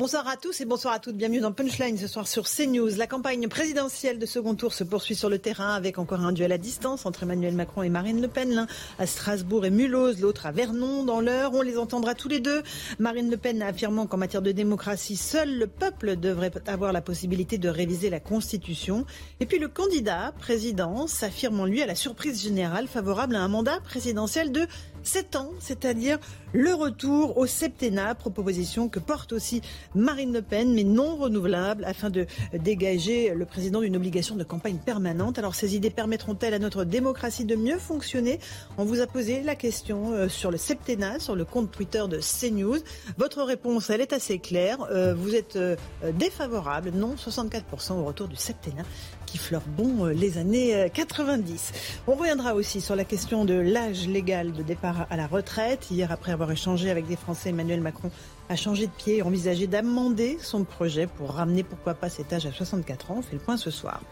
Bonsoir à tous et bonsoir à toutes. Bienvenue dans Punchline ce soir sur CNews. La campagne présidentielle de second tour se poursuit sur le terrain avec encore un duel à distance entre Emmanuel Macron et Marine Le Pen. L'un à Strasbourg et Mulhouse, l'autre à Vernon dans l'heure. On les entendra tous les deux. Marine Le Pen affirmant qu'en matière de démocratie, seul le peuple devrait avoir la possibilité de réviser la Constitution. Et puis le candidat président s'affirmant lui à la surprise générale favorable à un mandat présidentiel de 7 ans, c'est-à-dire le retour au septennat, proposition que porte aussi Marine Le Pen, mais non renouvelable, afin de dégager le président d'une obligation de campagne permanente. Alors ces idées permettront-elles à notre démocratie de mieux fonctionner? On vous a posé la question euh, sur le septennat, sur le compte Twitter de CNews. Votre réponse, elle est assez claire. Euh, vous êtes euh, défavorable, non 64% au retour du septennat qui bon les années 90. On reviendra aussi sur la question de l'âge légal de départ à la retraite. Hier, après avoir échangé avec des Français, Emmanuel Macron a changé de pied et envisagé d'amender son projet pour ramener pourquoi pas cet âge à 64 ans. On fait le point ce soir.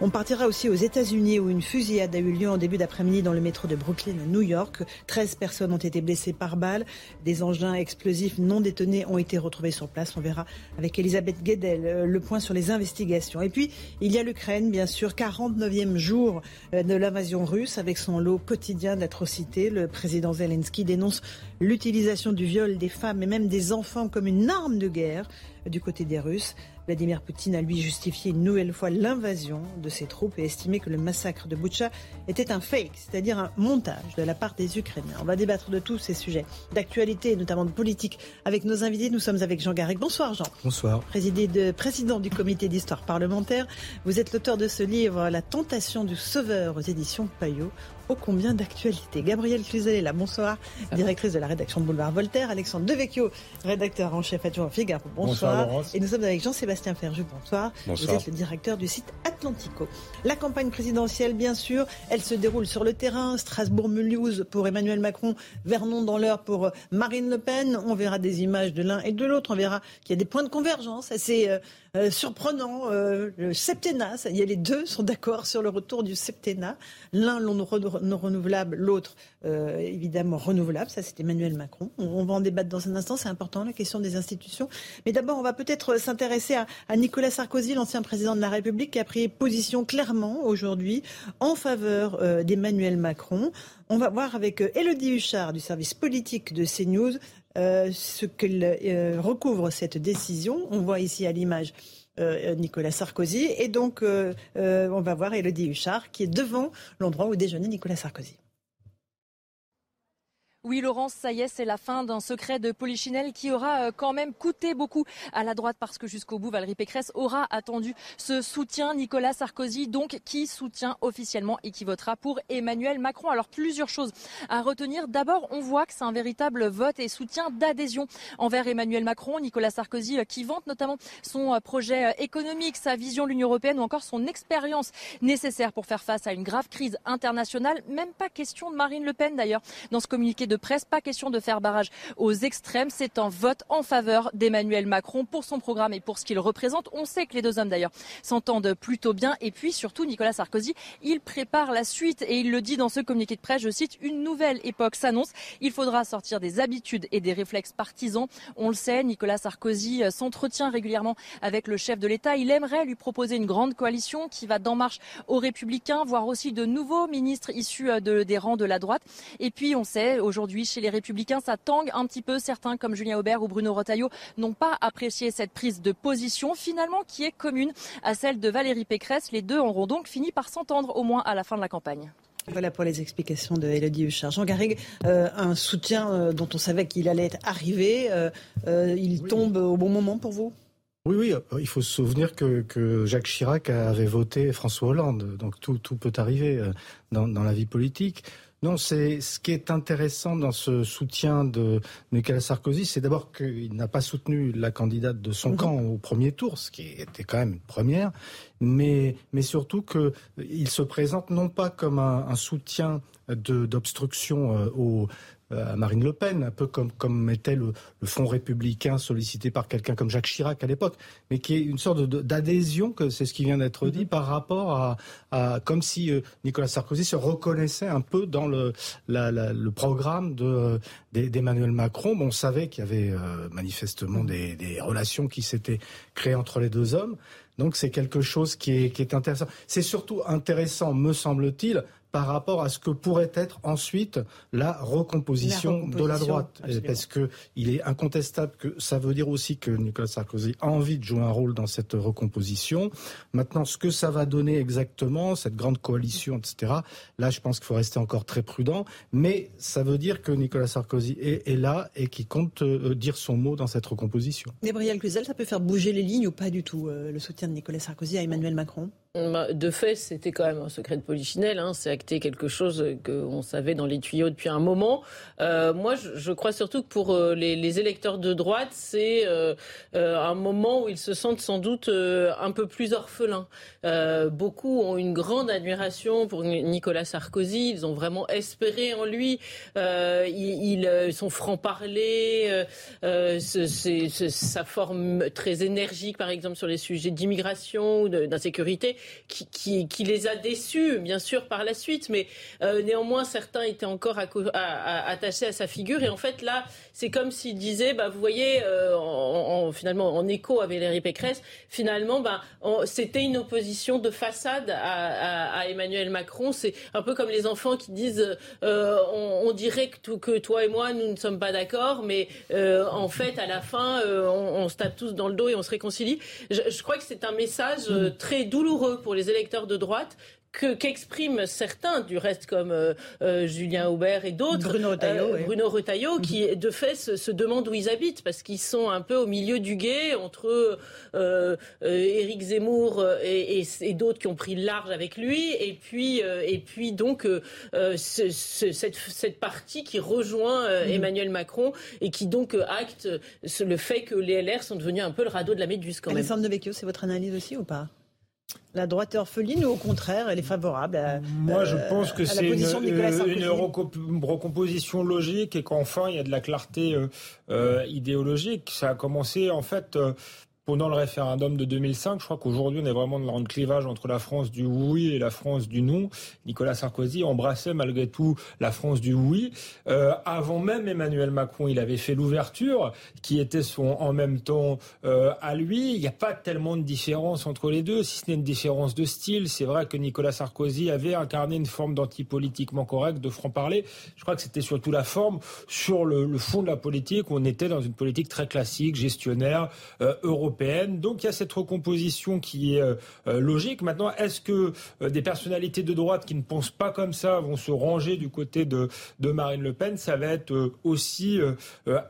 On partira aussi aux États-Unis où une fusillade a eu lieu en début d'après-midi dans le métro de Brooklyn à New York. 13 personnes ont été blessées par balle. Des engins explosifs non détonés ont été retrouvés sur place. On verra avec Elisabeth Guedel euh, le point sur les investigations. Et puis, il y a l'Ukraine, bien sûr, 49e jour euh, de l'invasion russe avec son lot quotidien d'atrocités. Le président Zelensky dénonce l'utilisation du viol des femmes et même des enfants comme une arme de guerre du côté des Russes. Vladimir Poutine a lui justifié une nouvelle fois l'invasion de ses troupes et estimé que le massacre de Butcha était un fake, c'est-à-dire un montage de la part des Ukrainiens. On va débattre de tous ces sujets d'actualité et notamment de politique avec nos invités. Nous sommes avec Jean Garrigue. Bonsoir Jean. Bonsoir. de, président du comité d'histoire parlementaire. Vous êtes l'auteur de ce livre La tentation du sauveur aux éditions Payot ô combien d'actualité. Gabrielle Cluzel est là, bonsoir, directrice de la rédaction de Boulevard Voltaire. Alexandre Devecchio, rédacteur en chef adjoint Figaro, bonsoir. bonsoir et nous sommes avec Jean-Sébastien Ferjus, bonsoir. bonsoir. Vous êtes le directeur du site Atlantico. La campagne présidentielle, bien sûr, elle se déroule sur le terrain. Strasbourg-Mulhouse pour Emmanuel Macron, Vernon dans l'heure pour Marine Le Pen. On verra des images de l'un et de l'autre. On verra qu'il y a des points de convergence assez euh, surprenant. Euh, le septennat, il y a les deux sont d'accord sur le retour du septennat. L'un non renouvelable, l'autre euh, évidemment renouvelable. Ça, c'est Emmanuel Macron. On, va en débattre dans un instant. C'est important la question des institutions. Mais d'abord, on va peut-être s'intéresser à, à, Nicolas Sarkozy, l'ancien président de la République, qui a pris position clairement aujourd'hui en faveur d'Emmanuel Macron. On va voir avec Elodie Huchard du service politique de CNews euh, ce que euh, recouvre cette décision. On voit ici à l'image euh, Nicolas Sarkozy. Et donc, on va voir Elodie Huchard qui est devant l'endroit où déjeunait Nicolas Sarkozy. Oui, Laurence, ça c'est la fin d'un secret de Polichinelle qui aura euh, quand même coûté beaucoup à la droite parce que jusqu'au bout, Valérie Pécresse aura attendu ce soutien. Nicolas Sarkozy, donc, qui soutient officiellement et qui votera pour Emmanuel Macron. Alors, plusieurs choses à retenir. D'abord, on voit que c'est un véritable vote et soutien d'adhésion envers Emmanuel Macron. Nicolas Sarkozy euh, qui vante notamment son euh, projet économique, sa vision de l'Union européenne ou encore son expérience nécessaire pour faire face à une grave crise internationale. Même pas question de Marine Le Pen d'ailleurs dans ce communiqué de de presse. Pas question de faire barrage aux extrêmes. C'est un vote en faveur d'Emmanuel Macron pour son programme et pour ce qu'il représente. On sait que les deux hommes d'ailleurs s'entendent plutôt bien. Et puis surtout, Nicolas Sarkozy, il prépare la suite et il le dit dans ce communiqué de presse, je cite, une nouvelle époque s'annonce. Il faudra sortir des habitudes et des réflexes partisans. On le sait, Nicolas Sarkozy euh, s'entretient régulièrement avec le chef de l'État. Il aimerait lui proposer une grande coalition qui va d'en marche aux républicains, voire aussi de nouveaux ministres issus euh, de, des rangs de la droite. Et puis on sait aujourd'hui aujourd'hui chez les Républicains. Ça tangue un petit peu. Certains, comme Julien Aubert ou Bruno Retailleau, n'ont pas apprécié cette prise de position, finalement, qui est commune à celle de Valérie Pécresse. Les deux auront donc fini par s'entendre, au moins à la fin de la campagne. Voilà pour les explications de Elodie Huchard. Jean Garrigue, euh, un soutien euh, dont on savait qu'il allait être arrivé, euh, il tombe au bon moment pour vous? Oui, oui, il faut se souvenir que, Jacques Chirac avait voté François Hollande, donc tout, peut arriver dans, dans la vie politique. Non, c'est ce qui est intéressant dans ce soutien de Nicolas Sarkozy, c'est d'abord qu'il n'a pas soutenu la candidate de son mhm. camp au premier tour, ce qui était quand même une première, mais, mais surtout qu'il se présente non pas comme un, un soutien d'obstruction euh, au, à Marine Le Pen, un peu comme, comme était le, le Front républicain sollicité par quelqu'un comme Jacques Chirac à l'époque, mais qui est une sorte d'adhésion, que c'est ce qui vient d'être dit, mm-hmm. par rapport à, à comme si euh, Nicolas Sarkozy se reconnaissait un peu dans le, la, la, le programme d'Emmanuel Macron. Bon, on savait qu'il y avait euh, manifestement des, des relations qui s'étaient créées entre les deux hommes. Donc c'est quelque chose qui est, qui est intéressant. C'est surtout intéressant, me semble-t-il, par rapport à ce que pourrait être ensuite la recomposition, de la droite. Parce que il est incontestable que ça veut dire aussi que Nicolas Sarkozy a envie de jouer un rôle dans cette recomposition. Maintenant, ce que ça va donner exactement, cette grande coalition, etc., là, je pense qu'il faut rester encore très prudent. Mais ça veut dire que Nicolas Sarkozy est, là et qu'il compte euh, dire son mot dans cette recomposition. Gabriel Cluzel, ça peut faire bouger les lignes ou pas du tout, euh, le soutien de Nicolas Sarkozy à Emmanuel Macron? De fait, c'était quand même un secret de polichinelle. Hein. C'est acté quelque chose qu'on savait dans les tuyaux depuis un moment. Euh, moi, je, crois surtout que pour euh, les, électeurs de droite, c'est euh, un moment où ils se sentent sans doute un peu plus orphelins. beaucoup ont une grande admiration pour Nicolas Sarkozy. Ils ont vraiment espéré en lui. ils, sont franc-parler, sa forme très énergique, par exemple, sur les sujets d'immigration ou d'insécurité qui, qui, les a déçus, bien sûr, par la suite. Mais euh, néanmoins, certains étaient encore attachés à sa figure. Et en fait, là, c'est comme s'il disait, bah, vous voyez, euh, en, finalement, en écho avec Valérie Pécresse, finalement, bah, c'était une opposition de façade à, Emmanuel Macron. C'est un peu comme les enfants qui disent, euh, on, dirait que, que, toi et moi, nous ne sommes pas d'accord, mais en fait, à la fin, on, se tape tous dans le dos et on se réconcilie. Je, je crois que c'est un message très douloureux pour les électeurs de droite que qu'expriment certains, du reste comme euh, euh, Julien Aubert et d'autres, Bruno Retailleau, euh, Bruno Retailleau qui de fait se, demandent où ils habitent parce qu'ils sont un peu au milieu du guet entre Éric Zemmour et, d'autres qui ont pris le large avec lui, et puis et puis donc cette, cette, partie qui rejoint mm-hmm. Emmanuel Macron et qui donc acte le fait que les LR sont devenus un peu le radeau de la méduse quand même. Alexandre Devecchio, c'est votre analyse aussi ou pas? La droite orpheline ou au contraire, elle est favorable à, Moi, je pense que c'est une, une, recomposition logique et qu'enfin, il y a de la clarté euh, euh, idéologique. Ça a commencé, en fait, euh, pendant le référendum de 2005, je crois qu'aujourd'hui on est vraiment dans le clivage entre la France du oui et la France du non. Nicolas Sarkozy embrassait malgré tout la France du oui. Euh, avant même Emmanuel Macron, il avait fait l'ouverture qui était son en même temps euh, à lui. Il n'y a pas tellement de différence entre les deux, si ce n'est une différence de style. C'est vrai que Nicolas Sarkozy avait incarné une forme d'antipolitiquement correct, de franc-parler. Je crois que c'était surtout la forme. Sur le, le, fond de la politique, on était dans une politique très classique, gestionnaire, euh, européenne donc il y a cette recomposition qui est euh, euh, logique. Maintenant, est-ce que euh, des personnalités de droite qui ne pensent pas comme ça vont se ranger du côté de, de Marine Le Pen? Ça va être aussi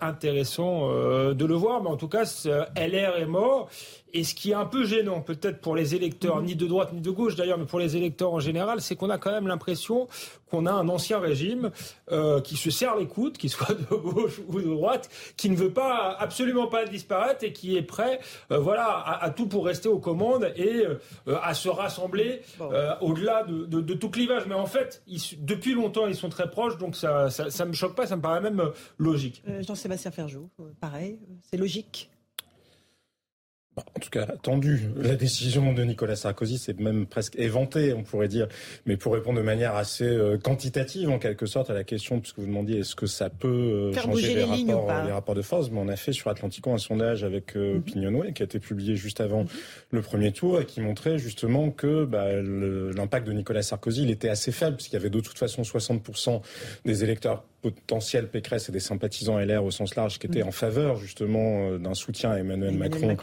intéressant de le voir. Mais en tout cas, LR est mort. Et ce qui est un peu gênant, peut-être pour les électeurs, ni de droite ni de gauche d'ailleurs, mais pour les électeurs en général, c'est qu'on a quand même l'impression qu'on a un ancien régime euh, qui se serre les coudes, qu'il soit de gauche ou de droite, qui ne veut pas absolument pas disparaître et qui est prêt, euh, voilà, à, tout pour rester aux commandes et euh, à se rassembler au-delà de, de, tout clivage. Mais en fait, depuis longtemps, ils sont très proches, donc ça, ça, ça me choque pas, ça me paraît même logique. Jean-Sébastien Ferjou, pareil, c'est logique. Bah, en tout cas attendu. La décision de Nicolas Sarkozy, c'est même presque éventé, on pourrait dire. Mais pour répondre de manière assez euh, quantitative, en quelque sorte, à la question, puisque vous demandiez est-ce que ça peut euh, changer les, rapports, les rapports de force, mais on a fait sur Atlantico un sondage avec mm qui a été publié juste avant mhm. le premier tour et qui montrait justement que bah, l'impact de Nicolas Sarkozy, il était assez faible, puisqu'il y avait de toute façon 60% des électeurs potentiels Pécresse et des sympathisants LR au sens large qui étaient mhm. en faveur justement d'un soutien à Emmanuel, Macron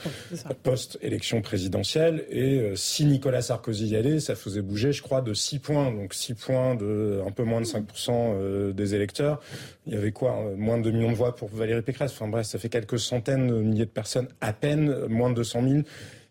post-élection présidentielle. Et euh, si Nicolas Sarkozy y allait, ça faisait bouger, je crois, de 6 points. Donc 6 points de un peu moins de 5% euh, des électeurs. Il y avait quoi euh, Moins de 2 millions de voix pour Valérie Pécresse? Enfin bref, ça fait quelques centaines de milliers de personnes, à peine moins de 200 000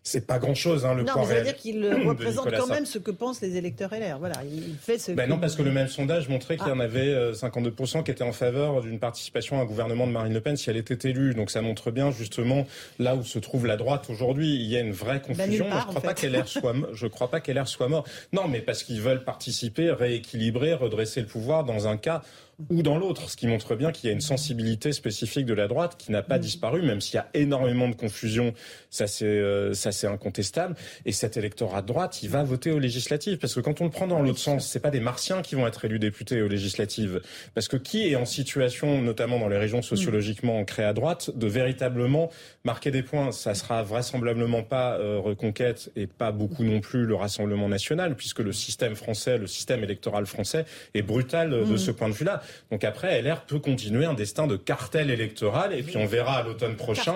c'est pas grand-chose, hein, le non, mais ça veut dire qu'il représente quand même ce que pensent les électeurs LR. Voilà, il fait ce. Ben non, parce que le même sondage montrait qu'il y en ah. avait 52% euh, qui étaient en faveur d'une participation à un gouvernement de Marine Le Pen si elle était élue. Donc ça montre bien justement là où se trouve la droite aujourd'hui. Il y a une vraie ben, confusion. je crois pas qu'LR soit, je crois pas qu'LR soit mort. Non, mais parce qu'ils veulent participer, rééquilibrer, redresser le pouvoir dans un cas ou dans l'autre, ce qui montre bien qu'il y a une sensibilité spécifique de la droite qui n'a pas mm. disparu, même s'il y a énormément de confusion, ça c'est euh, ça c'est incontestable. Et cet électorat de droite, il va voter aux législatives, parce que quand on le prend dans l'autre sens, c'est pas des martiens qui vont être élus députés aux législatives, parce que qui est en situation, notamment dans les régions sociologiquement ancrées à droite, de véritablement marquer des points? Ça sera vraisemblablement pas euh, Reconquête et pas beaucoup non plus le Rassemblement national, puisque le système français, le système électoral français est brutal euh, de mm. ce point de vue-là. Donc après, LR peut continuer un destin de cartel électoral et puis on verra à l'automne prochain.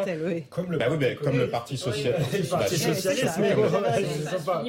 Comme le, bah oui, comme le Parti socialiste. Parti socialiste.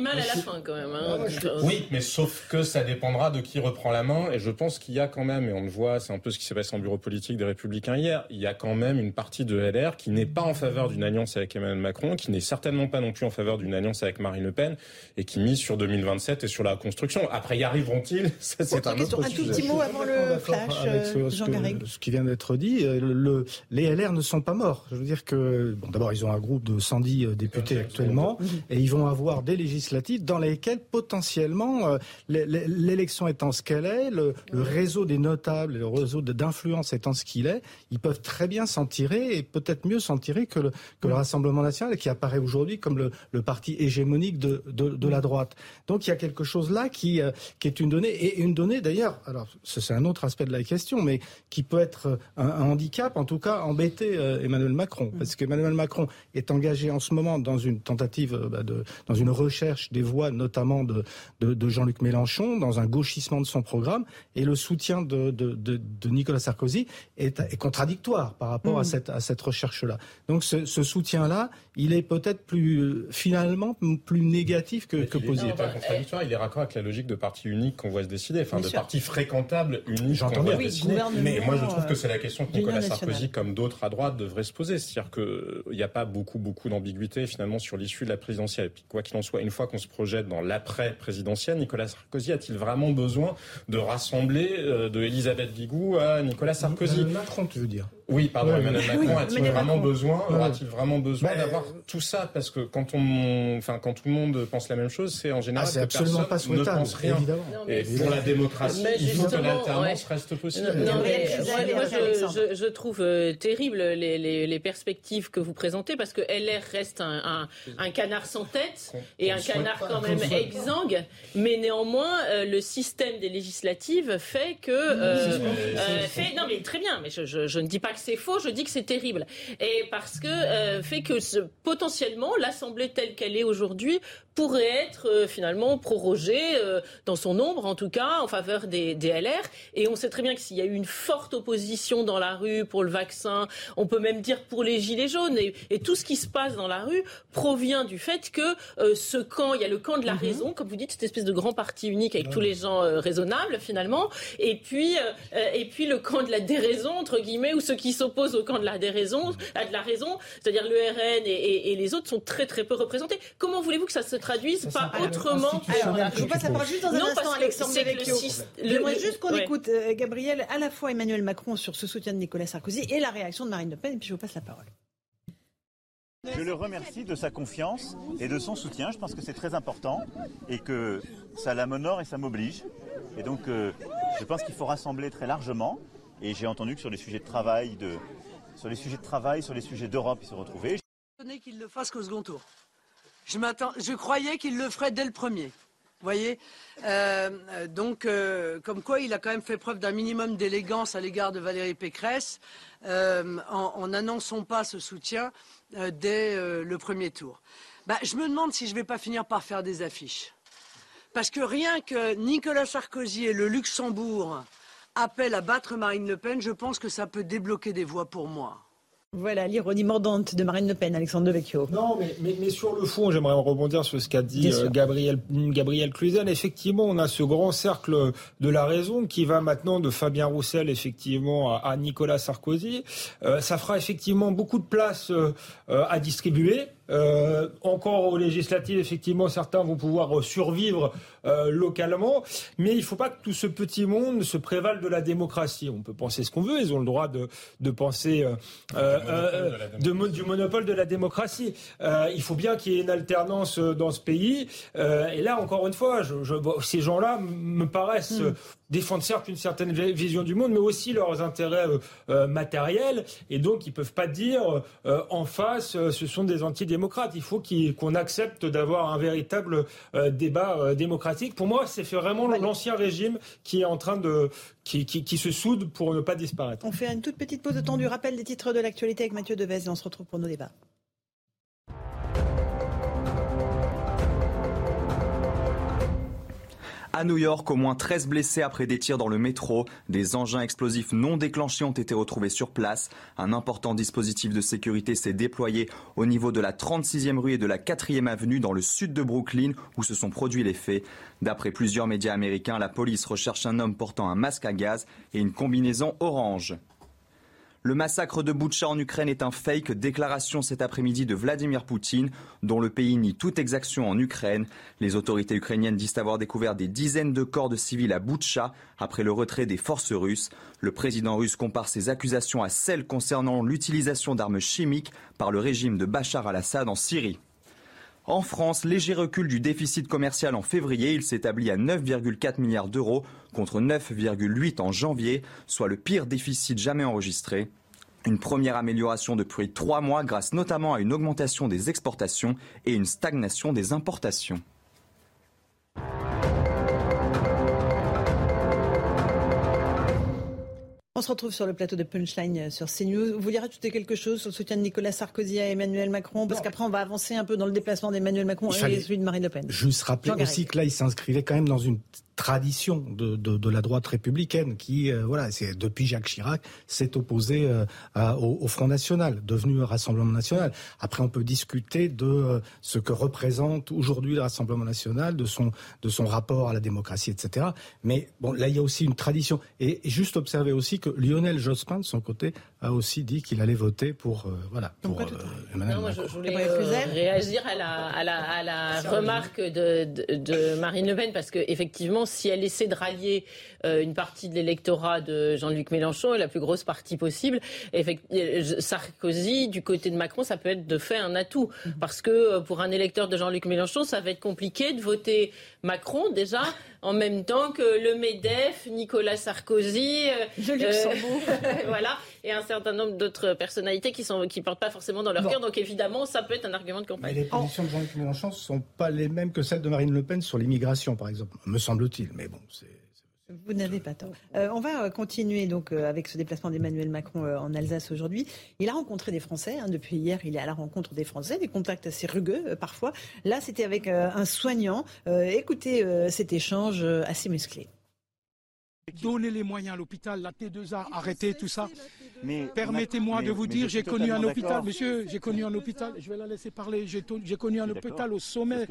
mal à la fin quand même. Hein. Oui, mais sauf que ça dépendra de qui reprend la main. Et je pense qu'il y a quand même, et on le voit, c'est un peu ce qui s'est passé en bureau politique des Républicains hier, il y a quand même une partie de LR qui n'est pas en faveur d'une alliance avec Emmanuel Macron, qui n'est certainement pas non plus en faveur d'une alliance avec Marine Le Pen, et qui mise sur 2027 et sur la construction. Après, y arriveront-ils? C'est un autre sujet. Un tout petit mot avant le avec ce, ce, qui vient d'être dit, euh, le, les LR ne sont pas morts. Je veux dire que, bon, d'abord, ils ont un groupe de 110 euh, députés actuellement, et ils vont avoir des législatives dans lesquelles, potentiellement, euh, l'élection étant ce qu'elle est, le, réseau des notables, le réseau d'influence étant ce qu'il est, ils peuvent très bien s'en tirer, et peut-être mieux s'en tirer que le, que le Rassemblement national, qui apparaît aujourd'hui comme le, le, parti hégémonique de, de, de, la droite. Donc il y a quelque chose là qui, qui est une donnée, et une donnée d'ailleurs, alors c'est un autre aspect de la question, mais qui peut être un, handicap, en tout cas embêter euh, Emmanuel Macron. Parce qu'Emmanuel Macron est engagé en ce moment dans une tentative, euh, bah, de, dans une recherche des voix, notamment de, de, Jean-Luc Mélenchon, dans un gauchissement de son programme, et le soutien de, de Nicolas Sarkozy est, est, contradictoire par rapport à mmh. cette, à cette recherche-là. Donc ce, ce soutien-là, il est peut-être plus, finalement, plus négatif que, que positif. Il n'est pas contradictoire, il est raccord avec la logique de parti unique qu'on voit se décider, enfin de parti fréquentable unique mais moi, je trouve que c'est la question que Nicolas Sarkozy, comme d'autres à droite, devrait se poser. C'est-à-dire qu'il n'y a pas beaucoup, beaucoup d'ambiguïté finalement sur l'issue de la présidentielle. Et puis, quoi qu'il en soit, une fois qu'on se projette dans l'après-présidentielle, Nicolas Sarkozy a-t-il vraiment besoin de rassembler euh, de Elisabeth Guigou à Nicolas Sarkozy? Macron, tu veux dire? Oui, pardon, Emmanuel Macron a-t-il vraiment besoin, aura-t-il vraiment besoin bah, d'avoir tout ça? Parce que quand on, enfin, quand tout le monde pense la même chose, c'est en général ah, que personne pas ne pense rien. Évidemment. Et pour la démocratie, il faut que l'alternance reste possible. Non, mais, moi, je, je, trouve euh, terrible les, les, les, perspectives que vous présentez parce que LR reste un, un, un canard sans tête et un canard quand même exsangue, mais néanmoins euh, le système des législatives fait que euh, fait, non mais très bien, mais je, je ne dis pas c'est faux, je dis que c'est terrible. Et parce que euh, fait que potentiellement l'Assemblée telle qu'elle est aujourd'hui pourrait être euh, finalement prorogée euh, dans son nombre, en tout cas, en faveur des, des LR. Et on sait très bien que s'il y a eu une forte opposition dans la rue pour le vaccin, on peut même dire pour les gilets jaunes, et, et tout ce qui se passe dans la rue provient du fait que ce camp, il y a le camp de la mhm. raison, comme vous dites, cette espèce de grand parti unique avec tous les gens raisonnables finalement, et puis et puis le camp de la déraison entre guillemets, où ceux qui s'opposent au camp de la déraison, de la raison, c'est-à-dire le RN et, les autres sont très très peu représentés. Comment voulez-vous que ça se traduise pas autrement Je vous passe la parole juste dans un non, instant, Alexandre Devecchio. J'aimerais juste qu'on écoute euh, Gabriel, à la fois Emmanuel Macron sur ce soutien de Nicolas Sarkozy et la réaction de Marine Le Pen, et puis je vous passe la parole. Je le remercie de sa confiance et de son soutien. Je pense que c'est très important et que ça la m'honore et ça m'oblige. Et donc, euh, je pense qu'il faut rassembler très largement. Et j'ai entendu que sur les sujets de travail, de, sur les sujets de travail, sur les sujets d'Europe, il se retrouvait. Je qu'il le fasse qu'au second tour. Je, croyais qu'il le ferait dès le premier. Vous voyez euh, Donc, euh, comme quoi, il a quand même fait preuve d'un minimum d'élégance à l'égard de Valérie Pécresse euh, en n'annonçant pas ce soutien dès le premier tour. Bah, je me demande si je ne vais pas finir par faire des affiches. Parce que rien que Nicolas Sarkozy et le Luxembourg appelle à battre Marine Le Pen, je pense que ça peut débloquer des voix pour moi. Voilà l'ironie mordante de Marine Le Pen, Alexandre Devecchio. Non, mais, mais, sur le fond, j'aimerais rebondir sur ce qu'a dit euh, Gabriel, Gabriel Cluzel. Effectivement, on a ce grand cercle de la raison qui va maintenant de Fabien Roussel, effectivement, à, Nicolas Sarkozy. Euh, ça fera effectivement beaucoup de place euh, à distribuer Euh, encore aux législatives, effectivement, certains vont pouvoir survivre euh, localement, mais il ne faut pas que tout ce petit monde se prévale de la démocratie. On peut penser ce qu'on veut, ils ont le droit de, de penser de, du monopole de la démocratie. il faut bien qu'il y ait une alternance dans ce pays. et là, encore une fois, je, je, ces gens-là me paraissent hmm défendent certes une certaine vision du monde, mais aussi leurs intérêts euh, euh, matériels. Et donc, ils peuvent pas dire euh, en face, ce sont des antidémocrates. Il faut qu'on accepte d'avoir un véritable débat démocratique. Pour moi, c'est vraiment l'ancien régime qui est en train de qui, qui, qui, se soude pour ne pas disparaître. On fait une toute petite pause de temps du rappel des titres de l'actualité avec Mathieu Devez et on se retrouve pour nos débats. À New York, au moins 13 blessés après des tirs dans le métro. Des engins explosifs non déclenchés ont été retrouvés sur place. Un important dispositif de sécurité s'est déployé au niveau de la 36e rue et de la 4e avenue dans le sud de Brooklyn où se sont produits les faits. D'après plusieurs médias américains, la police recherche un homme portant un masque à gaz et une combinaison orange. Le massacre de Boutcha en Ukraine est un fake. Déclaration cet après-midi de Vladimir Poutine, dont le pays nie toute exaction en Ukraine. Les autorités ukrainiennes disent avoir découvert des dizaines de corps de civils à Boutcha après le retrait des forces russes. Le président russe compare ces accusations à celles concernant l'utilisation d'armes chimiques par le régime de Bachar al-Assad en Syrie. En France, léger recul du déficit commercial en février, il s'établit à 9,4 milliards d'euros contre 9,8 en janvier, soit le pire déficit jamais enregistré. Une première amélioration depuis trois mois grâce notamment à une augmentation des exportations et une stagnation des importations. On se retrouve sur le plateau de Punchline euh, sur CNews. Vous vouliez rajouter quelque chose sur le soutien de Nicolas Sarkozy à Emmanuel Macron? Parce qu'après, on va avancer un peu dans le déplacement d'Emmanuel Macron et celui de Marine Le Pen. Juste rappeler aussi que là, il s'inscrivait quand même dans une tradition de, de, de, la droite républicaine qui, euh, voilà, c'est depuis Jacques Chirac, s'est opposé euh, au, au, Front National, devenu Rassemblement National. Après, on peut discuter de euh, ce que représente aujourd'hui le Rassemblement National, de son, de son rapport à la démocratie, etc. Mais bon, là, il y a aussi une tradition. Et, juste observer aussi que Lionel Jospin, de son côté, a aussi dit qu'il allait voter pour, voilà, pour Emmanuel non, je, voulais réagir à la, à la, à la remarque de, de, de Marine Le Pen, parce que effectivement, si elle essaie de rallier euh, une partie de l'électorat de Jean-Luc Mélenchon et la plus grosse partie possible, euh, Sarkozy, du côté de Macron, ça peut être de fait un atout. Mhm. Parce que euh, pour un électeur de Jean-Luc Mélenchon, ça va être compliqué de voter Macron déjà en même temps que le MEDEF, Nicolas Sarkozy, voilà, et un certain nombre d'autres personnalités qui ne qui portent pas forcément dans leur cœur. Donc évidemment, ça peut être un argument de campagne. Mais les positions de Jean-Luc Mélenchon ne sont pas les mêmes que celles de Marine Le Pen sur l'immigration, par exemple, me semble-t-il. Mais bon, c'est. Vous n'avez pas tort. Euh, on va euh, continuer donc euh, avec ce déplacement d'Emmanuel Macron en Alsace aujourd'hui. Il a rencontré des Français. Hein, depuis hier, il est à la rencontre des Français, des contacts assez rugueux parfois. Là, c'était avec un soignant. écoutez cet échange assez musclé. Donnez les moyens à l'hôpital, la T2A, arrêtez tout ça. Permettez-moi de vous dire, j'ai connu un hôpital, monsieur, j'ai connu un hôpital, je vais la laisser parler, j'ai connu un hôpital au sommet,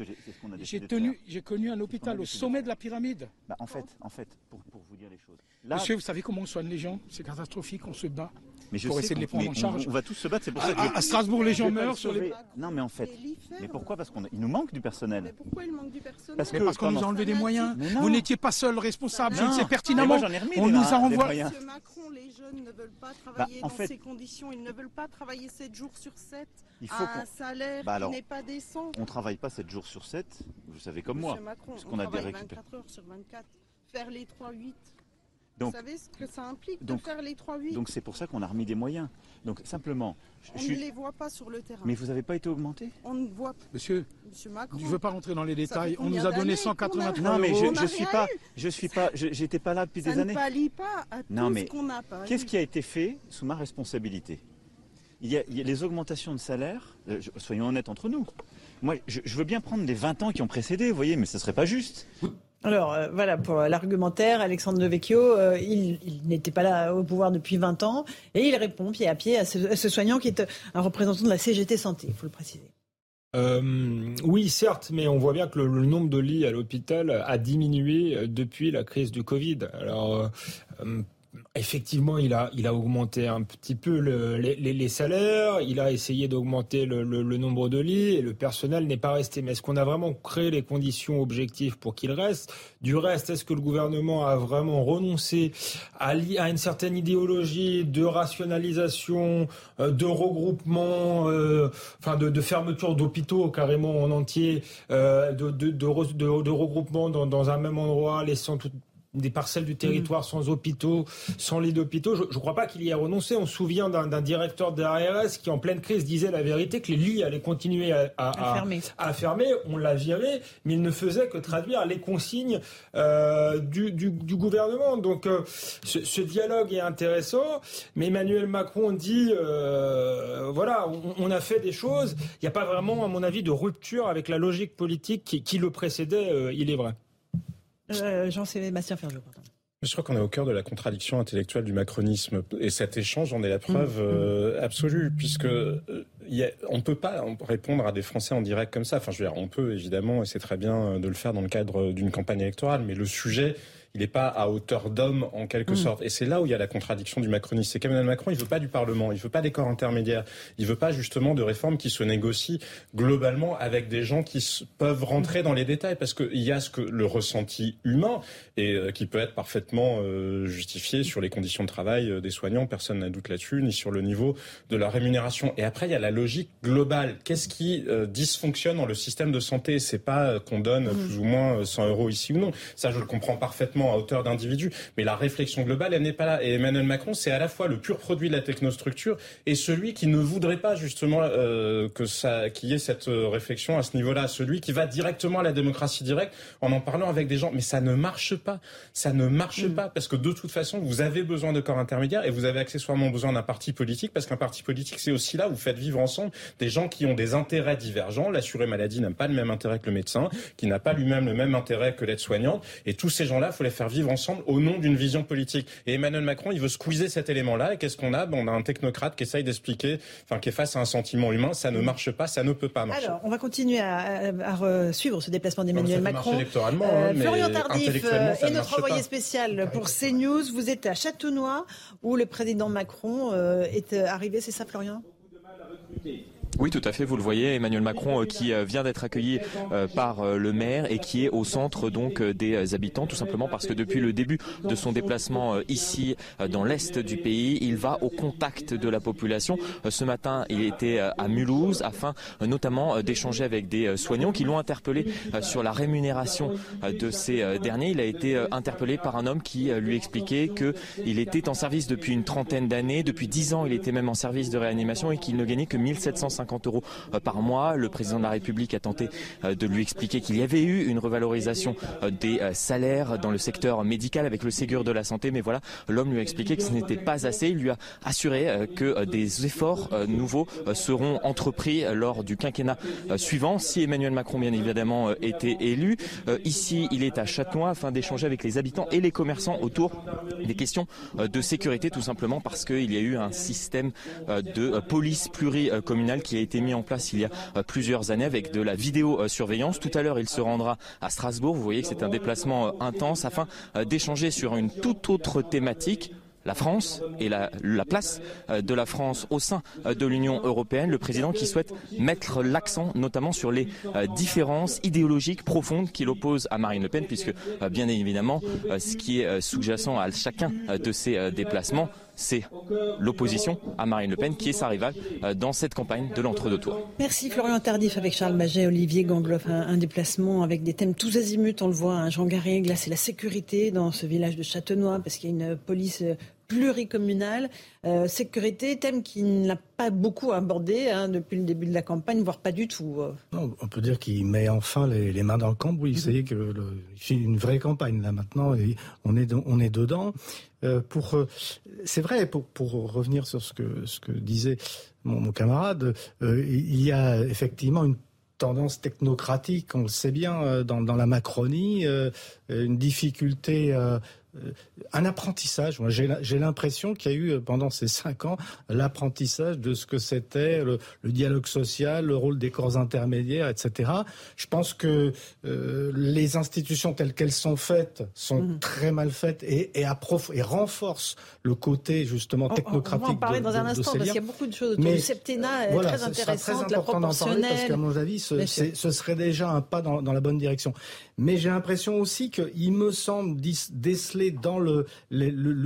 j'ai connu un hôpital au sommet de la pyramide. Bah, en fait, en fait pour, vous dire les choses. monsieur, vous savez comment on soigne les gens? C'est catastrophique, on se bat. Mais je pour essayer de les prendre en charge. On, va tous se battre, c'est pour ça que. À, Strasbourg, les gens meurent sur les. Non, mais en fait. Mais pourquoi? Parce qu'il nous manque du personnel. Mais pourquoi il manque du personnel? Parce qu'on nous a enlevé des moyens. Vous n'étiez pas seul responsable, je le sais pertinemment. on nous a envoyé. Monsieur Macron, les jeunes ne veulent pas bah, travailler dans ces conditions. Ils ne veulent pas travailler 7 jours sur 7 il faut à un salaire bah, qui n'est pas décent. On ne travaille pas 7 jours sur 7, vous savez comme moi. Macron, on, a travaille 24 heures sur 24. Faire les 3-8. Donc, Vous savez ce que ça implique de faire les 3-8 Donc c'est pour ça qu'on a remis des moyens. Donc simplement. On ne les voit pas sur le terrain. Mais vous n'avez pas été augmenté? On ne voit pas. Monsieur, Monsieur Macron, je ne veux pas rentrer dans les détails. On nous a donné 183 Non, mais je ne suis pas. Je suis pas. J'étais pas là depuis des années. Ça ne pallie pas à non, tout mais ce qu'on n'a pas. Qu'est-ce qui a été fait sous ma responsabilité? Il y, a, les augmentations de salaire, euh, soyons honnêtes entre nous. Moi, je, je, veux bien prendre les 20 ans qui ont précédé, vous voyez, mais ce ne serait pas juste. Alors euh, voilà pour l'argumentaire, Alexandre Devecchio, euh, il, n'était pas là au pouvoir depuis 20 ans et il répond pied à pied à ce, soignant qui est un représentant de la CGT Santé, il faut le préciser. Euh, oui, certes, mais on voit bien que le, nombre de lits à l'hôpital a diminué depuis la crise du Covid. Alors, Effectivement, il a, il a augmenté un petit peu le, les, salaires, il a essayé d'augmenter le, nombre de lits et le personnel n'est pas resté. Mais est-ce qu'on a vraiment créé les conditions objectives pour qu'il reste? Du reste, est-ce que le gouvernement a vraiment renoncé à, une certaine idéologie de rationalisation, euh, de regroupement, euh, enfin de, fermeture d'hôpitaux carrément en entier, euh, de, regroupement dans, dans un même endroit, laissant tout, des parcelles du territoire mm. sans hôpitaux, sans lits d'hôpitaux. Je ne crois pas qu'il y ait renoncé. On se souvient d'un directeur de l'ARS qui, en pleine crise, disait la vérité que les lits allaient continuer à, fermer. On l'a viré, mais il ne faisait que traduire les consignes euh, du, gouvernement. Donc, euh, ce, dialogue est intéressant, mais Emmanuel Macron dit euh, voilà, on, a fait des choses. Il n'y a pas vraiment, à mon avis, de rupture avec la logique politique qui, qui le précédait, il est vrai. Euh, Jean-Sébastien Ferjou, Je crois qu'on est au cœur de la contradiction intellectuelle du macronisme. Et cet échange en est la preuve mm. euh, absolue, puisque euh, on ne peut pas répondre à des Français en direct comme ça. Enfin, je veux dire, on peut évidemment, et c'est très bien de le faire dans le cadre d'une campagne électorale, mais le sujet il n'est pas à hauteur d'homme en quelque mm. sorte. Et c'est là où il y a la contradiction du macronisme. C'est qu'Emmanuel Macron, il veut pas du Parlement, il veut pas des corps intermédiaires, il veut pas justement de réformes qui se négocient globalement avec des gens qui peuvent rentrer dans les détails, parce qu'il y a ce que le ressenti humain et euh, qui peut être parfaitement euh, justifié sur les conditions de travail euh, des soignants, personne n'a doute là-dessus, ni sur le niveau de la rémunération. Et après, il y a la logique globale. Qu'est-ce qui dysfonctionne dans le système de santé? C'est pas qu'on donne mm. plus ou moins 100 euros ici ou non. Ça, je le comprends parfaitement à hauteur d'individu, mais la réflexion globale, elle n'est pas là. Et Emmanuel Macron, c'est à la fois le pur produit de la technostructure et celui qui ne voudrait pas justement euh, que ça, qu'il y ait cette euh, réflexion à ce niveau-là, celui qui va directement à la démocratie directe en en parlant avec des gens. Mais ça ne marche pas, ça ne marche mm. pas parce que de toute façon, vous avez besoin de corps intermédiaires et vous avez accessoirement besoin d'un parti politique parce qu'un parti politique, c'est aussi là où vous faites vivre ensemble des gens qui ont des intérêts divergents. L'assuré maladie n'a pas le même intérêt que le médecin, qui n'a pas lui-même le même intérêt que l'aide-soignante. Et tous ces gens-là, faut les faire vivre ensemble au nom d'une vision politique. Et Emmanuel Macron, il veut squeezer cet élément-là. Et qu'est-ce qu'on a? On a un technocrate qui essaye d'expliquer, enfin, qui est face à un sentiment humain. Ça ne marche pas, ça ne peut pas marcher. Alors, on va continuer à, suivre ce déplacement d'Emmanuel Macron. électoralement, euh, hein, Florian Tardif euh, est notre envoyé spécial pour CNews. Vous êtes à Châteaunois, où le président Macron euh, est arrivé. C'est ça, Florian? Oui, tout à fait. Vous le voyez, Emmanuel Macron euh, qui euh, vient d'être accueilli euh, par le maire et qui est au centre donc des habitants, tout simplement parce que depuis le début de son déplacement ici dans l'est du pays, il va au contact de la population. Ce matin, il était à Mulhouse afin notamment d'échanger avec des soignants qui l'ont interpellé sur la rémunération de ces derniers. Il a été interpellé par un homme qui lui expliquait qu'il était en service depuis une trentaine d'années, depuis dix ans, il était même en service de réanimation et qu'il ne gagnait que 1750 50 euros euh, par mois. Le président de la République a tenté euh, de lui expliquer qu'il y avait eu une revalorisation euh, des salaires dans le secteur médical avec le Ségur de la santé, mais voilà, l'homme lui a expliqué que ce n'était pas assez. Il lui a assuré que des efforts nouveaux seront entrepris lors du quinquennat suivant, si Emmanuel Macron, bien évidemment, était élu. Ici, il est à Châtenois afin d'échanger avec les habitants et les commerçants autour des questions de sécurité, tout simplement parce qu'il y a eu un système de police pluricommunale qui a été mis en place il y a euh, plusieurs années avec de la vidéosurveillance. Tout à l'heure, il se rendra à Strasbourg. Vous voyez que c'est un déplacement euh, intense afin euh, d'échanger sur une toute autre thématique la France et la, place de la France au sein de l'Union européenne. Le président qui souhaite mettre l'accent notamment sur les différences idéologiques profondes qu'il oppose à Marine Le Pen, puisque bien évidemment, ce qui est sous-jacent à chacun de ces déplacements, c'est l'opposition à Marine Le Pen qui est sa rivale euh, dans cette campagne de l'entre-deux tours. Merci Florian Tardif avec Charles Maget, Olivier Gangloff, un, déplacement avec des thèmes tous azimuts, on le voit, hein, Jean Garrigue, là c'est la sécurité dans ce village de Châtenois parce qu'il y a une police euh, pluricommunale, euh, sécurité, thème qu'il n'a pas beaucoup abordé hein, depuis le début de la campagne, voire pas du tout. on peut dire qu'il met enfin les, mains dans le cambouis. Vous savez que fait une vraie campagne là maintenant, on est on est dedans. Euh, euh, c'est vrai, pour, pour, revenir sur ce que, ce que disait mon, camarade, euh, il y a effectivement une tendance technocratique, on le sait bien, dans, dans la Macronie, une difficulté un apprentissage. Moi, j'ai l'impression qu'il y a eu pendant ces cinq ans l'apprentissage de ce que c'était le, dialogue social, le rôle des corps intermédiaires, etc. Je pense que les institutions telles qu'elles sont faites sont mmh. très mal faites et, et, et renforcent le côté justement technocratique. On va en parler dans un instant parce qu'il y a beaucoup de choses autour du septennat très intéressantes, la proportionnelle. Parce qu'à mon avis, ce, ce, serait déjà un pas dans, dans la bonne direction. Mais j'ai l'impression aussi qu'il me semble déceler dans le,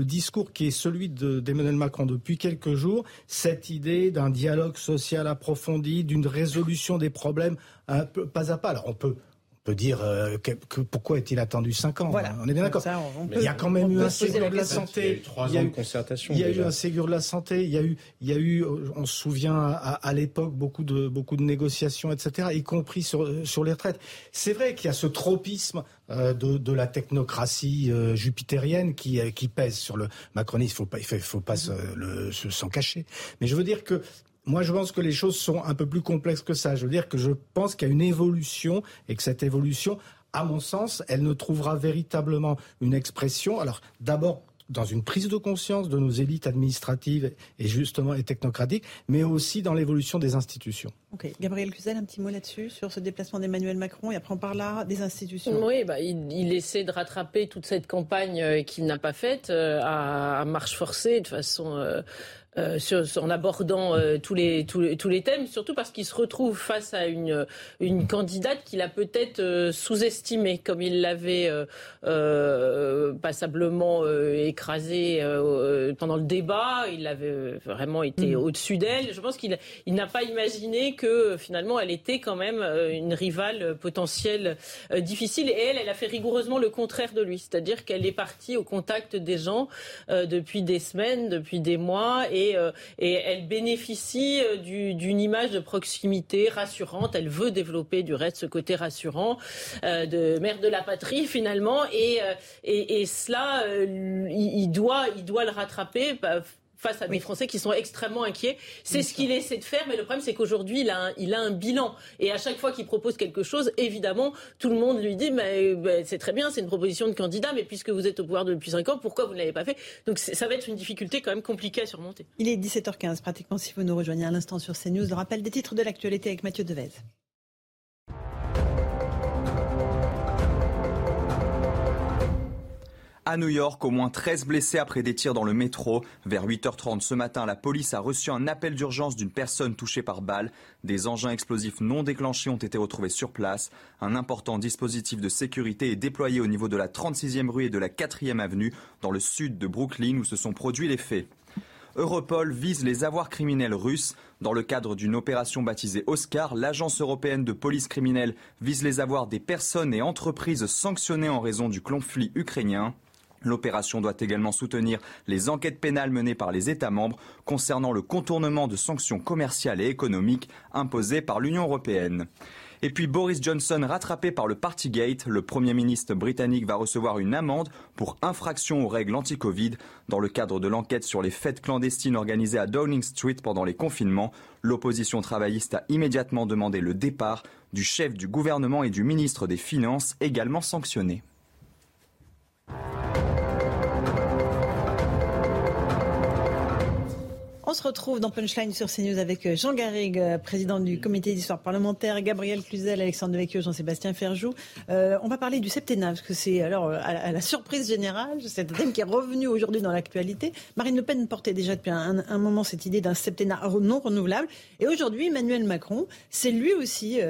discours qui est celui d'Emmanuel Macron depuis quelques jours cette idée d'un dialogue social approfondi, d'une résolution des problèmes un pas à pas. Alors on peut peut dire euh, que, pourquoi est-il attendu 5 ans On est bien d'accord. Il y a quand même eu un Ségur de la santé. Il y a eu concertation. Il y a eu un Ségur de la santé. Il y a eu, il y a eu, on se souvient à, l'époque beaucoup de beaucoup de négociations, etc., y compris sur sur les retraites. C'est vrai qu'il y a ce tropisme euh, de, de, la technocratie euh, jupitérienne qui qui pèse sur le macronisme. Il faut pas, il faut, faut pas s'en cacher. Mais je veux dire que moi, je pense que les choses sont un peu plus complexes que ça. Je veux dire que je pense qu'il y a une évolution et que cette évolution, à mon sens, elle ne trouvera véritablement une expression. Alors, d'abord, dans une prise de conscience de nos élites administratives et justement et technocratiques, mais aussi dans l'évolution des institutions. Ok, Gabriel Cluzel, un petit mot là-dessus sur ce déplacement d'Emmanuel Macron et après on parlera des institutions. Oui, bah, il, essaie de rattraper toute cette campagne euh, qu'il n'a pas faite euh, à, marche forcée de façon euh, euh, en abordant euh, tous, les, tous, les, tous les thèmes, surtout parce qu'il se retrouve face à une, une candidate qu'il a peut-être euh, sous-estimée, comme il l'avait passablement écrasée pendant le débat. Il avait vraiment été mm. au-dessus d'elle. Je pense qu'il il, n'a pas imaginé que finalement elle était quand même une rivale potentielle difficile. Et elle, elle a fait rigoureusement le contraire de lui, c'est-à-dire qu'elle est partie au contact des gens depuis des semaines, depuis des mois. Et euh, et, elle bénéficie euh, d'une image de proximité rassurante. Elle veut développer du reste ce côté rassurant euh, de mère de la patrie finalement et, cela il, doit il doit le rattraper bah, face à des Français qui sont extrêmement inquiets. C'est ce qu'il essaie de faire, mais le problème c'est qu'aujourd'hui il a, un, il a un bilan. Et à chaque fois qu'il propose quelque chose, évidemment, tout le monde lui dit mais, c'est très bien, c'est une proposition de candidat, mais puisque vous êtes au pouvoir depuis 5 ans, pourquoi vous ne l'avez pas fait? Donc ça va être une difficulté quand même compliquée à surmonter. Il est 17h15 pratiquement si vous nous rejoignez à l'instant sur CNews. Le rappel des titres de l'actualité avec Mathieu Devez. À New York, au moins 13 blessés après des tirs dans le métro. Vers 8h30 ce matin, la police a reçu un appel d'urgence d'une personne touchée par balle. Des engins explosifs non déclenchés ont été retrouvés sur place. Un important dispositif de sécurité est déployé au niveau de la 36e rue et de la 4e avenue, dans le sud de Brooklyn, où se sont produits les faits. Europol vise les avoirs criminels russes. Dans le cadre d'une opération baptisée Oscar, l'agence européenne de police criminelle vise les avoirs des personnes et entreprises sanctionnées en raison du conflit ukrainien. L'opération doit également soutenir les enquêtes pénales menées par les États membres concernant le contournement de sanctions commerciales et économiques imposées par l'Union européenne. Et puis Boris Johnson rattrapé par le Partygate, le Premier ministre britannique va recevoir une amende pour infraction aux règles anti-Covid dans le cadre de l'enquête sur les fêtes clandestines organisées à Downing Street pendant les confinements. L'opposition travailliste a immédiatement demandé le départ du chef du gouvernement et du ministre des Finances également sanctionné. On se retrouve dans Punchline sur CNews avec euh, Jean Garrigue, euh, président du comité d'histoire parlementaire, Gabriel Cluzel, Alexandre Devecchio, Jean-Sébastien Ferjou. Euh, on va parler du septennat, parce que c'est alors à la, surprise générale, c'est un thème qui est revenu aujourd'hui dans l'actualité. Marine Le Pen portait déjà depuis un, moment cette idée d'un septennat non renouvelable. Et aujourd'hui, Emmanuel Macron s'est lui aussi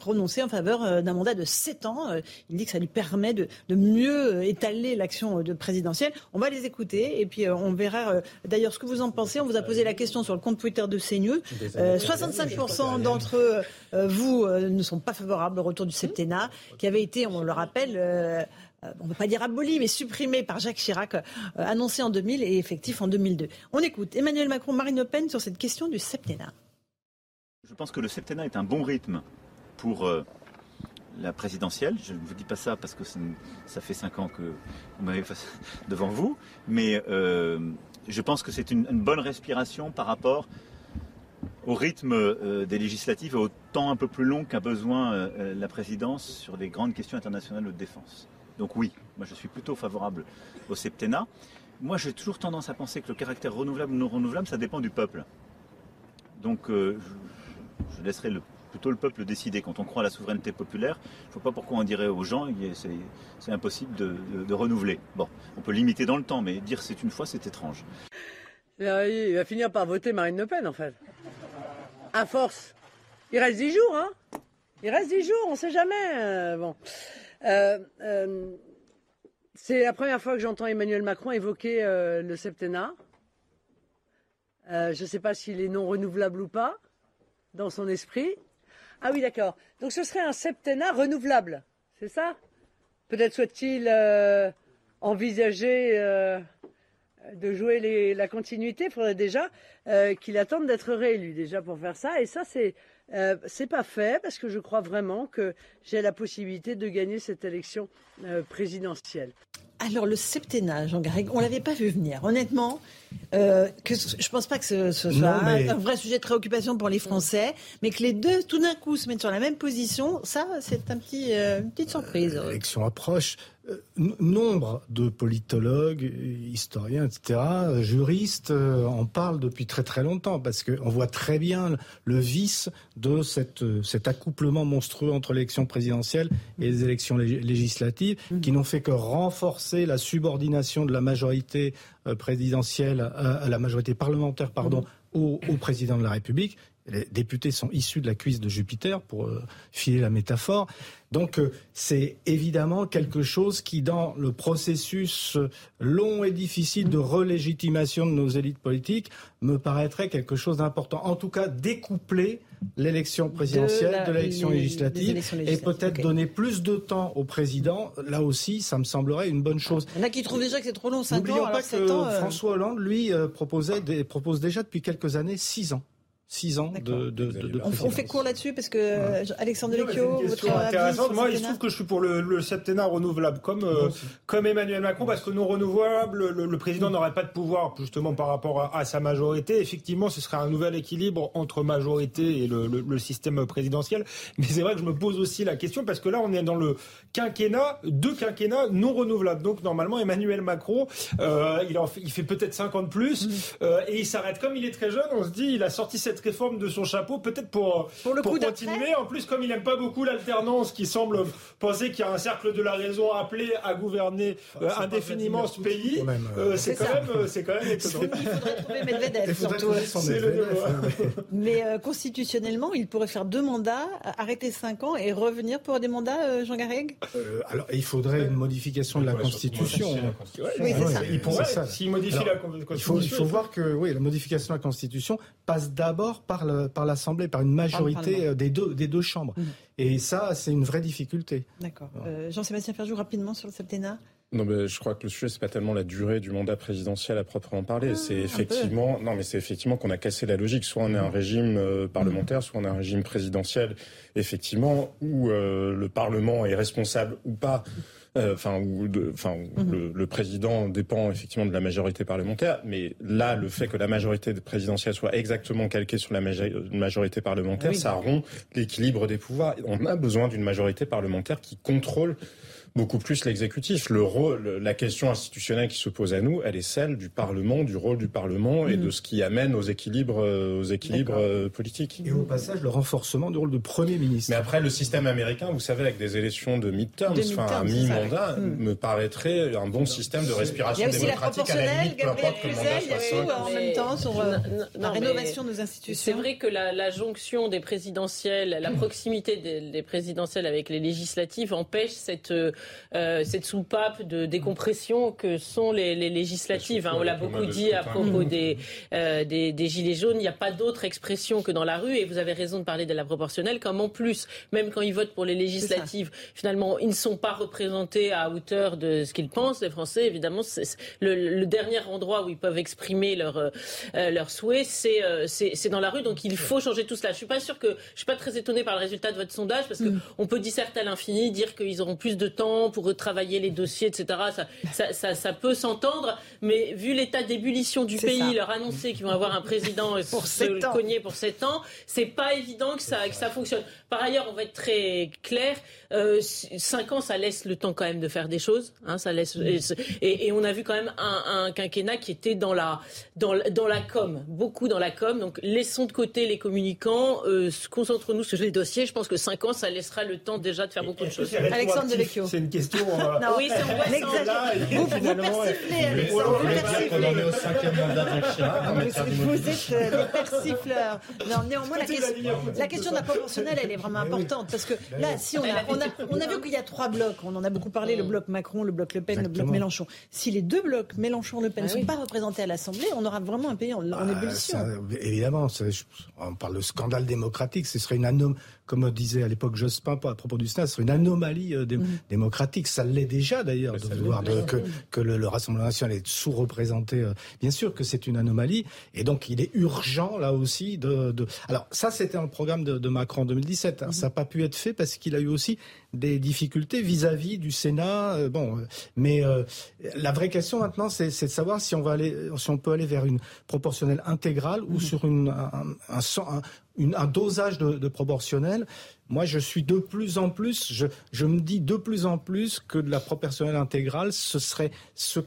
prononcé en faveur d'un mandat de 7 ans. il dit que ça lui permet de, mieux étaler l'action de présidentielle. On va les écouter et puis on verra d'ailleurs ce que vous en pensez. On vous a posé la question sur le compte Twitter de CNews. 65% euh, d'entre eux, euh, vous, euh, ne sont pas favorables au retour du septennat, qui avait été, on le rappelle, on ne va pas dire aboli, mais supprimé par Jacques Chirac, annoncé en 2000 et effectif en 2002. On écoute Emmanuel Macron, Marine Le Pen sur cette question du septennat. Je pense que le septennat est un bon rythme pour la présidentielle. Je ne vous dis pas ça parce que ça fait cinq ans que vous m'avez devant vous, mais je pense que c'est une, bonne respiration par rapport au rythme euh, des législatives et au temps un peu plus long qu'a besoin euh, la présidence sur les grandes questions internationales de défense. Donc oui, moi je suis plutôt favorable au septennat. Moi j'ai toujours tendance à penser que le caractère renouvelable ou non renouvelable, ça dépend du peuple. Donc euh, je, laisserai plutôt le peuple décider. Quand on croit à la souveraineté populaire, je ne vois pas pourquoi on dirait aux gens c'est impossible de, renouveler. Bon, on peut limiter dans le temps, mais dire c'est une fois, c'est étrange. Il va finir par voter Marine Le Pen en fait. À force. Il reste dix jours, hein Il reste dix jours, on ne sait jamais. Euh, bon. Euh, euh, c'est la première fois que j'entends Emmanuel Macron évoquer le septennat. je ne sais pas s'il est non renouvelable ou pas dans son esprit. Ah oui, d'accord. Donc ce serait un septennat renouvelable, c'est ça? Peut-être souhaite-t-il envisager de jouer la continuité. Il faudrait déjà qu'il attende d'être réélu déjà pour faire ça. Et ça, c'est euh, c'est pas fait parce que je crois vraiment que j'ai la possibilité de gagner cette élection euh, présidentielle. Alors le septennat, Jean Garrigue, on l'avait pas vu venir. Honnêtement, euh, que je pense pas que ce, soit un, vrai sujet de préoccupation pour les Français, mais que les deux, tout d'un coup, se mettent sur la même position, ça, c'est un petit, euh, une petite surprise. L'élection approche. Euh, nombre de politologues, historiens, etc., juristes en parlent depuis très très longtemps parce qu'on voit très bien le vice de cette, cet accouplement monstrueux entre l'élection présidentielle et les élections législatives mmh. qui n'ont fait que renforcer la subordination de la majorité présidentielle, à, la majorité parlementaire, pardon, mmh. au, au président de la République les députés sont issus de la cuisse de Jupiter, pour euh, filer la métaphore. Donc euh, c'est évidemment quelque chose qui, dans le processus euh, long et difficile de relégitimation de nos élites politiques, me paraîtrait quelque chose d'important. En tout cas, découpler l'élection présidentielle de l'élection législative et peut-être donner plus de temps au président. Là aussi, ça me semblerait une bonne chose. Il y en a qui trouvent déjà que c'est trop long, 5 ans. N'oublions pas que François Hollande, lui, proposait propose déjà depuis quelques années 6 ans. 6 ans de, de, de, On fait court là-dessus parce que euh, Alexandre Devecchio, votre intéressante. Moi, il se trouve que je suis pour le, le septennat renouvelable, comme euh, comme Emmanuel Macron, parce que non renouvelable, le, président n'aurait pas de pouvoir justement par rapport à, sa majorité. Effectivement, ce serait un nouvel équilibre entre majorité et le, le système présidentiel. Mais c'est vrai que je me pose aussi la question parce que là, on est dans le quinquennat, deux quinquennats non renouvelables. Donc normalement, Emmanuel Macron, euh, il, en fait, il fait peut-être 50 plus mm. euh, et il s'arrête comme il est très jeune. On se dit, il a sorti cette réforme de son chapeau, peut-être pour, pour, le pour continuer. En plus, comme il n'aime pas beaucoup l'alternance, qui semble penser qu'il y a un cercle de la raison appelé à gouverner euh, indéfiniment ce pays, euh, c'est quand, même, c'est quand même étonnant. Il faudrait trouver Medvedev, surtout. Mais euh, constitutionnellement, il pourrait faire deux mandats, arrêter cinq ans et revenir pour des mandats, Jean Garrigue? Alors, il faudrait une modification de la Constitution. Oui, c'est ça. Il pourrait, s'il modifie la Constitution. Il faut, voir que oui, la modification de la Constitution passe d'abord par l'Assemblée, par, une majorité euh, des deux, des deux chambres. Mmh. Et ça, c'est une vraie difficulté. D'accord. Euh, Jean-Sébastien Ferjou, rapidement sur le septennat non, mais je crois que le sujet c'est pas tellement la durée du mandat présidentiel à proprement parler. Ah, c'est effectivement, non, mais c'est effectivement qu'on a cassé la logique. Soit on est un régime euh, parlementaire, soit on est un régime présidentiel, effectivement, où le Parlement est responsable ou pas euh, enfin, enfin, mhm. le, président dépend effectivement de la majorité parlementaire, mais là, le fait que la majorité présidentielle soit exactement calquée sur la majorité parlementaire, ça rompt l'équilibre des pouvoirs. On a besoin d'une majorité parlementaire qui contrôle beaucoup plus l'exécutif. Le rôle, la question institutionnelle qui se pose à nous, elle est celle du Parlement, du rôle du Parlement et de mm. ce qui amène aux équilibres, euh, aux équilibres euh, politiques. Et au passage, le renforcement du rôle de Premier ministre. Mais après, le système américain, vous savez, avec des élections de mid-term, enfin un mi-mandat, mm. me paraîtrait un bon système de respiration démocratique à la limite, peu importe que le mandat soit en même temps sur euh, la rénovation de nos institutions. C'est vrai que la, jonction des présidentielles, la proximité des, présidentielles avec les législatives empêche cette euh, cette soupape de décompression que sont les, législatives. Hein. On l'a beaucoup dit à propos euh, des, des, Gilets jaunes. Il n'y a pas d'autre expression que dans la rue. Et vous avez raison de parler de la proportionnelle, comme en plus, même quand ils votent pour les législatives, finalement, ils ne sont pas représentés à hauteur de ce qu'ils pensent. Les Français, évidemment, c'est le, dernier endroit où ils peuvent exprimer leurs euh, leur souhaits, c'est dans la rue. Donc il faut changer tout cela. Je suis pas sûr que je suis pas très étonnée par le résultat de votre sondage parce qu'on mm. on peut disserter à l'infini, dire qu'ils auront plus de temps temps pour retravailler les dossiers, etc. Ça, peut s'entendre, mais vu l'état d'ébullition du pays, leur annoncer qu'ils vont avoir un président pour se cogner pour 7 ans, c'est pas évident que ça, que ça fonctionne. Par ailleurs, on va être très clair, euh, 5 ans, ça laisse le temps quand même de faire des choses. Hein, ça laisse, et, on a vu quand même un, quinquennat qui était dans la, dans, dans la com, beaucoup dans la com. Donc laissons de côté les communicants, euh, concentrons-nous sur les dossiers. Je pense que 5 ans, ça laissera le temps déjà de faire beaucoup de choses. Alexandre Devecchio. C'est une question. Euh... non, oui, c'est Vous, vous persiflez, Alexandre. Vous persiflez. On est au cinquième mandat Vous êtes euh, des persifleurs. Non, néanmoins, la, question, la question de la proportionnelle, elle est vraiment importante. Parce que là, si on a, on a, on a vu qu'il y a trois blocs. On en a beaucoup parlé, le bloc Macron, le bloc Le Pen, le bloc Mélenchon. Si les deux blocs, Mélenchon-Le Pen, ne ah sont pas représentés à l'Assemblée, on aura vraiment un pays en, ah, ébullition. évidemment, on parle de scandale démocratique. Ce serait une anomalie comme disait à l'époque Jospin à propos du Sénat, c'est une anomalie euh, mm. démocratique. Ça l'est déjà d'ailleurs de voir que, le, Rassemblement national est sous-représenté. Euh. bien sûr que c'est une anomalie, et donc il est urgent là aussi de. Alors ça, c'était un programme de, Macron en 2017. Mm-hmm. Ça n'a pas pu être fait parce qu'il a eu aussi des difficultés vis-à-vis du Sénat. Euh, bon, mais la vraie question maintenant, c'est de savoir si on va aller, si on peut aller vers une proportionnelle intégrale ou mm-hmm. sur une, un, un, un dosage de, proportionnel. Moi, je suis de plus en plus, je, je, me dis de plus en plus que de la proportionnelle intégrale, ce serait ce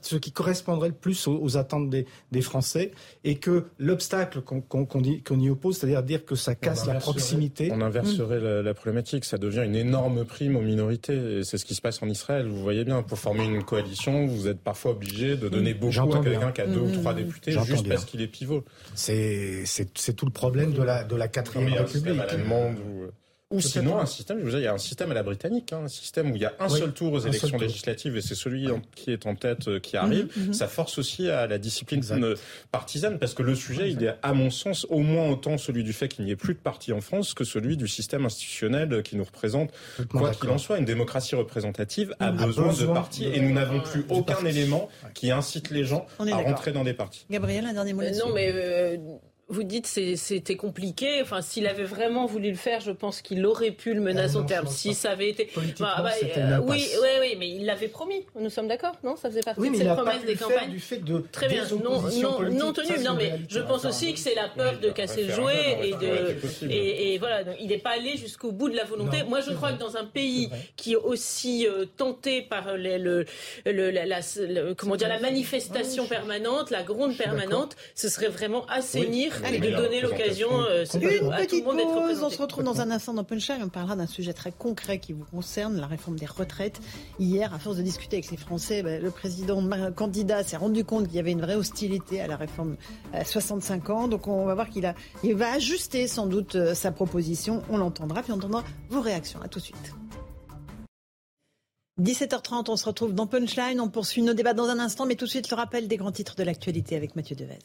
ce qui correspondrait le plus aux, attentes des, des, Français et que l'obstacle qu'on y oppose, c'est-à-dire dire que ça casse la proximité. On inverserait la, problématique, ça devient une énorme prime aux minorités. C'est ce qui se passe en Israël. Vous voyez bien, pour former une coalition, vous êtes parfois obligé de donner beaucoup à quelqu'un qui a deux ou trois mmh. députés juste parce qu'il est pivot. C'est tout le problème de la, de la quatrième République. Ou sinon, un système, je vous dire, il y a un système à la britannique, hein, un système où il y a un seul tour aux élections législatives et c'est celui qui est en tête euh, qui arrive. Mhm, mhm. Ça force aussi à la discipline partisane parce que le sujet, il est, à mon sens, au moins autant celui du fait qu'il n'y ait plus de partis en France que celui du système institutionnel qui nous représente. Quoi qu'il en soit, une démocratie représentative a, besoin, de partis et nous n'avons plus aucun élément qui incite les gens à rentrer dans des partis. Gabriel, un dernier mot euh, Non, mais euh, vous dites c'était compliqué. Enfin, s'il avait vraiment voulu le faire, je pense qu'il aurait pu le mener à son terme. Si ça avait été, bah, bah, euh, oui, oui, oui, mais il l'avait promis. Nous sommes d'accord, non? Ça faisait partie de ses promesses des campagnes. Du fait de très bien, non, non, non tenu. Non, mais je pense aussi que c'est la peur de casser le jouet et de et, voilà. il n'est pas allé jusqu'au bout de la volonté. Moi, je crois que dans un pays qui est aussi euh, tenté par le, le, la, comment dire la manifestation permanente, la gronde permanente, ce serait vraiment assainir Allez, de donner l'occasion euh, une petite pause. On se retrouve dans un instant dans Punchline. On parlera d'un sujet très concret qui vous concerne, la réforme des retraites. Hier, à force de discuter avec les Français, ben, le président candidat s'est rendu compte qu'il y avait une vraie hostilité à la réforme à 65 ans. Donc on va voir qu'il a, il va ajuster sans doute euh, sa proposition. On l'entendra, puis on entendra vos réactions. À tout de suite. 17h30, on se retrouve dans Punchline. On poursuit nos débats dans un instant, mais tout de suite le rappel des grands titres de l'actualité avec Mathieu Devez.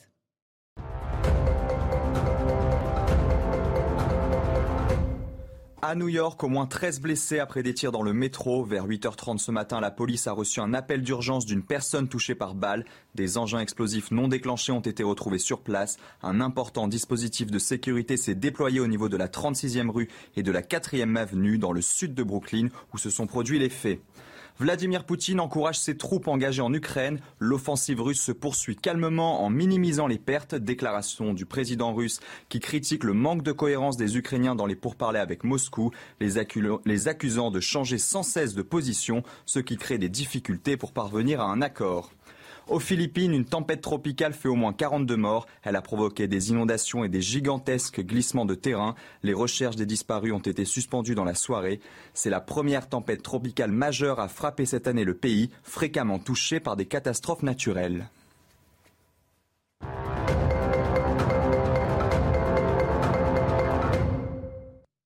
À New York, au moins 13 blessés après des tirs dans le métro. Vers 8h30 ce matin, la police a reçu un appel d'urgence d'une personne touchée par balle. Des engins explosifs non déclenchés ont été retrouvés sur place. Un important dispositif de sécurité s'est déployé au niveau de la 36e rue et de la 4e avenue dans le sud de Brooklyn où se sont produits les faits. Vladimir Poutine encourage ses troupes engagées en Ukraine. L'offensive russe se poursuit calmement en minimisant les pertes. Déclaration du président russe qui critique le manque de cohérence des Ukrainiens dans les pourparlers avec Moscou, les, accusant de changer sans cesse de position, ce qui crée des difficultés pour parvenir à un accord. Aux Philippines, une tempête tropicale fait au moins 42 morts. Elle a provoqué des inondations et des gigantesques glissements de terrain. Les recherches des disparus ont été suspendues dans la soirée. C'est la première tempête tropicale majeure à frapper cette année le pays, fréquemment touché par des catastrophes naturelles.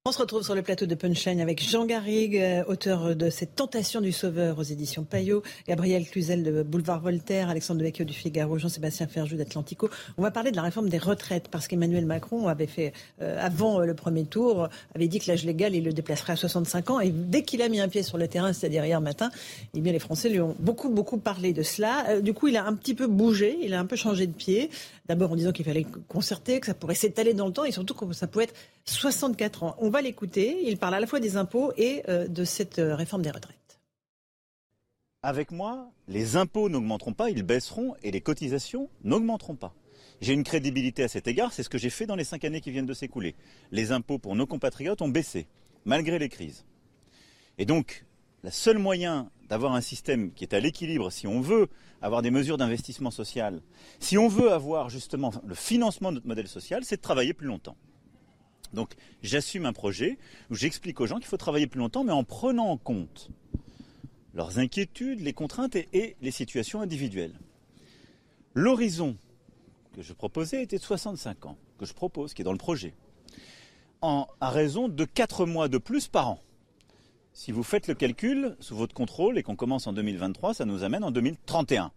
On se retrouve sur le plateau de Punchline avec Jean Garrigue, euh, auteur de cette tentation du sauveur aux éditions Payot, Gabriel Cluzel de Boulevard Voltaire, Alexandre Devecchio du Figaro, Jean-Sébastien Ferjou d'Atlantico. On va parler de la réforme des retraites parce qu'Emmanuel Macron avait fait, euh, avant euh, le premier tour, avait dit que l'âge légal, il le déplacerait à 65 ans. Et dès qu'il a mis un pied sur le terrain, c'est-à-dire hier matin, eh bien, les Français lui ont beaucoup, beaucoup parlé de cela. du coup, il a un petit peu bougé, il a un peu changé de pied. D'abord en disant qu'il fallait concerter, que ça pourrait s'étaler dans le temps et surtout que ça pouvait être 64 ans. L'écouter. Il parle à la fois des impôts et euh, de cette euh, réforme des retraites. avec moi, les impôts n'augmenteront pas, ils baisseront et les cotisations n'augmenteront pas. J'ai une crédibilité à cet égard, c'est ce que j'ai fait dans les cinq années qui viennent de s'écouler. Les impôts pour nos compatriotes ont baissé, malgré les crises. Et donc, le seul moyen d'avoir un système qui est à l'équilibre, si on veut avoir des mesures d'investissement social, si on veut avoir justement le financement de notre modèle social, c'est de travailler plus longtemps. Donc j'assume un projet où j'explique aux gens qu'il faut travailler plus longtemps, mais en prenant en compte leurs inquiétudes, les contraintes et, les situations individuelles. L'horizon que je proposais était de 65 ans, que je propose, qui est dans le projet, en, à raison de 4 mois de plus par an. Si vous faites le calcul sous votre contrôle et qu'on commence en 2023, ça nous amène en 2031.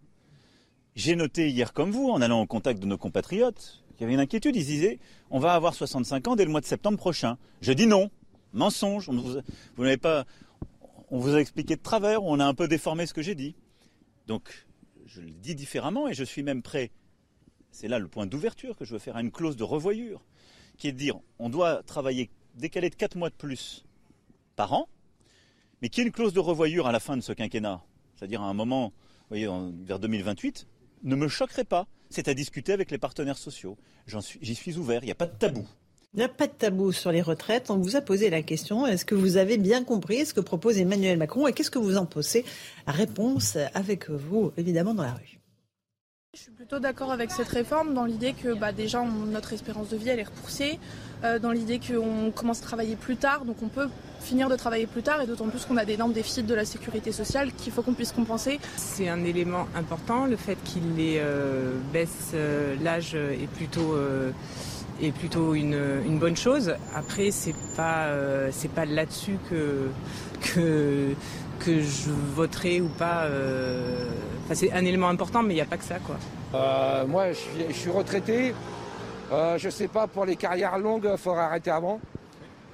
J'ai noté hier comme vous, en allant au contact de nos compatriotes, qu'il y avait une inquiétude. Ils disaient, on va avoir 65 ans dès le mois de septembre prochain. Je dis non, mensonge. Vous, vous n'avez pas, on vous a expliqué de travers, on a un peu déformé ce que j'ai dit. Donc, je le dis différemment et je suis même prêt, c'est là le point d'ouverture que je veux faire, à une clause de revoyure, qui est de dire, on doit travailler décalé de 4 mois de plus par an, mais qui est une clause de revoyure à la fin de ce quinquennat, c'est-à-dire à un moment, vous voyez, vers 2028, ne me choquerait pas. C'est à discuter avec les partenaires sociaux. J'y suis ouvert, il n'y a pas de tabou. Il n'y a pas de tabou sur les retraites. On vous a posé la question est-ce que vous avez bien compris ce que propose Emmanuel Macron et qu'est-ce que vous en pensez? Réponse avec vous, évidemment, dans la rue. Je suis plutôt d'accord avec cette réforme dans l'idée que bah, déjà notre espérance de vie elle est repoussée, euh, dans l'idée qu'on commence à travailler plus tard, donc on peut finir de travailler plus tard et d'autant plus qu'on a d'énormes déficits de la sécurité sociale qu'il faut qu'on puisse compenser. C'est un élément important, le fait qu'il euh, baisse euh, l'âge est plutôt une, bonne chose. Après, c'est pas pas là-dessus que que je voterai ou pas. Euh, c'est un élément important, mais il n'y a pas que ça, quoi. Euh, moi, je suis, retraité. je sais pas pour les carrières longues, il faudra arrêter avant.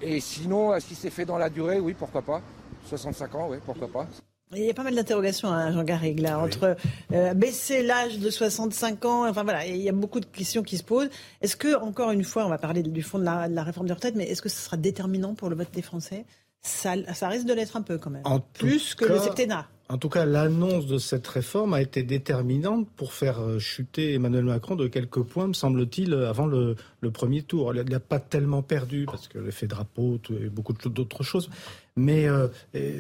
Et sinon, si c'est fait dans la durée, oui, pourquoi pas. 65 ans, oui, pourquoi pas. Il y a pas mal d'interrogations, hein, Jean Garrigue, là, entre euh, baisser l'âge de 65 ans. Enfin voilà, il y a beaucoup de questions qui se posent. Est-ce que, encore une fois, on va parler du fond de la, réforme des retraites, mais est-ce que ce sera déterminant pour le vote des Français? Ça, ça, risque de l'être un peu quand même. En Plus que le septennat. En tout cas, l'annonce de cette réforme a été déterminante pour faire euh, chuter Emmanuel Macron de quelques points, me semble-t-il, avant le, premier tour. Il n'a pas tellement perdu, parce que l'effet drapeau et beaucoup d'autres choses. Mais euh,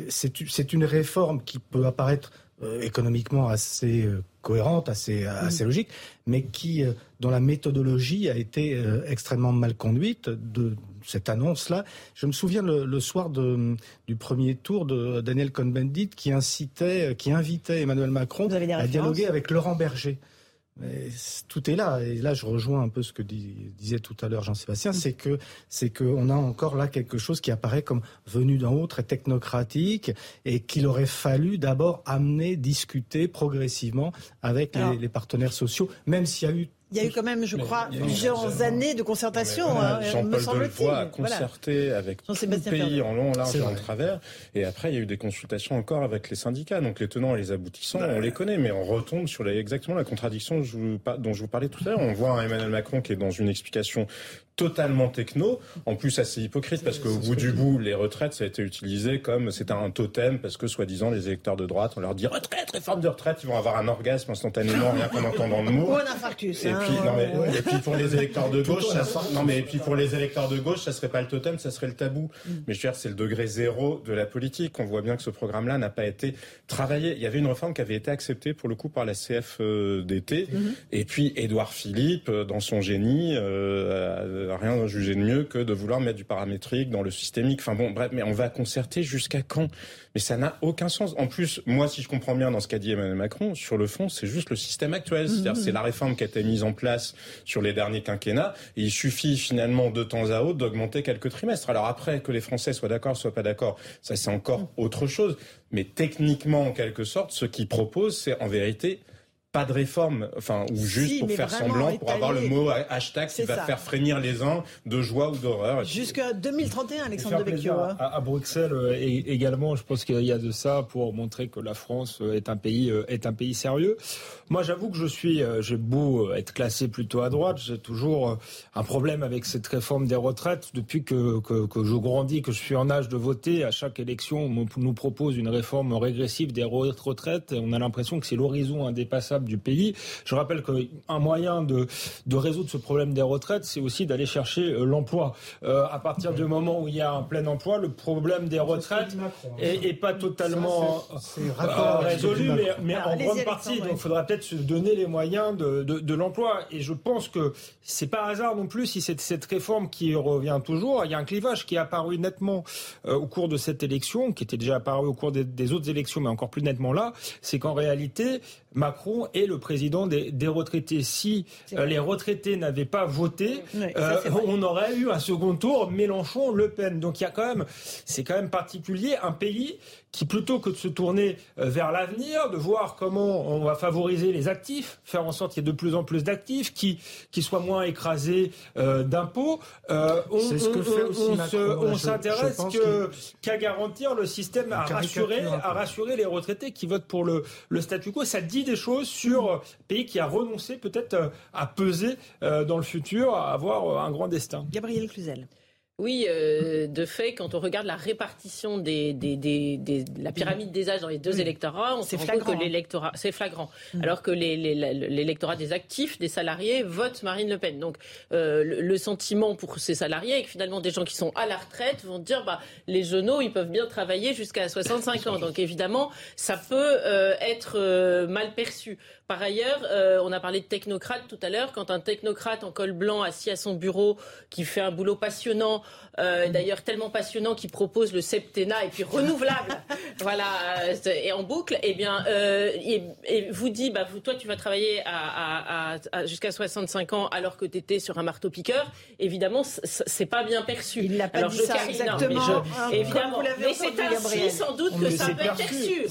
c'est une réforme qui peut apparaître euh, économiquement assez cohérente, assez, assez logique, mais qui, dont la méthodologie a été extrêmement mal conduite de, cette annonce-là. Je me souviens le, soir du premier tour de Daniel Cohn-Bendit qui incitait, qui invitait Emmanuel Macron à dialoguer avec Laurent Berger. Tout est là, et là je rejoins un peu ce que disait tout à l'heure Jean-Sébastien, c'est que c'est qu'on a encore là quelque chose qui apparaît comme venu d'en haut, très technocratique, et qu'il aurait fallu d'abord amener, discuter progressivement avec les, les, partenaires sociaux, même s'il y a eu il y a eu quand même, je crois, plusieurs années de concertation, hein, me semble-t-il. a concerté avec tout le pays en long, large et en travers. Et après, il y a eu des consultations encore avec les syndicats. Donc les tenants et les aboutissants, on les connaît, mais on retombe sur exactement la contradiction dont je vous parlais tout à l'heure. On voit un Emmanuel Macron qui est dans une explication totalement techno, en plus assez hypocrite parce qu'au bout du bout, les retraites, ça a été utilisé comme c'était un totem parce que soi-disant les électeurs de droite, on leur dit retraite, réforme de retraite, ils vont avoir un orgasme instantanément rien qu'en entendant le mot. Ou un infarctus. Et, puis, non, mais, et puis pour les électeurs de gauche, ça, non mais et puis pour les électeurs de gauche, ça serait pas le totem, ça serait le tabou. Mm. Mais je veux dire, c'est le degré zéro de la politique. On voit bien que ce programme-là n'a pas été travaillé. Il y avait une réforme qui avait été acceptée pour le coup par la CFDT, mm-hmm. et puis Édouard Philippe, dans son génie, euh, rien jugé de mieux que de vouloir mettre du paramétrique dans le systémique. Enfin bon, bref, mais on va concerter jusqu'à quand? Mais ça n'a aucun sens. En plus, moi, si je comprends bien dans ce qu'a dit Emmanuel Macron, sur le fond, c'est juste le système actuel. C'est-à-dire, c'est la réforme qui a été mise en place sur les derniers quinquennats. Il suffit finalement de temps à autre d'augmenter quelques trimestres. Alors après, que les Français soient d'accord, soient pas d'accord, ça c'est encore autre chose. Mais techniquement, en quelque sorte, ce qu'ils proposent, c'est en vérité pas de réforme, enfin, ou juste pour faire semblant, pour avoir le mot hashtag qui va faire frémir les uns de joie ou d'horreur. Jusqu'à 2031, Alexandre Devecchio. Hein. À, à, Bruxelles euh, également, je pense qu'il y a de ça pour montrer que la France euh, est un pays, euh, est un pays sérieux. Moi, j'avoue que je suis, j'ai beau être classé plutôt à droite, j'ai toujours un problème avec cette réforme des retraites. Depuis que, que, que, je grandis, que je suis en âge de voter, à chaque élection, on nous propose une réforme régressive des retraites. Et on a l'impression que c'est l'horizon indépassable du pays. Je rappelle qu'un moyen de, de résoudre ce problème des retraites, c'est aussi d'aller chercher euh, l'emploi. Euh, à partir du moment où il y a un plein emploi, le problème des retraites est, pas totalement euh, résolu, mais, en grande partie. Donc, il faudra peut-être se donner les moyens de, de, l'emploi. Et je pense que c'est pas hasard non plus si c'est cette réforme qui revient toujours. Il y a un clivage qui est apparu nettement au cours de cette élection, qui était déjà apparu au cours des, des autres élections, mais encore plus nettement là. C'est qu'en réalité, Macron est le président des, retraités. Si euh, les retraités n'avaient pas voté, euh, on aurait eu un second tour Mélenchon-Le Pen. Donc il y a quand même, c'est quand même particulier, un pays qui plutôt que de se tourner euh, vers l'avenir, de voir comment on va favoriser les actifs, faire en sorte qu'il y ait de plus en plus d'actifs, qui, qui soient moins écrasés d'impôts, on, s'intéresse qu'à garantir le système, à rassurer, à rassurer les retraités qui votent pour le, le statu quo. Ça dit des choses sur un pays qui a renoncé peut-être euh, à peser euh, dans le futur, à avoir euh, un grand destin. Gabriel Cluzel. Oui, euh, de fait, quand on regarde la répartition des, des, des, des la pyramide des âges dans les deux électorats, on se rend compte que hein. l'électorat, c'est flagrant, mm. alors que l'électorat des actifs, des salariés, vote Marine Le Pen. Donc, euh, le, sentiment pour ces salariés est que finalement des gens qui sont à la retraite vont dire, bah, les genoux, ils peuvent bien travailler jusqu'à 65 ans. Donc, évidemment, ça peut euh, être mal perçu. Par ailleurs, euh, on a parlé de technocrate tout à l'heure. Quand un technocrate en col blanc assis à son bureau, qui fait un boulot passionnant, euh, d'ailleurs tellement passionnant qu'il propose le septennat et puis renouvelable, voilà, euh, et en boucle, eh bien, euh, et, vous dit, bah, vous, toi, tu vas travailler à, jusqu'à 65 ans alors que tu étais sur un marteau-piqueur, évidemment, c'est pas bien perçu. Il l'a pas alors, dit je ça exactement. mais, évidemment, mais c'est ainsi sans doute que ça peut être perçu.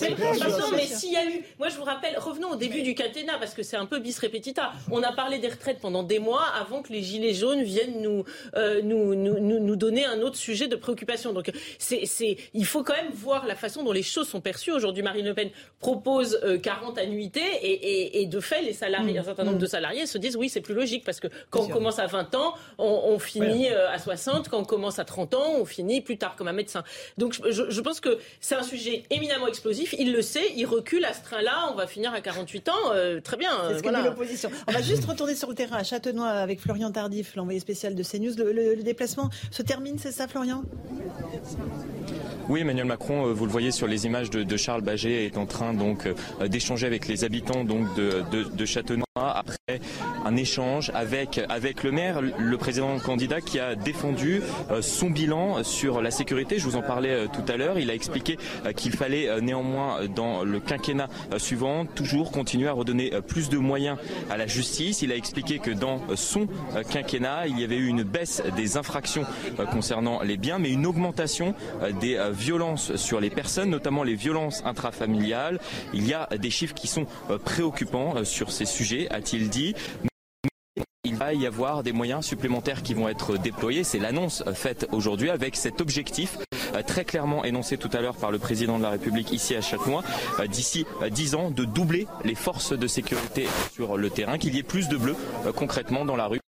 Mais s'il y a eu, moi je vous rappelle, revenons au début du quinquennat parce que c'est un peu bis repetita. On a parlé des retraites pendant des mois avant que les gilets jaunes viennent nous, nous, nous, nous donner un autre sujet de préoccupation. Donc, c'est, c'est, il faut quand même voir la façon dont les choses sont perçues. Aujourd'hui, Marine Le Pen propose 40 euh, annuités et, et, de fait, les salariés, mmh. un certain nombre de mmh. salariés se disent oui, c'est plus logique parce que quand on commence à 20 ans, on, finit euh, à 60. Quand on commence à 30 ans, on finit plus tard comme un médecin. Donc, je, je pense que c'est un sujet éminemment explosif. Il le sait, il recule à ce train-là. On va finir à 48 ans. Euh, très bien. C'est ce voilà. l'opposition. On va juste retourner sur le terrain à Châtenois avec Florian Tardif, l'envoyé spécial de CNews. Le, le, le déplacement se termine c'est ça Florian? Oui, Emmanuel Macron, euh, vous le voyez sur les images de, Charles Baget, est en train donc euh, d'échanger avec les habitants donc de, de, Châtenois après un échange avec avec le maire, le président candidat qui a défendu euh, son bilan sur la sécurité. Je vous en parlais tout à l'heure. Il a expliqué qu'il fallait néanmoins dans le quinquennat suivant toujours continuer à redonner plus de moyens à la justice. Il a expliqué que dans son quinquennat, il y avait eu une baisse des infractions concernant les biens, mais une augmentation des violences sur les personnes, notamment les violences intrafamiliales. Il y a des chiffres qui sont euh, préoccupants euh, sur ces sujets, a-t-il dit. Il va y avoir des moyens supplémentaires qui vont être déployés. C'est l'annonce faite aujourd'hui avec cet objectif euh, très clairement énoncé tout à l'heure par le président de la République ici à Châtenois, d'ici 10 ans, de doubler les forces de sécurité sur le terrain, qu'il y ait plus de bleus concrètement dans la rue.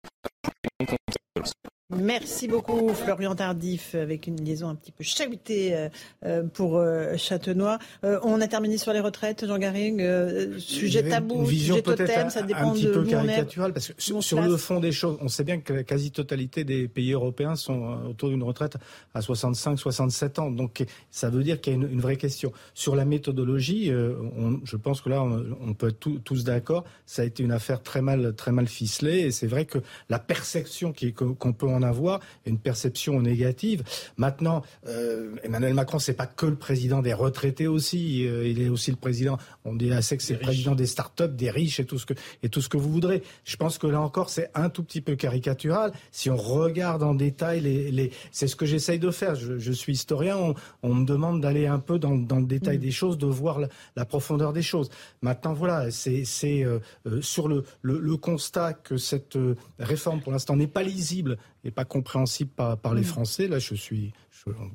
Merci beaucoup Florian Tardif avec une liaison un petit peu chahutée euh, euh, pour euh, Châtenois. on a terminé sur les retraites, Jean Garing. sujet tabou, sujet totem, ça dépend un petit peu caricaturale parce que sur, le fond des choses, on sait bien que la quasi-totalité des pays européens sont autour d'une retraite à 65-67 ans. Donc ça veut dire qu'il y a une, vraie question. Sur la méthodologie, je pense que là on, peut être tous d'accord. Ça a été une affaire très mal, très mal ficelée et c'est vrai que la perception qu'on peut en en avoir, une perception négative. Maintenant, euh, Emmanuel Macron, c'est pas que le président des retraités aussi, euh, il est aussi le président, on dit assez que c'est le président des start-up, des riches et tout ce que et tout ce que vous voudrez. Je pense que là encore, c'est un tout petit peu caricatural. Si on regarde en détail les, les... c'est ce que j'essaye de faire. Je, je suis historien, on, on me demande d'aller un peu dans, dans, le détail mm. des choses, de voir la, la, profondeur des choses. Maintenant, voilà, c'est euh, euh, sur le, le, le, constat que cette euh, réforme, pour l'instant, n'est pas lisible et pas compréhensible par, par les mm. Français. Là, je suis,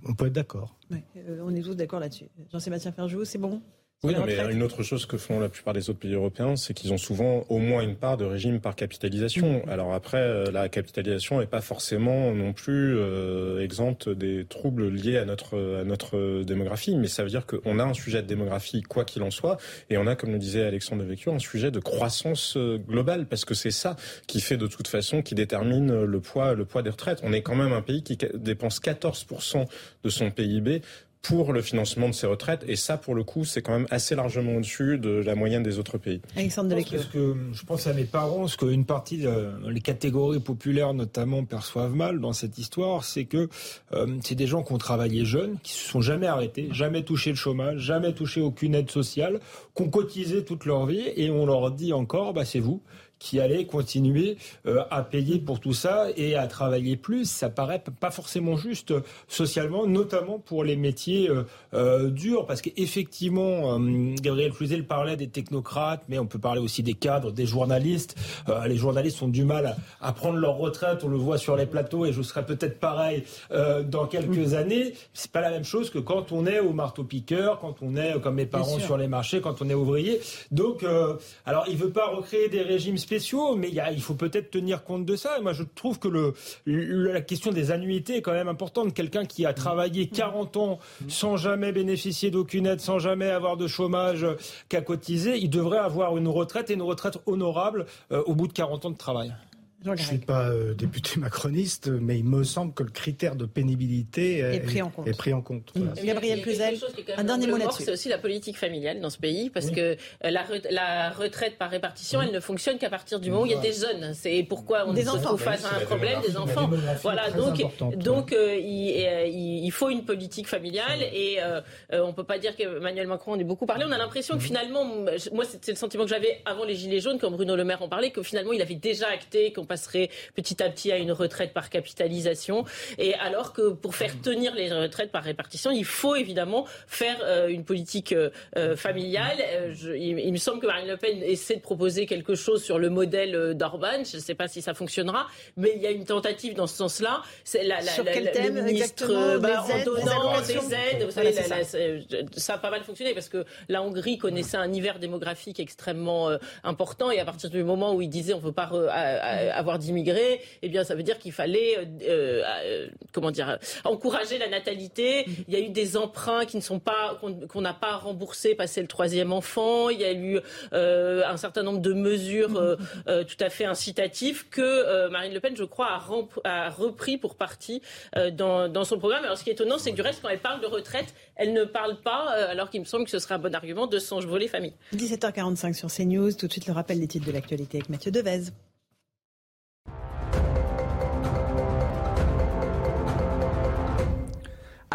on peut être d'accord. Ouais, on est tous d'accord là-dessus. Jean-Sébastien Ferjou, c'est bon? Oui, mais une autre chose que font la plupart des autres pays européens, c'est qu'ils ont souvent au moins une part de régime par capitalisation. Mmh. Alors après, euh, la capitalisation n'est pas forcément non plus euh, exempte des troubles liés à notre à notre démographie, mais ça veut dire qu'on a un sujet de démographie quoi qu'il en soit, et on a, comme le disait Alexandre Devecchio, un sujet de croissance euh, globale, parce que c'est ça qui fait de toute façon, qui détermine le poids le poids des retraites. On est quand même un pays qui dépense 14% de son PIB pour le financement de ces retraites. Et ça, pour le coup, c'est quand même assez largement au-dessus de la moyenne des autres pays. Alexandre je pense, que, je pense à mes parents, ce qu'une partie des catégories populaires notamment perçoivent mal dans cette histoire, c'est que euh, c'est des gens qui ont travaillé jeunes, qui se sont jamais arrêtés, jamais touché le chômage, jamais touché aucune aide sociale, qui ont cotisé toute leur vie, et on leur dit encore, bah, c'est vous qui allait continuer euh, à payer pour tout ça et à travailler plus. Ça paraît pas forcément juste socialement, notamment pour les métiers euh, euh, durs, parce qu'effectivement, Gabriel Cluzel parlait des technocrates, mais on peut parler aussi des cadres, des journalistes. les journalistes ont du mal à, prendre leur retraite, on le voit sur les plateaux, et je serai peut-être pareil dans quelques années. C'est pas la même chose que quand on est au marteau-piqueur, quand on est comme mes parents sur les marchés, quand on est ouvrier. Donc, alors il veut pas recréer des régimes spéciaux mais il faut peut-être tenir compte de ça. Et moi, je trouve que le, la question des annuités est quand même importante. Quelqu'un qui a travaillé 40 ans sans jamais bénéficier d'aucune aide, sans jamais avoir de chômage qu'à cotiser, il devrait avoir une retraite et une retraite honorable euh, au bout de 40 ans de travail. Je ne suis pas euh, député macroniste, mais il me semble que le critère de pénibilité est, pris en compte. Est pris en compte. Gabriel Cluzel, un dernier mot là-dessus. C'est aussi la politique familiale dans ce pays, parce que euh, la, la, retraite par répartition, elle ne fonctionne qu'à partir du moment où il y a des jeunes. C'est pourquoi on des se enfants. face à un problème des enfants. Voilà, donc, donc euh, il, il, faut une politique familiale et on ne peut pas dire qu'Emmanuel Macron en ait beaucoup parlé. On a l'impression que finalement, moi c'est le sentiment que j'avais avant les Gilets jaunes, quand Bruno Le Maire en parlait, que finalement il avait déjà acté qu'on passerait petit à petit à une retraite par capitalisation. Et alors que pour faire tenir les retraites par répartition, il faut évidemment faire euh, une politique euh, euh, familiale. il, me semble que Marine Le Pen essaie de proposer quelque chose sur le modèle d'Orban. Je ne sais pas si ça fonctionnera, mais il y a une tentative dans ce sens-là. C'est la, sur quel thème ministre, bah, en donnant des aides. Vous savez, ça. a pas mal fonctionné parce que la Hongrie connaissait un hiver démographique extrêmement important et à partir du moment où il disait on ne veut pas avoir d'immigrés, eh bien, ça veut dire qu'il fallait, euh, euh, comment dire, encourager la natalité. Mhm. Il y a eu des emprunts qui ne sont pas, qu'on n'a pas remboursés, passer le troisième enfant. Il y a eu euh, un certain nombre de mesures mhm. tout à fait incitatives que Marine Le Pen, je crois, a, repris pour partie dans, son programme. Alors, ce qui est étonnant, c'est que du reste, quand elle parle de retraite, elle ne parle pas, alors qu'il me semble que ce serait un bon argument, de s'envoler famille. 17h45 sur CNews. Tout de suite, le rappel des titres de l'actualité avec Mathieu Devez.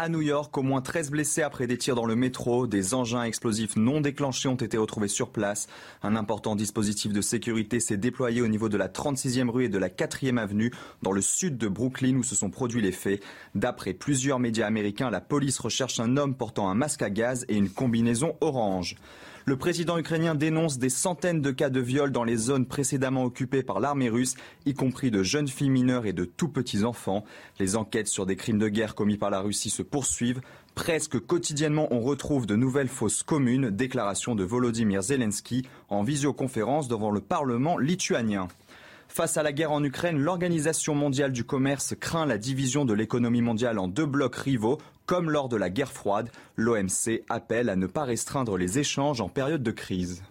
À New York, au moins 13 blessés après des tirs dans le métro. Des engins explosifs non déclenchés ont été retrouvés sur place. Un important dispositif de sécurité s'est déployé au niveau de la 36e rue et de la 4e avenue, dans le sud de Brooklyn où se sont produits les faits. D'après plusieurs médias américains, la police recherche un homme portant un masque à gaz et une combinaison orange. Le président ukrainien dénonce des centaines de cas de viol dans les zones précédemment occupées par l'armée russe, y compris de jeunes filles mineures et de tout petits enfants. Les enquêtes sur des crimes de guerre commis par la Russie se poursuivent. Presque quotidiennement, on retrouve de nouvelles fausses communes, déclaration de Volodymyr Zelensky en visioconférence devant le Parlement lituanien. Face à la guerre en Ukraine, l'Organisation mondiale du commerce craint la division de l'économie mondiale en deux blocs rivaux comme lors de la guerre froide, l'OMC appelle à ne pas restreindre les échanges en période de crise.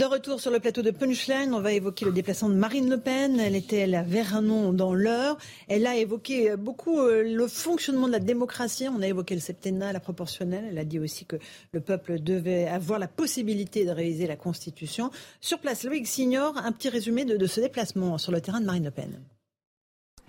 De retour sur le plateau de Punchline, on va évoquer le déplacement de Marine Le Pen. Elle était à Vernon dans l'heure. Elle a évoqué beaucoup euh, le fonctionnement de la démocratie. On a évoqué le septennat, la proportionnelle. Elle a dit aussi que le peuple devait avoir la possibilité de réviser la Constitution. Sur place, Loïc Signor, un petit résumé de ce déplacement sur le terrain de Marine Le Pen.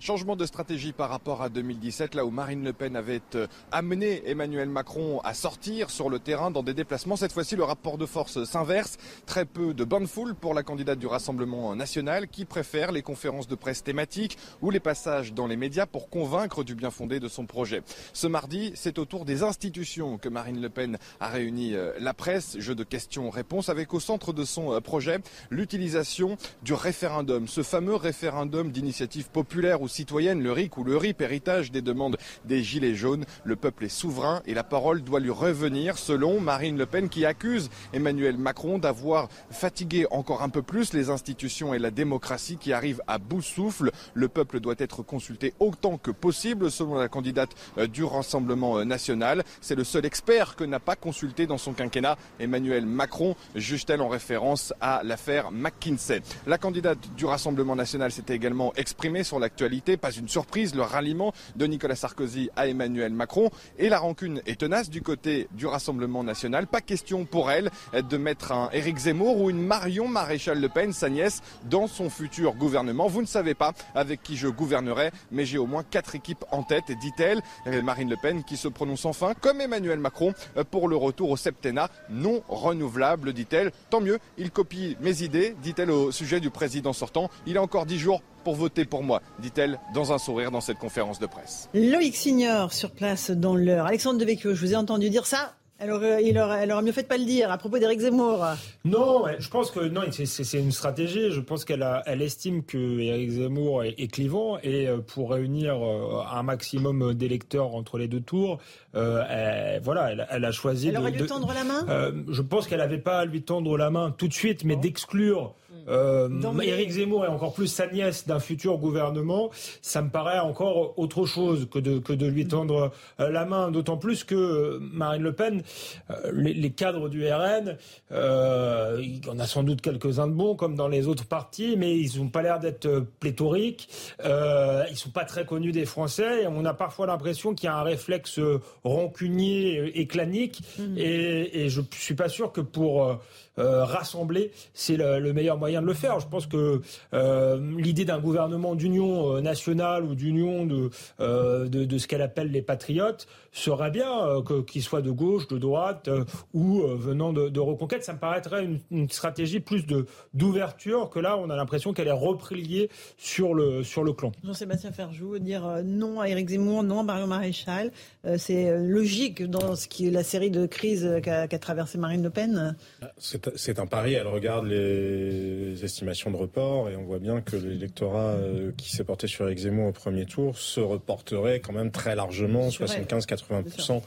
Changement de stratégie par rapport à 2017, là où Marine Le Pen avait euh, amené Emmanuel Macron à sortir sur le terrain dans des déplacements. Cette fois-ci, le rapport de force s'inverse. Très peu de bonne foule pour la candidate du Rassemblement national qui préfère les conférences de presse thématiques ou les passages dans les médias pour convaincre du bien fondé de son projet. Ce mardi, c'est au tour des institutions que Marine Le Pen a réuni euh, la presse. Jeu de questions-réponses avec au centre de son euh, projet l'utilisation du référendum. Ce fameux référendum d'initiative populaire ou citoyenne, le RIC ou le RIP, héritage des demandes des Gilets jaunes. Le peuple est souverain et la parole doit lui revenir, selon Marine Le Pen, qui accuse Emmanuel Macron d'avoir fatigué encore un peu plus les institutions et la démocratie qui arrivent à bout souffle. Le peuple doit être consulté autant que possible, selon la candidate euh, du Rassemblement euh, national. C'est le seul expert que n'a pas consulté dans son quinquennat Emmanuel Macron, juge-t-elle en référence à l'affaire McKinsey? La candidate du Rassemblement national s'était également exprimée sur l'actualité pas une surprise, le ralliement de Nicolas Sarkozy à Emmanuel Macron. Et la rancune est tenace du côté du Rassemblement national. Pas question pour elle de mettre un Éric Zemmour ou une Marion Maréchal Le Pen, sa nièce, dans son futur gouvernement. Vous ne savez pas avec qui je gouvernerai, mais j'ai au moins quatre équipes en tête, dit-elle. Marine Le Pen qui se prononce enfin, comme Emmanuel Macron, pour le retour au septennat non renouvelable, dit-elle. Tant mieux, il copie mes idées, dit-elle au sujet du président sortant. Il a encore dix jours pour voter pour moi, dit-elle dans un sourire dans cette conférence de presse. Loïc Signor sur place dans l'heure. Alexandre Devecchio, je vous ai entendu dire ça. Elle aurait, il aurait, elle aurait mieux fait de pas le dire à propos d'Éric Zemmour. Non, je pense que non, c'est une stratégie. Je pense qu'elle elle estime que Éric Zemmour est, clivant et euh, pour réunir euh, un maximum d'électeurs entre les deux tours, euh, elle, voilà, elle, a choisi. Elle aurait de, lui tendre la main. je pense qu'elle n'avait pas à lui tendre la main tout de suite, mais d'exclure euh, Éric Zemmour et encore plus sa nièce d'un futur gouvernement, ça me paraît encore autre chose que de, que de lui tendre euh, la main, d'autant plus que euh, Marine Le Pen, euh, les, cadres du RN, euh, il y en a sans doute quelques-uns de bons, comme dans les autres partis, mais ils n'ont pas l'air d'être pléthoriques, euh, ils sont pas très connus des Français, et on a parfois l'impression qu'il y a un réflexe rancunier et clanique, mmh. et, et je suis pas sûr que pour euh, rassembler, c'est le, meilleur moyen Je pense que euh, l'idée d'un gouvernement d'union euh, nationale ou d'union de, de, ce qu'elle appelle les patriotes serait bien, qu'il soit de gauche, de droite ou venant de, Reconquête. Ça me paraîtrait une, stratégie plus de d'ouverture que là, on a l'impression qu'elle est repliée sur le, sur le clan. Jean-Sébastien Ferjou, dire non à Éric Zemmour, non à Marion Maréchal, c'est logique dans ce qui est la série de crises qu'a traversé Marine Le Pen c'est un pari. Elle regarde les estimations de report et on voit bien que l'électorat euh, qui s'est porté sur Exemo au premier tour se reporterait quand même très largement, 75-80% 80%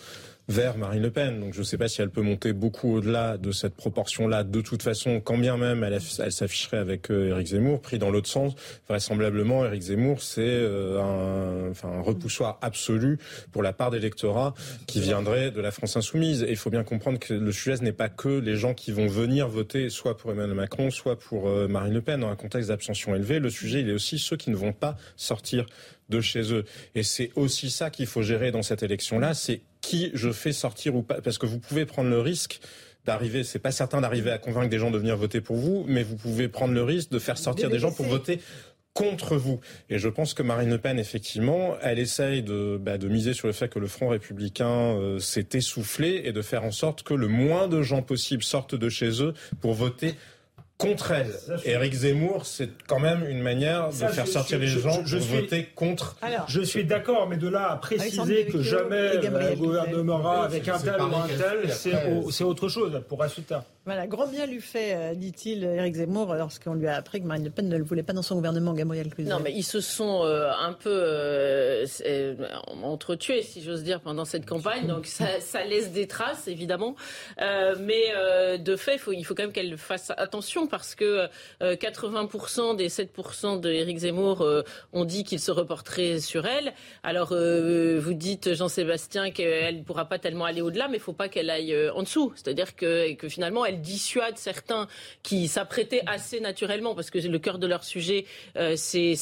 vers Marine Le Pen. Donc je ne sais pas si elle peut monter beaucoup au-delà de cette proportion-là. De toute façon, quand bien même elle, s'afficherait avec euh, Éric Zemmour, pris dans l'autre sens, vraisemblablement Éric Zemmour, c'est euh, un, repoussoir absolu pour la part d'électorat qui viendrait de la France insoumise. Et il faut bien comprendre que le sujet n'est pas que les gens qui vont venir voter soit pour Emmanuel Macron, soit pour euh, Marine Le Pen dans un contexte d'abstention élevée. Le sujet, il est aussi ceux qui ne vont pas sortir de chez eux. Et c'est aussi ça qu'il faut gérer dans cette élection-là, c'est qui je fais sortir ou pas. Parce que vous pouvez prendre le risque d'arriver, c'est pas certain d'arriver à convaincre des gens de venir voter pour vous, mais vous pouvez prendre le risque de faire sortir des gens pour voter contre vous. Et je pense que Marine Le Pen, effectivement, elle essaye de, bah, de miser sur le fait que le Front républicain euh, s'est essoufflé et de faire en sorte que le moins de gens possible sortent de chez eux pour voter contre elle. Éric Zemmour, c'est quand même une manière de faire sortir les gens je, pour voter contre. je suis d'accord, mais de là à préciser que jamais le gouvernement avec un tel ou un tel, c'est autre chose pour résultat. Voilà, grand bien lui fait, euh, dit-il, Éric Zemmour, lorsqu'on lui a appris que Marine Le Pen ne le voulait pas dans son gouvernement, Gabriel Cluzet. Non, mais ils se sont euh, un peu euh, entretués, si j'ose dire, pendant cette campagne. Donc ça, laisse des traces, évidemment. mais de fait, il faut, quand même qu'elle fasse attention parce que 80% des 7% de Éric Zemmour ont dit qu'ils se reporteraient sur elle. Alors, vous dites, Jean-Sébastien, qu'elle ne pourra pas tellement aller au-delà, mais il ne faut pas qu'elle aille en dessous. C'est-à-dire que finalement, elle elle dissuade certains qui s'apprêtaient assez naturellement, parce que le cœur de leur sujet, euh, c'est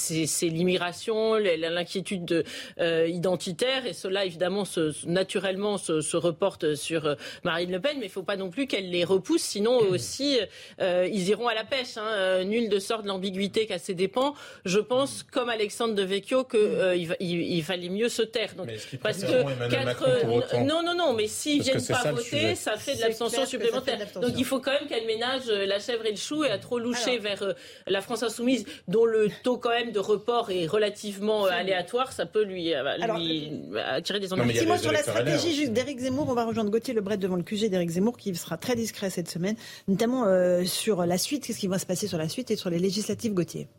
l'immigration, l'inquiétude euh, identitaire, et cela évidemment se, naturellement se, se, reporte sur euh, Marine Le Pen, mais il ne faut pas non plus qu'elle les repousse, sinon aussi ils iront à la pêche. Hein. nul de sort de l'ambiguïté qu'à ses dépens. Je pense, comme Alexandre de Vecchio, qu'il il, fallait mieux se taire. Donc, parce que non, non, non, mais s'ils viennent pas voter, ça fait de l'abstention supplémentaire. Donc il faut quand même qu'elle ménage la chèvre et le chou et à trop loucher vers la France insoumise, dont le taux quand même de report est relativement aléatoire, ça peut lui, euh, lui euh, attirer des ennuis. Petit mot sur la stratégie juste d'Éric Zemmour. On va rejoindre Gauthier Lebret devant le QG d'Éric Zemmour qui sera très discret cette semaine, notamment euh, sur la suite, qu'est-ce qui va se passer sur la suite et sur les législatives Gauthier?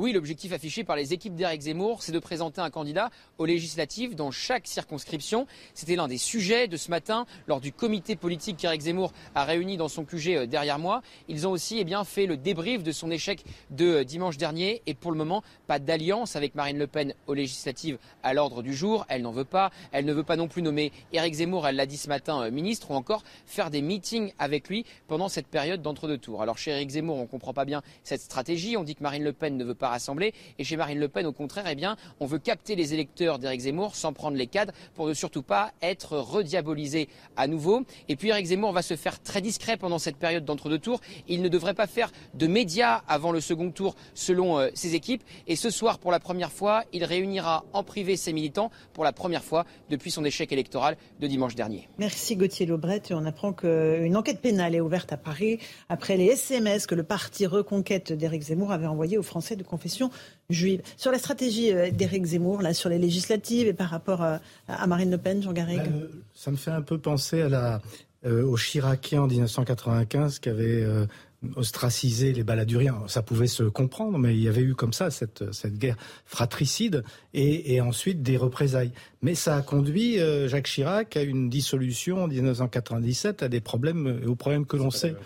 Oui, l'objectif affiché par les équipes d'Éric Zemmour, c'est de présenter un candidat aux législatives dans chaque circonscription. C'était l'un des sujets de ce matin lors du comité politique qu'Éric Zemmour a réuni dans son QG euh, derrière moi. Ils ont aussi eh bien, fait le débrief de son échec de euh, dimanche dernier et pour le moment, pas d'alliance avec Marine Le Pen aux législatives à l'ordre du jour. Elle n'en veut pas. Elle ne veut pas non plus nommer Éric Zemmour, elle l'a dit ce matin, euh, ministre ou encore faire des meetings avec lui pendant cette période d'entre-deux tours. Alors chez Éric Zemmour, on ne comprend pas bien cette stratégie. On dit que Marine Le Pen ne veut pas rassembler. Et chez Marine Le Pen, au contraire, eh bien, on veut capter les électeurs d'Éric Zemmour sans prendre les cadres pour ne surtout pas être rediabolisé à nouveau. Et puis Éric Zemmour va se faire très discret pendant cette période d'entre-deux tours. Il ne devrait pas faire de médias avant le second tour selon euh, ses équipes. Et ce soir, pour la première fois, il réunira en privé ses militants pour la première fois depuis son échec électoral de dimanche dernier. Merci Gauthier Lobret. On apprend qu'une enquête pénale est ouverte à Paris après les SMS que le parti Reconquête d'Éric Zemmour avait envoyés aux Français de juive. Sur la stratégie euh, d'Éric Zemmour, là, sur les législatives et par rapport euh, à, Marine Le Pen, Jean Garrigue ben, Ça me fait un peu penser à la, euh, aux Chiraciens en 1995 qui avait ostraciser les baladuriens. Ça pouvait se comprendre, mais il y avait eu comme ça cette, cette guerre fratricide et ensuite des représailles. Mais ça a conduit euh, Jacques Chirac à une dissolution en 1997, à des problèmes, aux problèmes que l'on sait.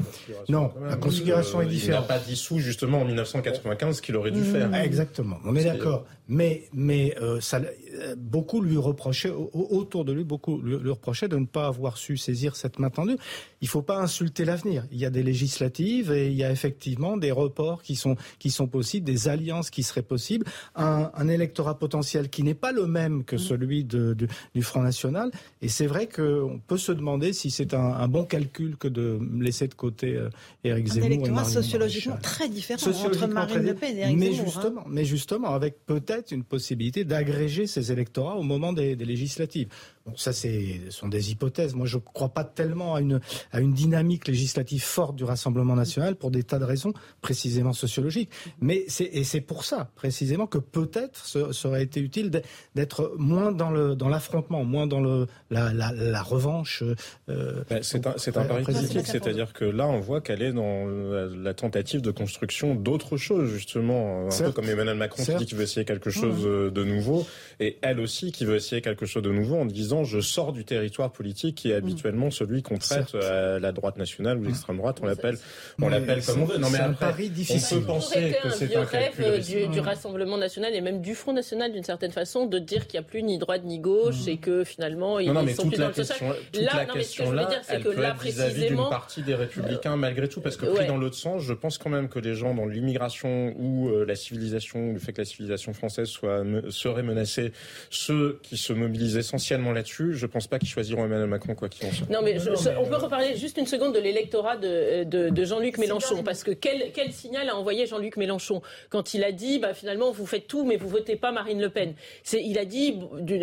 Non, la configuration est différente. Il n'a pas dissous justement en 1995 ce qu'il aurait dû mmh. faire. Exactement, on est d'accord. Mais, mais euh, ça, euh, beaucoup lui reprochaient, autour de lui, beaucoup lui, reprochaient de ne pas avoir su saisir cette main tendue. Il ne faut pas insulter l'avenir. Il y a des législatives et il y a effectivement des reports qui sont, qui sont possibles, des alliances qui seraient possibles. Un, un électorat potentiel qui n'est pas le même que mmh. Celui de, du Front National. Et c'est vrai qu'on peut se demander si c'est un, bon calcul que de laisser de côté euh, Éric Zemmour. Un électorat sociologiquement très différent entre Marine Le Pen et Éric mais Zemmour. Hein. Justement, Mais justement, avec peut-être une possibilité d'agréger ces électorats au moment des, des législatives. Bon, ça, c'est sont des hypothèses. Moi, je ne crois pas tellement à une, à une dynamique législative forte du Rassemblement national pour des tas de raisons, précisément sociologiques. Mais c'est, et c'est pour ça, précisément, que peut-être ça aurait été utile d'être moins dans, le, dans l'affrontement, moins dans le, la, la, la revanche. Euh, ben, c'est un, c'est un pari politique, c'est-à-dire que là, on voit qu'elle est dans la, tentative de construction d'autres choses, justement. Un peu comme Emmanuel Macron qui dit qu'il veut essayer quelque chose de nouveau, et elle aussi qui veut essayer quelque chose de nouveau en disant je sors du territoire politique qui est habituellement celui qu'on traite à la droite nationale ou l'extrême droite. On l'appelle, on l'appelle comme on veut. Non mais après, on peut penser que c'est un rêve du, du, Rassemblement national et même du Front national d'une certaine façon de dire qu'il n'y a plus ni droite ni gauche et que finalement ils non, sont plus dans le social. Là, la non, question là, elle peut être vis-à-vis d'une partie des républicains malgré tout, parce que pris dans l'autre sens, je pense quand même que les gens dans l'immigration ou euh, la civilisation, le fait que la civilisation française soit serait menacée, ceux qui se mobilisent essentiellement là là-dessus, je pense pas qu'ils choisiront Emmanuel Macron quoi qu'il en soit. Non, mais, on peut reparler juste une seconde de l'électorat de, de, Jean-Luc Mélenchon, parce que quel, quel signal a envoyé Jean-Luc Mélenchon quand il a dit, bah, finalement, vous faites tout, mais vous votez pas Marine Le Pen? Il a dit,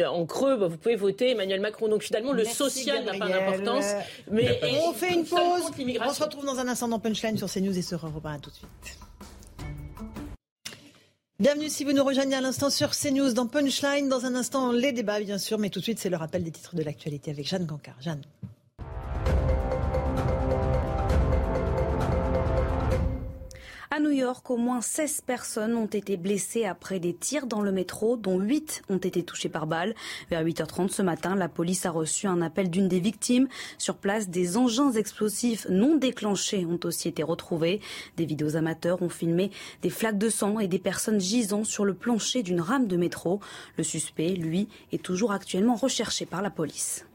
en creux, bah, vous pouvez voter Emmanuel Macron. Donc finalement, le social n'a pas d'importance. Mais on fait une pause. On se retrouve dans un instant dans Punchline sur CNews et sur Europe 1. tout de suite. Bienvenue si vous nous rejoignez à l'instant sur CNews dans Punchline. Dans un instant, les débats, bien sûr, mais tout de suite, c'est le rappel des titres de l'actualité avec Jeanne Cancard. Jeanne. À New York, au moins 16 personnes ont été blessées après des tirs dans le métro, dont 8 ont été touchées par balle. Vers 8h30 ce matin, la police a reçu un appel d'une des victimes. Sur place, des engins explosifs non déclenchés ont aussi été retrouvés. Des vidéos amateurs ont filmé des flaques de sang et des personnes gisant sur le plancher d'une rame de métro. Le suspect, lui, est toujours actuellement recherché par la police.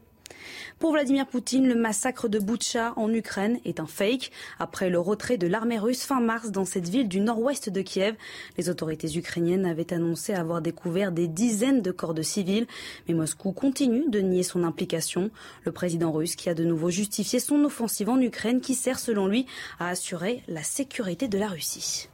Pour Vladimir Poutine, le massacre de Boutcha en Ukraine est un fake. Après le retrait de l'armée russe fin mars dans cette ville du nord-ouest de Kiev, les autorités ukrainiennes avaient annoncé avoir découvert des dizaines de corps de civils. Mais Moscou continue de nier son implication. Le président russe qui a de nouveau justifié son offensive en Ukraine qui sert selon lui à assurer la sécurité de la Russie.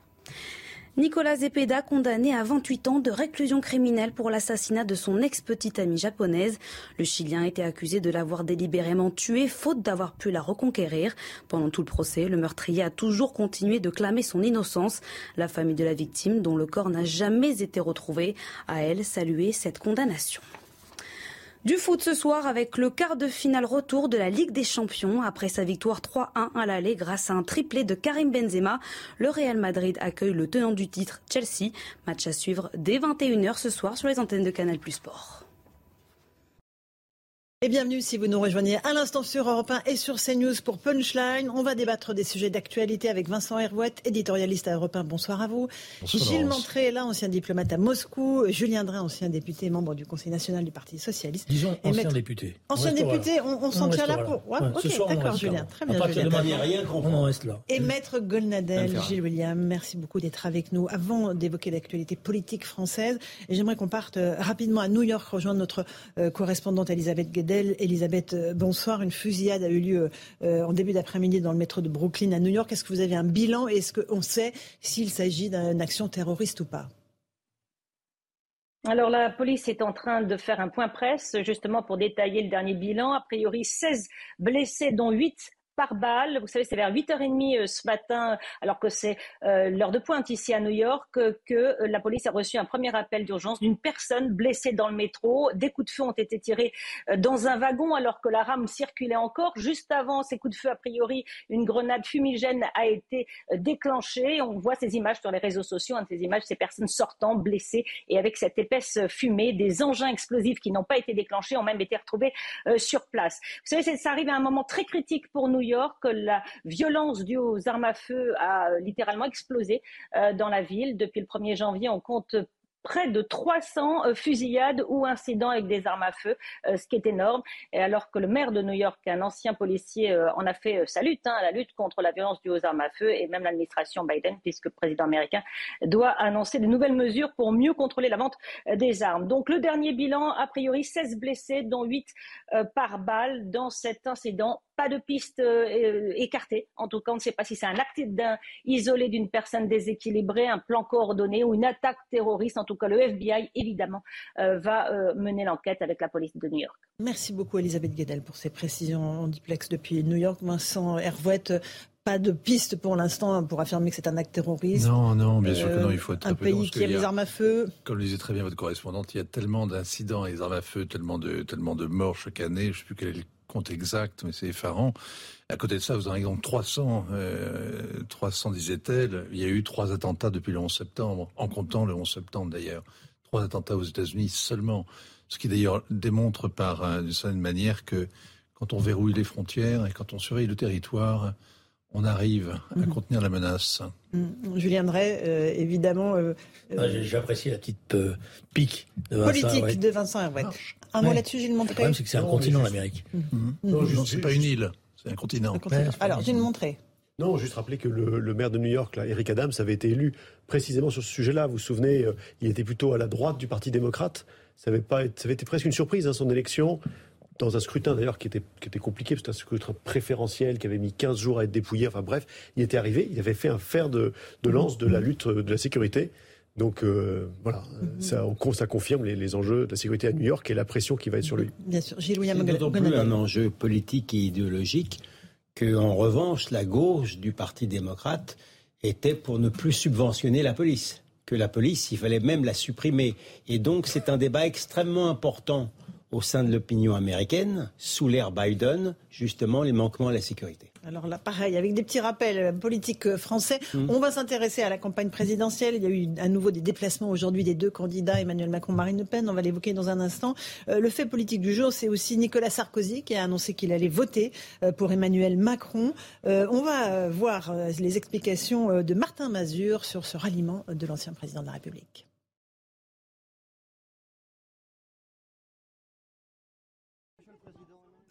Nicolas Zepeda, condamné à 28 ans de réclusion criminelle pour l'assassinat de son ex-petite amie japonaise. Le Chilien était accusé de l'avoir délibérément tuée, faute d'avoir pu la reconquérir. Pendant tout le procès, le meurtrier a toujours continué de clamer son innocence. La famille de la victime, dont le corps n'a jamais été retrouvé, a elle salué cette condamnation. Du foot ce soir avec le quart de finale retour de la Ligue des Champions. Après sa victoire 3-1 à l'aller grâce à un triplé de Karim Benzema, le Real Madrid accueille le tenant du titre Chelsea. Match à suivre dès 21h ce soir sur les antennes de Canal Plus Sport. Et bienvenue si vous nous rejoignez à l'instant sur Europe 1 et sur CNews pour Punchline. On va débattre des sujets d'actualité avec Vincent Hervouette, éditorialiste à Europe 1. Bonsoir à vous. Bonsoir Gilles Montré, là, ancien diplomate à Moscou. Julien Drey, ancien député, membre du Conseil national du Parti Socialiste. Disons ancien député. Ancien député, on, s'en tient là pour. Ouais, ok, d'accord, Julien. Très bien. À partir Julien. de rien on reste là. Et Maître Golnadel, Gilles William, merci beaucoup d'être avec nous. Avant d'évoquer l'actualité politique française, j'aimerais qu'on parte euh, rapidement à New York rejoindre notre euh, correspondante Elisabeth Guedel. Elisabeth, euh, bonsoir. Une fusillade a eu lieu euh, en début d'après-midi dans le métro de Brooklyn à New York. Est-ce que vous avez un bilan et est-ce qu'on sait s'il s'agit d'une action terroriste ou pas? Alors la police est en train de faire un point presse justement pour détailler le dernier bilan. A priori 16 blessés dont 8 Vous savez, c'est vers 8h30 euh, ce matin, alors que c'est euh, l'heure de pointe ici à New York, que euh, la police a reçu un premier appel d'urgence d'une personne blessée dans le métro. Des coups de feu ont été tirés dans un wagon alors que la rame circulait encore. Juste avant ces coups de feu, a priori, une grenade fumigène a été déclenchée. On voit ces images sur les réseaux sociaux, hein, ces images, ces personnes sortant blessées et avec cette épaisse fumée, des engins explosifs qui n'ont pas été déclenchés ont même été retrouvés sur place. Vous savez, ça arrive à un moment très critique pour New York York, la violence due aux armes à feu a littéralement explosé euh, dans la ville. Depuis le 1er janvier, on compte près de 300 euh, fusillades ou incidents avec des armes à feu, euh, ce qui est énorme. Et alors que le maire de New York, un ancien policier, en a fait sa lutte, hein, la lutte contre la violence due aux armes à feu, et même l'administration Biden, puisque le président américain doit annoncer de nouvelles mesures pour mieux contrôler la vente des armes. Donc le dernier bilan, a priori 16 blessés, dont 8 par balle dans cet incident pas de piste écartée. En tout cas, on ne sait pas si c'est un acte isolé d'une personne déséquilibrée, un plan coordonné ou une attaque terroriste. En tout cas, le FBI, évidemment, euh, va euh, mener l'enquête avec la police de New York. Merci beaucoup, Elisabeth Guedel, pour ces précisions en duplex depuis New York. Vincent Hervouette, pas de piste pour l'instant pour affirmer que c'est un acte terroriste. Non, non, bien sûr que non, il faut être un pays qui a les armes à feu. Comme le disait très bien votre correspondante, il y a tellement d'incidents et des armes à feu, tellement de, tellement de morts chaque année. Je ne sais plus quel est le compte exact, mais c'est effarant. À côté de ça, vous en avez donc 300, 300 disait-elle. Il y a eu trois attentats depuis le 11 septembre, en comptant le 11 septembre d'ailleurs. Trois attentats aux États-Unis seulement. Ce qui d'ailleurs démontre par, euh, d'une certaine manière, que quand on verrouille les frontières et quand on surveille le territoire, on arrive à mhm. contenir la menace. Mhm. Julien Drey, euh, évidemment. Euh, ah, J'apprécie la petite pique de Vincent politique de Vincent Herouet. Un mot là-dessus, Gilles Montré. Le problème, c'est que c'est un continent, l'Amérique. Mhm. Non, c'est pas une île. C'est un continent. Alors, j'ai montré. Non, juste rappeler que le, maire de New York, là, Eric Adams, avait été élu précisément sur ce sujet-là. Vous vous souvenez, euh, il était plutôt à la droite du Parti démocrate. Ça avait, pas, ça avait été presque une surprise, hein, son élection, dans un scrutin d'ailleurs qui était, qui était compliqué, c'était un scrutin préférentiel qui avait mis 15 jours à être dépouillé. Enfin bref, il était arrivé, il avait fait un fer de, lance de la lutte de la sécurité. Donc euh, voilà, mhm. ça, ça, confirme les, enjeux de la sécurité à New York et la pression qui va être sur lui. Bien sûr, Gilles William C'est d'autant plus un enjeu politique et idéologique que, en revanche, la gauche du Parti démocrate était pour ne plus subventionner la police. Que la police, il fallait même la supprimer. Et donc, c'est un débat extrêmement important au sein de l'opinion américaine, sous l'ère Biden, justement, les manquements à la sécurité. Alors là, pareil, avec des petits rappels euh, politiques euh, français, mm. on va s'intéresser à la campagne présidentielle. Il y a eu à nouveau des déplacements aujourd'hui des deux candidats, Emmanuel Macron, Marine Le Pen. On va l'évoquer dans un instant. Euh, le fait politique du jour, c'est aussi Nicolas Sarkozy qui a annoncé qu'il allait voter pour Emmanuel Macron. on va voir les explications de Martin Mazur sur ce ralliement de l'ancien président de la République.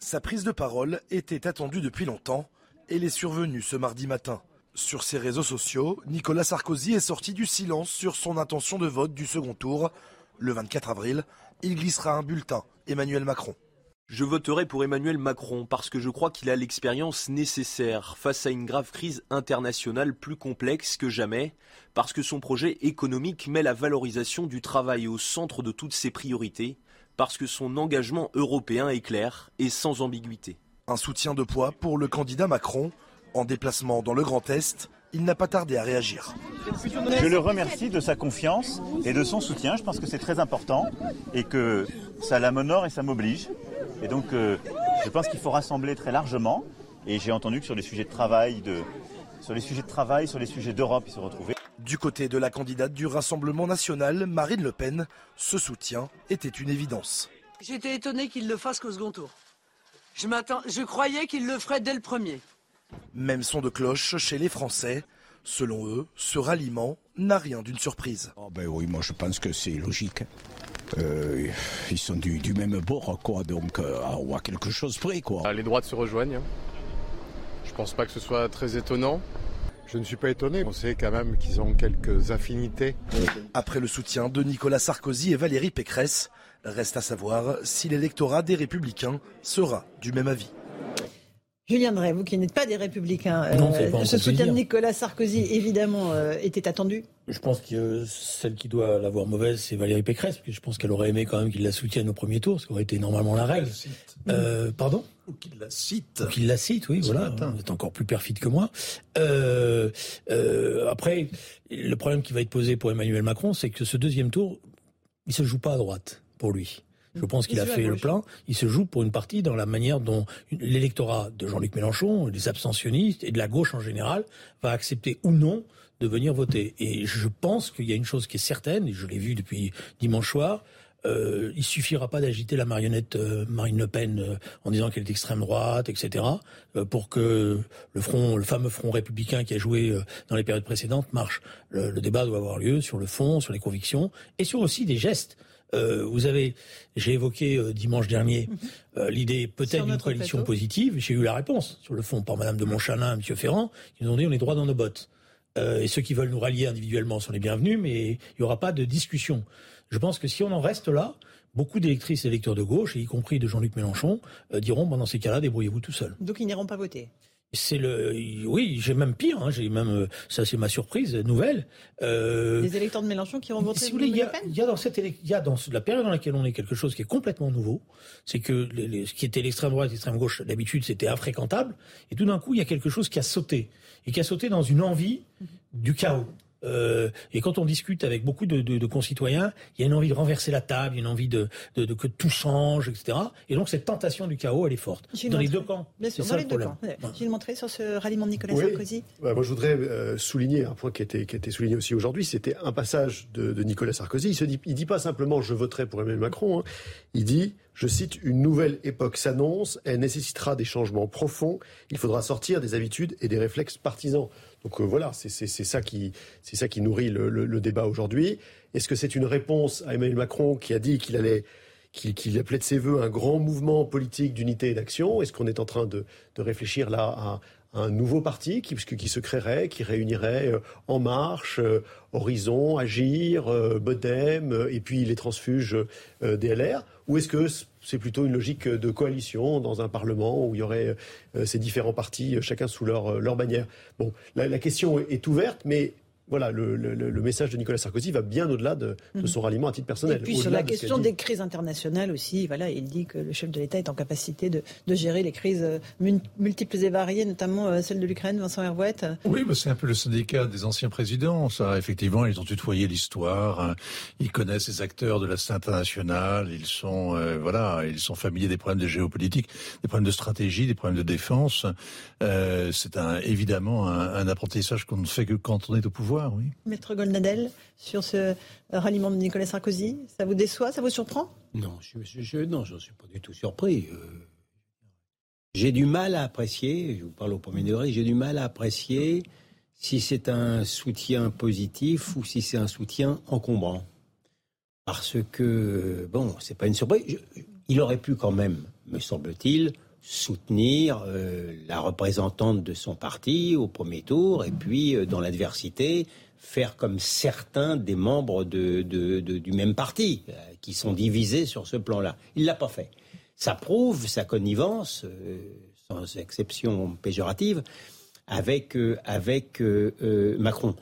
Sa prise de parole était attendue depuis longtemps. Elle est survenue ce mardi matin. Sur ses réseaux sociaux, Nicolas Sarkozy est sorti du silence sur son intention de vote du second tour. Le 24 avril, il glissera un bulletin Emmanuel Macron. Je voterai pour Emmanuel Macron parce que je crois qu'il a l'expérience nécessaire face à une grave crise internationale plus complexe que jamais, parce que son projet économique met la valorisation du travail au centre de toutes ses priorités, parce que son engagement européen est clair et sans ambiguïté. Un soutien de poids pour le candidat Macron. En déplacement dans le Grand Est, il n'a pas tardé à réagir. Je le remercie de sa confiance et de son soutien. Je pense que c'est très important et que ça l'amène et ça m'oblige. Et donc, euh, je pense qu'il faut rassembler très largement. Et j'ai entendu que sur les sujets de travail, de, sur les sujets de travail, sur les sujets d'Europe, ils se retrouvaient. Du côté de la candidate du Rassemblement national, Marine Le Pen, ce soutien était une évidence. J'étais étonné qu'il le fasse qu'au second tour. Je, je croyais qu'il le ferait dès le premier. Même son de cloche chez les Français. Selon eux, ce ralliement n'a rien d'une surprise. Oh ben oui, moi je pense que c'est logique. Euh, ils sont du, même bord, quoi, donc euh, on voit quelque chose près. Quoi. Ah, les droites se rejoignent. Je pense pas que ce soit très étonnant. Je ne suis pas étonné, on sait quand même qu'ils ont quelques affinités. Après le soutien de Nicolas Sarkozy et Valérie Pécresse, reste à savoir si l'électorat des Républicains sera du même avis. Julien Drey, vous qui n'êtes pas des Républicains, euh, ce soutien de Nicolas Sarkozy, évidemment, euh, était attendu Je pense que celle qui doit l'avoir mauvaise, c'est Valérie Pécresse, parce que je pense qu'elle aurait aimé quand même qu'il la soutienne au premier tour, ce qui aurait été normalement la règle. Euh, pardon? Ou qu'il la cite. Ou qu'il la cite, oui, voilà. Vous êtes encore plus perfide que moi. après, le problème qui va être posé pour Emmanuel Macron, c'est que ce deuxième tour, il se joue pas à droite pour lui. Je pense qu'il a fait le plan. Il se joue pour une partie dans la manière dont l'électorat de Jean-Luc Mélenchon, des abstentionnistes et de la gauche en général va accepter ou non de venir voter. Et je pense qu'il y a une chose qui est certaine, et je l'ai vu depuis dimanche soir, euh, il suffira pas d'agiter la marionnette euh, Marine Le Pen euh, en disant qu'elle est extrême droite, etc., euh, pour que le front, le fameux front républicain qui a joué dans les périodes précédentes marche. Le, le, débat doit avoir lieu sur le fond, sur les convictions et sur aussi des gestes. Euh, vous avez, j'ai évoqué euh, dimanche dernier mhm. euh, l'idée peut-être d'une coalition positive. J'ai eu la réponse sur le fond par Madame de Montchalin, M. Ferrand, qui nous ont dit on est droit dans nos bottes. et ceux qui veulent nous rallier individuellement sont les bienvenus, mais il n'y aura pas de discussion. Je pense que si on en reste là, beaucoup d'électrices et électeurs de gauche, y compris de Jean-Luc Mélenchon, diront bon, dans ces cas-là, débrouillez-vous tout seul. Donc ils n'iront pas voter c'est le, oui, j'ai même pire. Hein, j'ai même, euh, ça c'est ma surprise nouvelle. Euh, les électeurs de Mélenchon qui vont voter. Si vous voulez, il y, a, il y a dans cette, il y a dans la période dans laquelle on est quelque chose qui est complètement nouveau. C'est que les, ce qui était l'extrême droite, l'extrême gauche, d'habitude c'était infréquentable, et tout d'un coup il y a quelque chose qui a sauté et qui a sauté dans une envie du chaos. Euh, et quand on discute avec beaucoup de, de, de, concitoyens, il y a une envie de renverser la table, une envie de, de, que tout change, etc. Et donc cette tentation du chaos, elle est forte. Dans les deux camps. Bien sûr, dans les deux camps. J'ai montré sur ce ralliement de Nicolas Sarkozy. moi, je voudrais euh, souligner un point qui a été, qui a été souligné aussi aujourd'hui. C'était un passage de, Nicolas Sarkozy. Il dit, il dit pas simplement je voterai pour Emmanuel Macron. Hein. Il dit je cite, une nouvelle époque s'annonce, elle nécessitera des changements profonds, il faudra sortir des habitudes et des réflexes partisans. Donc euh, voilà, c'est ça, qui, nourrit le, débat aujourd'hui. Est-ce que c'est une réponse à Emmanuel Macron qui a dit qu'il allait qu'il appelait de ses voeux un grand mouvement politique d'unité et d'action? Est-ce qu'on est en train de, réfléchir là à, un nouveau parti qui, se créerait, qui réunirait euh, En Marche, euh, Horizon, Agir, Bodem, et puis les transfuges DLR Ou est-ce que c'est plutôt une logique de coalition dans un Parlement où il y aurait euh, ces différents partis, euh, chacun sous leur, euh, leur bannière? Bon, la, question est ouverte, mais voilà, le, message de Nicolas Sarkozy va bien au-delà de, mhm. son ralliement à titre personnel. Et puis sur la question des crises internationales aussi, voilà, il dit que le chef de l'État est en capacité de, gérer les crises euh, multiples et variées, notamment euh, celle de l'Ukraine, Vincent Herouette. Oui, c'est un peu le syndicat des anciens présidents. Ça, effectivement, ils ont tutoyé l'histoire. Hein. Ils connaissent les acteurs de la scène internationale. Ils sont, euh, voilà, ils sont familiers des problèmes de géopolitique, des problèmes de stratégie, des problèmes de défense. c'est un, évidemment un apprentissage qu'on ne fait que quand on est au pouvoir. Maître Goldnadel, sur ce ralliement de Nicolas Sarkozy, ça vous déçoit, ça vous surprend? Non, je, je, non, je ne suis pas du tout surpris. Euh, j'ai du mal à apprécier, je vous parle au premier degré, j'ai du mal à apprécier si c'est un soutien positif ou si c'est un soutien encombrant. Parce que, bon, c'est pas une surprise. il aurait pu quand même, me semble-t-il, soutenir euh, la représentante de son parti au premier tour et puis euh, dans l'adversité faire comme certains des membres du même parti euh, qui sont divisés sur ce plan-là. Il l'a pas fait. Ça prouve sa connivence, sans exception péjorative, avec, avec Macron.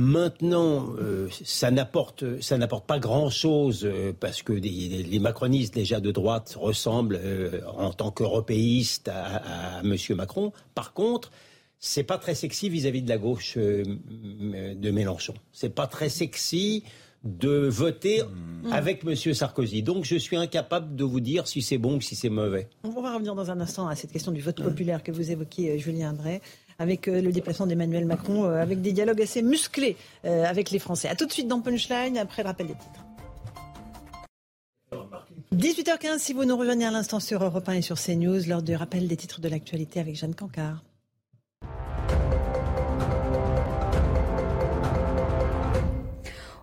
Maintenant, euh, ça n'apporte ça n'apporte pas grand chose euh, parce que les macronistes déjà de droite ressemblent euh, en tant qu'européistes à, M. Monsieur Macron. Par contre, c'est pas très sexy vis-à-vis de la gauche de Mélenchon. C'est pas très sexy de voter hmm. avec M. Sarkozy. Donc je suis incapable de vous dire si c'est bon ou si c'est mauvais. On va revenir dans un instant à cette question du vote populaire que vous évoquiez, Julien André avec euh, le déplacement d'Emmanuel Macron, euh, avec des dialogues assez musclés euh, avec les Français. A tout de suite dans Punchline, après le rappel des titres. 18h15, si vous nous rejoignez à l'instant sur Europe 1 et sur CNews, lors du rappel des titres de l'actualité avec Jeanne Cancard.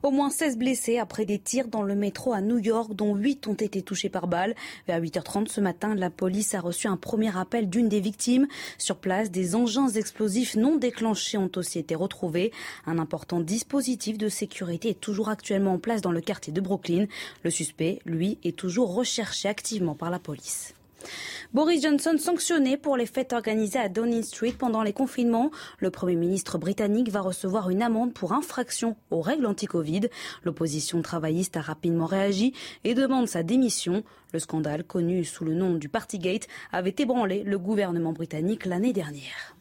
Au moins 16 blessés après des tirs dans le métro à New York, dont 8 ont été touchés par balle. Vers 8h30 ce matin, la police a reçu un premier appel d'une des victimes. Sur place, des engins explosifs non déclenchés ont aussi été retrouvés. Un important dispositif de sécurité est toujours actuellement en place dans le quartier de Brooklyn. Le suspect, lui, est toujours recherché activement par la police. Boris Johnson sanctionné pour les fêtes organisées à Downing Street pendant les confinements. Le Premier ministre britannique va recevoir une amende pour infraction aux règles anti-Covid. L'opposition travailliste a rapidement réagi et demande sa démission. Le scandale, connu sous le nom du Partygate, avait ébranlé le gouvernement britannique l'année dernière.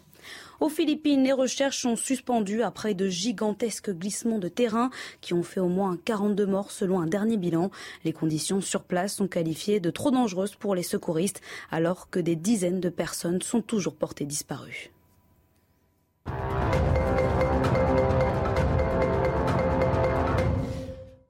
Aux Philippines, les recherches sont suspendues après de gigantesques glissements de terrain qui ont fait au moins 42 morts selon un dernier bilan. Les conditions sur place sont qualifiées de trop dangereuses pour les secouristes alors que des dizaines de personnes sont toujours portées disparues.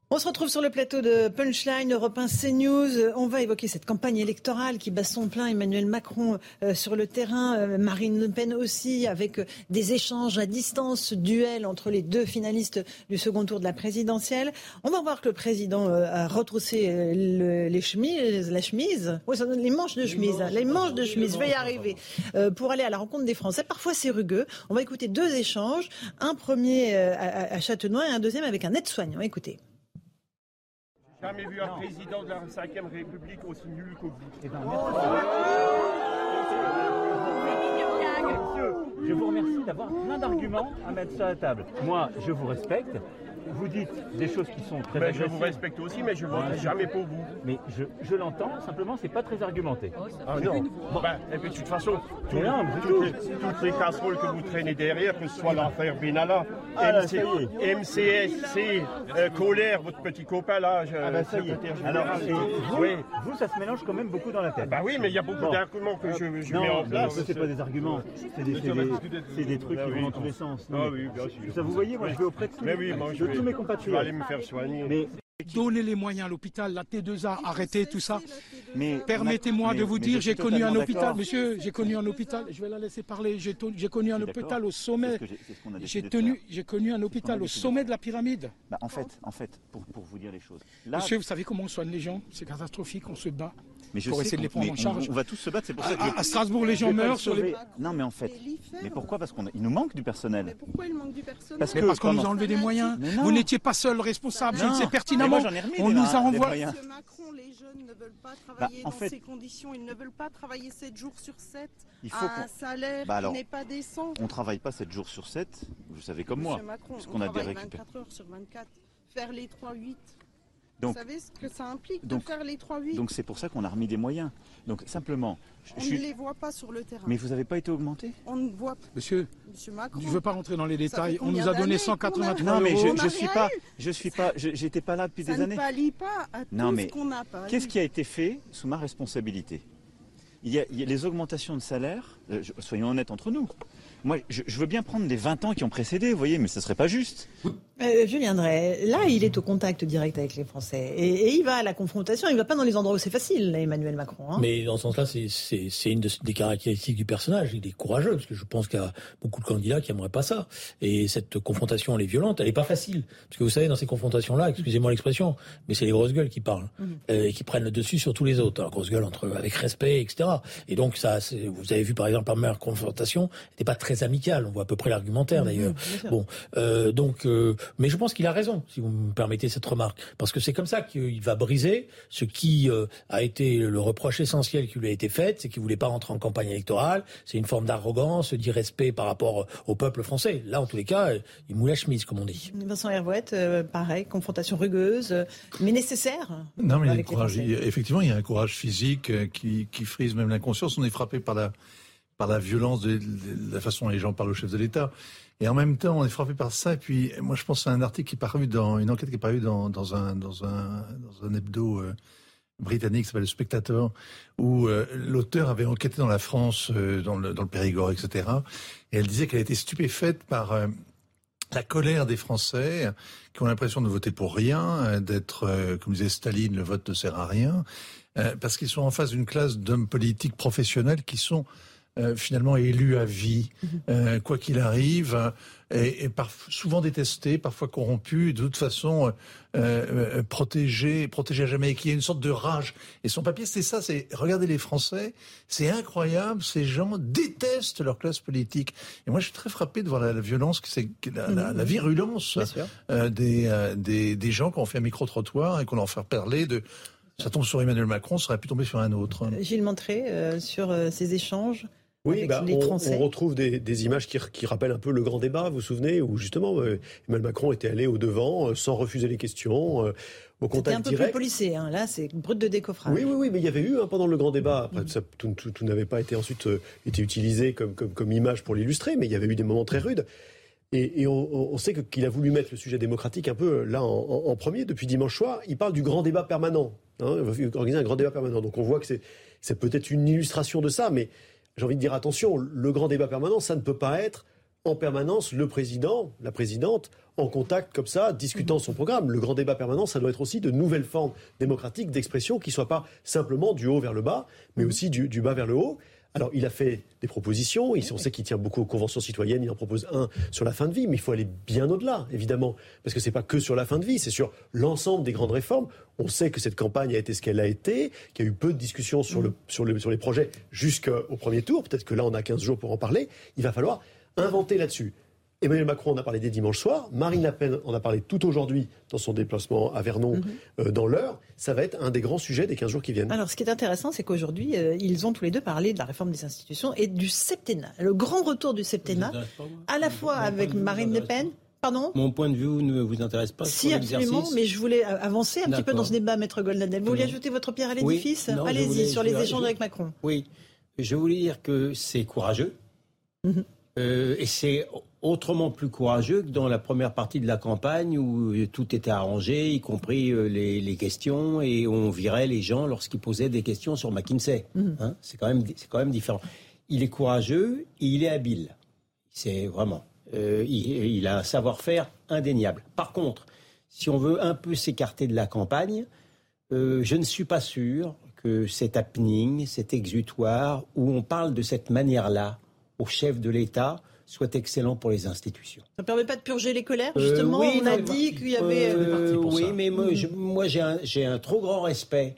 On se retrouve sur le plateau de Punchline, Europe 1 CNews. On va évoquer cette campagne électorale qui bat son plein. Emmanuel Macron euh, sur le terrain, euh, Marine Le Pen aussi, avec euh, des échanges à distance, duel entre les deux finalistes du second tour de la présidentielle. On va voir que le président a retroussé les chemises, la chemise, les manches de chemise, les manches de chemise, je vais y arriver, pour aller à la rencontre des Français. Parfois c'est rugueux. On va écouter deux échanges, un premier à Châtenois et un deuxième avec un aide-soignant. Écoutez jamais vu un président de la 5ème République aussi nul qu'au eh ben, je vous remercie d'avoir plein d'arguments à mettre sur la table. Moi, je vous respecte vous dites des choses qui sont très ben, Je vous respecte aussi, mais je ne vote jamais pour vous. Mais je, je l'entends, simplement, c'est pas très argumenté. Ah non. Ben, et puis de toute façon, toutes, les, casseroles que vous traînez derrière, que ce soit l'affaire Benalla, ah, MCSC, euh, Colère, votre petit copain là, je, ah, ben, ça y est. Alors, vous, oui. vous, ça se mélange quand même beaucoup dans la tête. Bah oui, mais il y a beaucoup d'arguments que je, je mets en place. c'est pas des arguments, c'est des, des, trucs qui vont dans tous les sens. Ah oui, bien sûr. Ça, vous voyez, moi je vais auprès de tous mes compatriotes. Je vais aller me faire soigner. Donnez les moyens à l'hôpital, la T2A, arrêtez tout ça. Mais permettez-moi de vous dire, j'ai connu un hôpital, monsieur, j'ai connu un hôpital, je vais la laisser parler, j'ai connu un hôpital au sommet, j'ai j'ai connu un hôpital au sommet de la pyramide. Bah, en fait, en fait, pour, vous dire les choses. monsieur, vous savez comment on soigne les gens? C'est catastrophique, on se bat. Mais je pour essayer de les prendre en charge. On, va tous se battre, c'est pour ça que. À, Strasbourg, les gens meurent sur les. Non, mais en fait. Mais pourquoi? Parce qu'il nous manque du personnel. Mais pourquoi il manque du personnel? Parce qu'on nous a enlevé des moyens. Vous n'étiez pas seul responsable, je le sais pertinemment. on nous a envoyé. Macron, les jeunes ne veulent pas bah, travailler dans ces conditions. Ils ne veulent pas travailler 7 jours sur 7 il faut à un salaire bah, qui n'est pas décent. On ne travaille pas 7 jours sur 7, vous savez comme moi. Macron, parce qu'on a des 24 heures sur 24. Faire les 3-8. Vous savez ce que ça implique de faire les 3-8 Donc c'est pour ça qu'on a remis des moyens. Donc simplement. On ne les voit pas sur le terrain. Mais vous n'avez pas été augmenté On ne voit Monsieur, Monsieur Macron, je ne veux pas rentrer dans les détails. On nous a donné 183 Non, mais je ne suis pas. Je suis pas. J'étais pas là depuis des années. Ça ne pas à non, tout ce qu'on Qu'est-ce qui a été fait sous ma responsabilité? Il y, a, les augmentations de salaire soyons honnêtes entre nous. Moi, je, veux bien prendre les 20 ans qui ont précédé, vous voyez, mais ce serait pas juste. Euh, Julien Drey, là, il est au contact direct avec les Français. Et, il va à la confrontation. Il ne va pas dans les endroits où c'est facile, Emmanuel Macron. Hein. Mais dans ce sens-là, c'est une des caractéristiques du personnage. Il est courageux, parce que je pense qu'il y a beaucoup de candidats qui n'aimeraient pas ça. Et cette confrontation, elle est violente, elle n'est pas facile. Parce que vous savez, dans ces confrontations-là, excusez-moi l'expression, mais c'est les grosses gueules qui parlent. Mhm. Euh, et qui prennent le dessus sur tous les autres. Alors, grosses gueules entre, avec respect, etc. Et donc, ça, vous avez vu, par exemple, la meilleure confrontation n'était pas très amical. On voit à peu près l'argumentaire mmh, d'ailleurs. bon, euh, donc, euh, mais je pense qu'il a raison, si vous me permettez cette remarque, parce que c'est comme ça qu'il va briser ce qui euh, a été le reproche essentiel qui lui a été fait, c'est qu'il voulait pas rentrer en campagne électorale. C'est une forme d'arrogance, d'irrespect par rapport au peuple français. Là, en tous les cas, il moule la chemise, comme on dit. Vincent Hervouette, pareil, confrontation rugueuse, mais nécessaire. Non, mais il y a courage. effectivement, il y a un courage physique qui, qui frise même l'inconscience. On est frappé par la par la violence de, la façon dont les gens parlent au chef de l'État. Et en même temps, on est frappé par ça. Et puis, moi, je pense à un article qui est paru dans une enquête qui est parue dans, un dans un dans un hebdo euh, britannique qui s'appelle Le Spectateur, où euh, l'auteur avait enquêté dans la France, euh, dans, le, dans le Périgord, etc. Et elle disait qu'elle était stupéfaite par la colère des Français qui ont l'impression de voter pour rien, d'être, comme disait Staline, le vote ne sert à rien, parce qu'ils sont en face d'une classe d'hommes politiques professionnels qui sont euh, finalement élu à vie, mhm. euh, quoi qu'il arrive, et, et souvent détesté, parfois corrompu, de toute façon euh, protégé, protégé à jamais, et qui a une sorte de rage. Et son papier, c'est ça, c'est regardez les Français, c'est incroyable, ces gens détestent leur classe politique. Et moi, je suis très frappé de voir la, violence, c'est la, la, la, mhm. virulence des, des, des gens qui ont fait un micro-trottoir et qu'on leur fait parler de ça tombe sur Emmanuel Macron, ça aurait pu tomber sur un autre. Gilles Montré, sur ces échanges oui, bah, on, retrouve des, images qui, rappellent un peu le grand débat, vous vous souvenez, où justement euh, Emmanuel Macron était allé au devant euh, sans refuser les questions. Euh, au contact un peu plus policé, hein. là c'est brut de décoffrage. Oui, oui, oui, mais il y avait eu hein, pendant le grand débat, après, ça, tout, n'avait pas été ensuite été utilisé comme, comme, image pour l'illustrer, mais il y avait eu des moments très rudes. Et, on, sait qu'il a voulu mettre le sujet démocratique un peu là en, premier depuis dimanche soir. Il parle du grand débat permanent, hein, organiser un grand débat permanent. Donc on voit que c'est peut-être une illustration de ça, mais j'ai envie de dire attention, le grand débat permanent, ça ne peut pas être en permanence le président, la présidente, en contact comme ça, discutant son programme. Le grand débat permanent, ça doit être aussi de nouvelles formes démocratiques d'expression qui ne soient pas simplement du haut vers le bas, mais aussi du, du bas vers le haut. Alors, il a fait des propositions. on sait qu'il tient beaucoup aux conventions citoyennes. Il en propose un sur la fin de vie, mais il faut aller bien au-delà, évidemment, parce que c'est pas que sur la fin de vie, c'est sur l'ensemble des grandes réformes. On sait que cette campagne a été ce qu'elle a été, qu'il y a eu peu de discussions sur les projets jusqu'au premier tour. Peut-être que là, on a 15 jours pour en parler. Il va falloir inventer là-dessus. Emmanuel Macron en a parlé dès dimanche soir. Marine Le Pen en a parlé tout aujourd'hui dans son déplacement à Vernon mhm. euh, dans l'heure. Ça va être un des grands sujets des 15 jours qui viennent. Alors, ce qui est intéressant, c'est qu'aujourd'hui, euh, ils ont tous les deux parlé de la réforme des institutions et du septennat. Le grand retour du septennat, à la fois avec Marine Le Pen. Pardon? Mon point de vue ne vous intéresse pas Si, absolument, mais je voulais avancer un petit peu dans ce débat, Maître Goldnadel. Vous voulez ajouter votre pierre à l'édifice? Allez-y, sur les échanges avec Macron. Oui, je voulais dire que c'est courageux. Mhm. Euh, et c'est autrement plus courageux que dans la première partie de la campagne où tout était arrangé, y compris euh, les, questions, et on virait les gens lorsqu'ils posaient des questions sur McKinsey. Mhm. Hein, c'est quand, même, quand même différent. Il est courageux et il est habile. C'est vraiment. Euh, il, a un savoir-faire indéniable. Par contre, si on veut un peu s'écarter de la campagne, je ne suis pas sûr que cet happening, cet exutoire, où on parle de cette manière-là, au chef de l'État soit excellent pour les institutions. Ça ne permet pas de purger les colères, euh, justement On a dit qu'il y avait... Euh, oui, mais moi, j'ai un, trop grand respect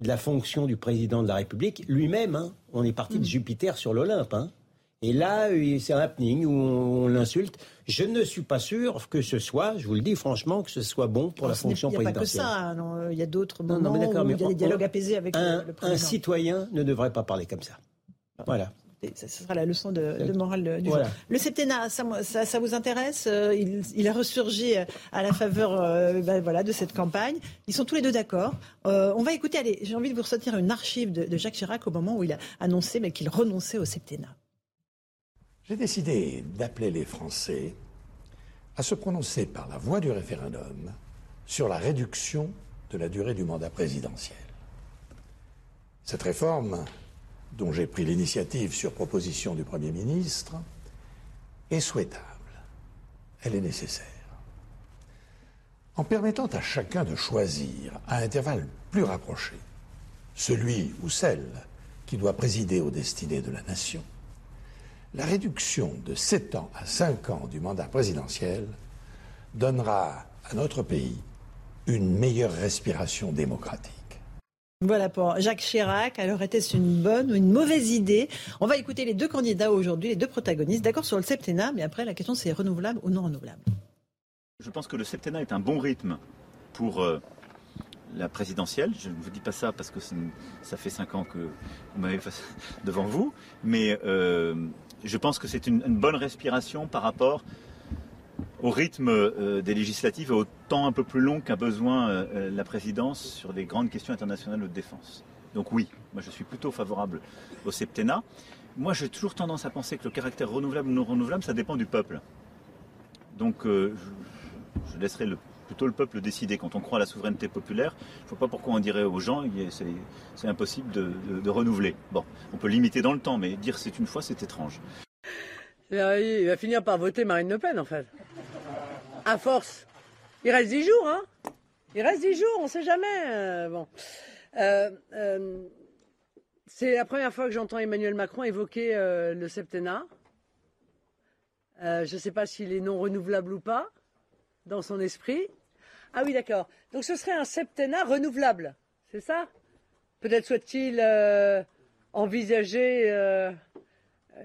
de la fonction du président de la République. Lui-même, hein, on est parti de mm. Jupiter sur l'Olympe. Hein. Et là, c'est un happening où on, l'insulte. Je ne suis pas sûr que ce soit, je vous le dis franchement, que ce soit bon pour la fonction présidentielle. Il n'y a pas que ça. Il y a d'autres moments où il y a des dialogues apaisés avec le président. Un citoyen ne devrait pas parler comme ça. Voilà ce sera la leçon de, morale du jour. Le septennat, ça, vous intéresse euh, il, a ressurgi à la faveur euh, ben voilà, de cette campagne. Ils sont tous les deux d'accord. Euh, on va écouter, allez, j'ai envie de vous ressortir une archive de, Jacques Chirac au moment où il a annoncé qu'il renonçait au septennat. J'ai décidé d'appeler les Français à se prononcer par la voie du référendum sur la réduction de la durée du mandat présidentiel. Cette réforme dont j'ai pris l'initiative sur proposition du Premier ministre, est souhaitable. Elle est nécessaire. En permettant à chacun de choisir, à intervalles plus rapprochés, celui ou celle qui doit présider aux destinées de la nation, la réduction de 7 ans à 5 ans du mandat présidentiel donnera à notre pays une meilleure respiration démocratique. Voilà pour Jacques Chirac. Alors était-ce une bonne ou une mauvaise idée? On va écouter les deux candidats aujourd'hui, les deux protagonistes, d'accord sur le septennat, mais après la question c'est renouvelable ou non renouvelable? Je pense que le septennat est un bon rythme pour euh, la présidentielle. Je ne vous dis pas ça parce que ça fait cinq ans que vous m'avez devant vous, mais euh, je pense que c'est une, bonne respiration par rapport au rythme euh, des législatives et au temps un peu plus long qu'a besoin euh, la présidence sur les grandes questions internationales de défense. Donc oui, moi je suis plutôt favorable au septennat. Moi j'ai toujours tendance à penser que le caractère renouvelable ou non renouvelable, ça dépend du peuple. Donc je, je, laisserai plutôt le peuple décider. Quand on croit à la souveraineté populaire, il ne faut pas pourquoi on dirait aux gens c'est impossible de, renouveler. Bon, on peut limiter dans le temps, mais dire c'est une fois, c'est étrange. Il va finir par voter Marine Le Pen, en fait. À force. Il reste dix jours, hein Il reste dix jours, on ne sait jamais. Euh, bon. Euh, euh, c'est la première fois que j'entends Emmanuel Macron évoquer le septennat. je ne sais pas s'il est non renouvelable ou pas dans son esprit. Ah oui, d'accord. Donc ce serait un septennat renouvelable, c'est ça? Peut-être euh, envisager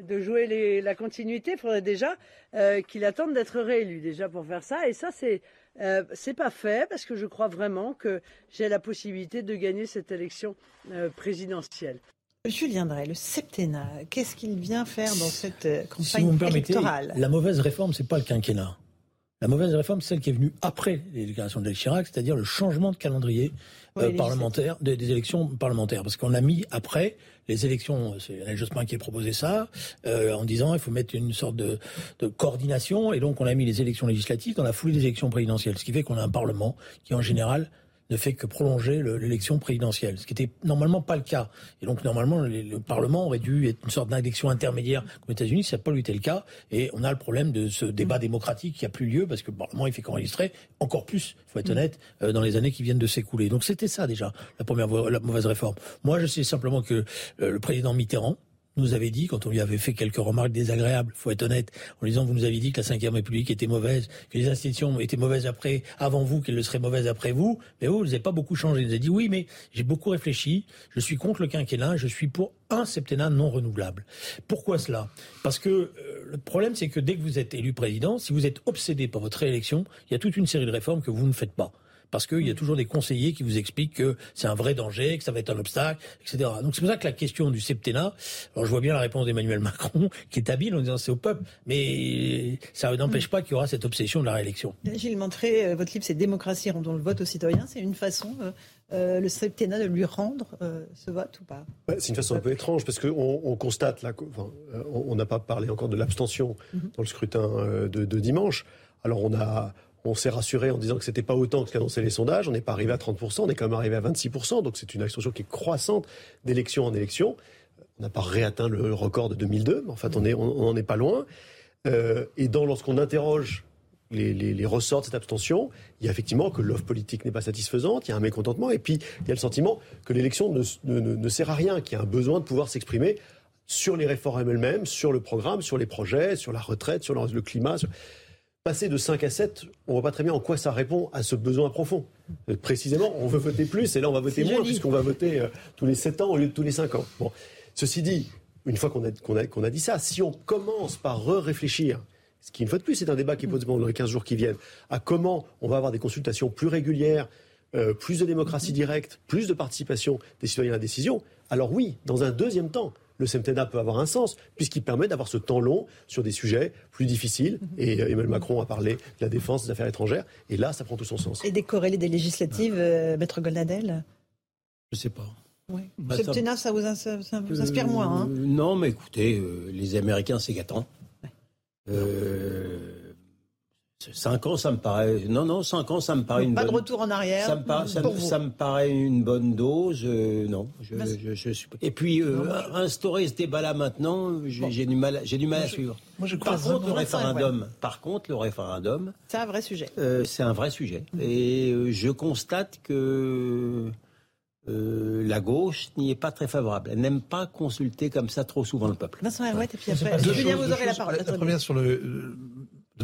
de jouer la continuité. Il faudrait déjà euh, qu'il attende d'être réélu déjà pour faire ça. Et ça, c'est c'est pas fait parce que je crois vraiment que j'ai la possibilité de gagner cette élection présidentielle. Julien Drey, le septennat, qu'est-ce qu'il vient faire dans cette campagne si vous me permettez, La mauvaise réforme, c'est pas le quinquennat. La mauvaise réforme, c'est celle qui est venue après les déclarations de Chirac, c'est-à-dire le changement de calendrier euh, parlementaire, des, élections parlementaires. Parce qu'on a mis après les élections, c'est Lionel Jospin qui a proposé ça, euh, en disant il faut mettre une sorte de, de, coordination, et donc on a mis les élections législatives dans la foulée des élections présidentielles, ce qui fait qu'on a un Parlement qui en général ne fait que prolonger l'élection présidentielle, ce qui était normalement pas le cas. Et donc normalement, le, Parlement aurait dû être une sorte d'élection intermédiaire comme aux États-Unis, ça n'a pas été le cas. Et on a le problème de ce débat démocratique qui a plus lieu parce que le Parlement il fait qu'enregistrer encore plus, il faut être mm. honnête, euh, dans les années qui viennent de s'écouler. Donc c'était ça déjà la première la mauvaise réforme. Moi, je sais simplement que euh, le président Mitterrand nous avait dit, quand on lui avait fait quelques remarques désagréables, faut être honnête, en disant vous nous avez dit que la Ve République était mauvaise, que les institutions étaient mauvaises après, avant vous, qu'elles le seraient mauvaises après vous, mais vous, vous n'avez pas beaucoup changé. Il nous a dit oui, mais j'ai beaucoup réfléchi, je suis contre le quinquennat, je suis pour un septennat non renouvelable. Pourquoi cela? Parce que euh, le problème, c'est que dès que vous êtes élu président, si vous êtes obsédé par votre réélection, il y a toute une série de réformes que vous ne faites pas parce qu'il y a toujours des conseillers qui vous expliquent que c'est un vrai danger, que ça va être un obstacle, etc. Donc c'est pour ça que la question du septennat, alors je vois bien la réponse d'Emmanuel Macron, qui est habile en disant c'est au peuple, mais ça n'empêche pas qu'il y aura cette obsession de la réélection. Gilles Montré, euh, votre livre c'est Démocratie, rendons le vote aux citoyens, c'est une façon... Euh, euh, le septennat de lui rendre ce vote ou pas? C'est une façon un peu étrange parce qu'on on constate, là, on n'a pas parlé encore de l'abstention mhm. dans le scrutin de, de, dimanche. Alors on a, on s'est rassuré en disant que c'était pas autant que qu'annonçaient les sondages. On n'est pas arrivé à 30%, on est quand même arrivé à 26%. Donc c'est une abstention qui est croissante d'élection en élection. On n'a pas réatteint le record de 2002, mais en fait on n'en est pas loin. Euh, et lorsqu'on interroge les, ressorts de cette abstention, il y a effectivement que l'offre politique n'est pas satisfaisante, il y a un mécontentement, et puis il y a le sentiment que l'élection ne, sert à rien, qu'il y a un besoin de pouvoir s'exprimer sur les réformes elles-mêmes, sur le programme, sur les projets, sur la retraite, sur le, climat. Passer de 5 à 7, on ne voit pas très bien en quoi ça répond à ce besoin profond. Euh, précisément, on veut voter plus et là on va voter moins puisqu'on va voter euh, tous les 7 ans au lieu de tous les 5 ans. Bon. Ceci dit, une fois qu'on a, a, dit ça, si on commence par re-réfléchir, ce qui une fois de plus est un débat qui est posé dans les 15 jours qui viennent, à comment on va avoir des consultations plus régulières, euh, plus de démocratie directe, plus de participation des citoyens à la décision, alors oui, dans un deuxième temps, le septennat peut avoir un sens, puisqu'il permet d'avoir ce temps long sur des sujets plus difficiles. Et euh, Emmanuel Macron a parlé de la défense, des affaires étrangères. Et là, ça prend tout son sens. Et décorréler des législatives, euh, Maître Goldadel Je ne sais pas. Oui. Bah, septennat, ça, vous, inspire moins hein euh, Non, mais écoutez, les Américains, c'est gâtant. Cinq ans, ça me paraît. Non, non, cinq ans, ça me paraît une pas bonne. Pas de retour en arrière. Ça me, paraît, ça, me, paraît une bonne dose. Euh, non, je, je, je, suis. Et puis euh, instaurer ce débat-là maintenant, j'ai du mal, j'ai du mal à suivre. Moi, je par contre, le référendum. Par contre, le référendum. C'est un vrai sujet. Euh, c'est un vrai sujet. Et je constate que. la gauche n'y est pas très favorable. Elle n'aime pas consulter comme ça trop souvent le peuple. Vincent Herouette, et puis après, Julien, vous aurez la parole. La première sur le,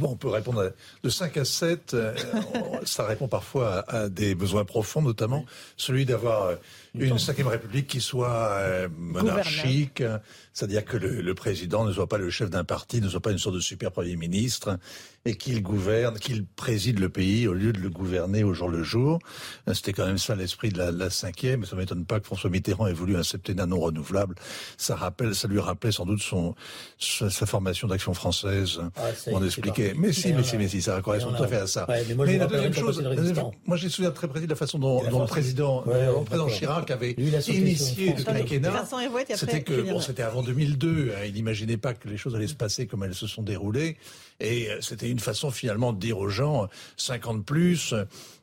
on peut répondre de 5 à 7. Euh, ça répond parfois à, des besoins profonds, notamment celui d'avoir euh, une cinquième république qui soit euh, monarchique, c'est-à-dire que le, président ne soit pas le chef d'un parti, ne soit pas une sorte de super premier ministre, et qu'il gouverne, qu'il préside le pays au lieu de le gouverner au jour le jour. C'était quand même ça l'esprit de la, la cinquième. Ça m'étonne pas que François Mitterrand ait voulu un septennat non renouvelable. Ça rappelle, ça lui rappelait sans doute son sa, formation d'action française. Ah, on expliquait. Mais si, mais si, mais si, ça correspond tout à fait à ça. mais moi, la deuxième chose, moi j'ai souviens très précis de la façon dont, dont le président, le président Chirac avait initié le quinquennat. C'était que bon, c'était avant 2002. Hein, il n'imaginait pas que les choses allaient se passer comme elles se sont déroulées. Et euh, c'était une façon finalement de dire aux gens 50 plus.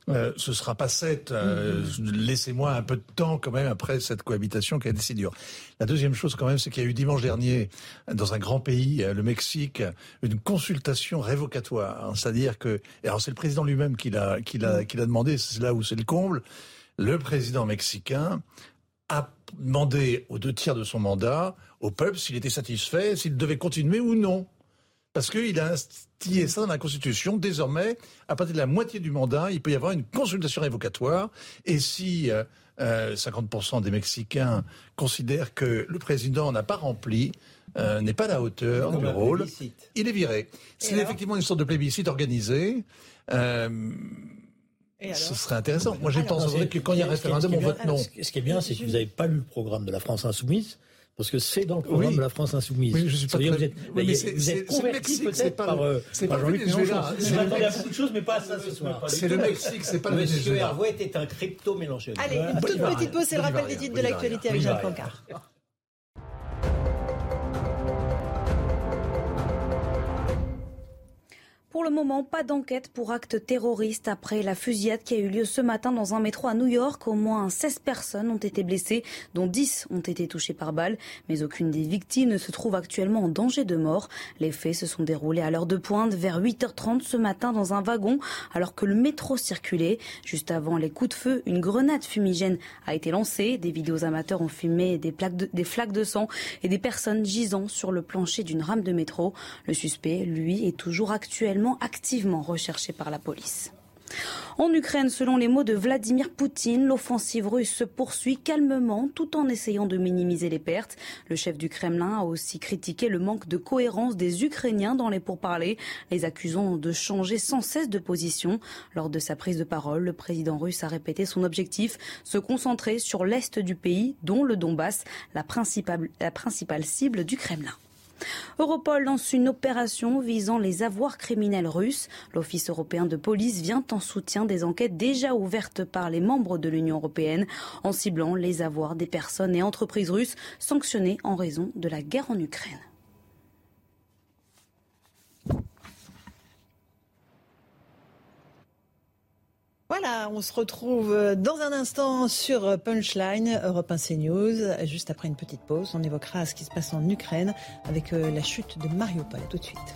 Euh, ce sera pas 7. Euh, mm-hmm. Laissez-moi un peu de temps quand même après cette cohabitation qui a été si dure. La deuxième chose quand même, c'est qu'il y a eu dimanche dernier, dans un grand pays, le Mexique, une consultation révocatoire. C'est-à-dire que, alors c'est le président lui-même qui l'a, qui l'a, qui l'a demandé. C'est là où c'est le comble. Le président mexicain a demandé aux deux tiers de son mandat au peuple s'il était satisfait, s'il devait continuer ou non parce qu'il a instillé ça dans la Constitution. Désormais, à partir de la moitié du mandat, il peut y avoir une consultation révocatoire. Et si 50% euh, euh, des Mexicains considèrent que le président n'a pas rempli, euh, n'est pas à la hauteur du rôle, il est viré. C'est effectivement une sorte de plébiscite organisé. Ce serait intéressant. Moi, j'ai pensé que quand il y a un référendum, on vote non. Ce qui est bien, c'est que vous n'avez pas lu le programme de la France insoumise. Parce que c'est dans le programme de la France Insoumise. Oui, je suis pas très... vous êtes, oui, vous êtes converti peut-être par, euh, par Jean-Luc Mélenchon. Vous attendez à beaucoup de choses, mais pas à ça ce soir. C'est le Mexique, c'est pas le Monsieur Hervouet est un crypto mélangeur. Allez, une toute petite pause, c'est le rappel des titres de l'actualité avec Jean Cancard. Pour le moment, pas d'enquête pour acte terroriste après la fusillade qui a eu lieu ce matin dans un métro à New York. Au moins 16 personnes ont été blessées, dont 10 ont été touchées par balle, mais aucune des victimes ne se trouve actuellement en danger de mort. Les faits se sont déroulés à l'heure de pointe vers 8h30 ce matin dans un wagon alors que le métro circulait. Juste avant les coups de feu, une grenade fumigène a été lancée. Des vidéos amateurs ont filmé des, des flaques de sang et des personnes gisant sur le plancher d'une rame de métro. Le suspect, lui, est toujours actuellement activement recherché par la police. En Ukraine, selon les mots de Vladimir Poutine, l'offensive russe se poursuit calmement tout en essayant de minimiser les pertes. Le chef du Kremlin a aussi critiqué le manque de cohérence des Ukrainiens dans les pourparlers, les accusant de changer sans cesse de position. Lors de sa prise de parole, le président russe a répété son objectif, se concentrer sur l'est du pays, dont le Donbass, la principale cible du Kremlin. Europol lance une opération visant les avoirs criminels russes. L'Office européen de police vient en soutien des enquêtes déjà ouvertes par les membres de l'Union européenne en ciblant les avoirs des personnes et entreprises russes sanctionnées en raison de la guerre en Ukraine. Voilà, on se retrouve euh, dans un instant sur euh, Punchline, Europe 1 CNews. Juste après une petite pause, on évoquera ce qui se passe en Ukraine avec euh, la chute de Mariupol. Tout de suite.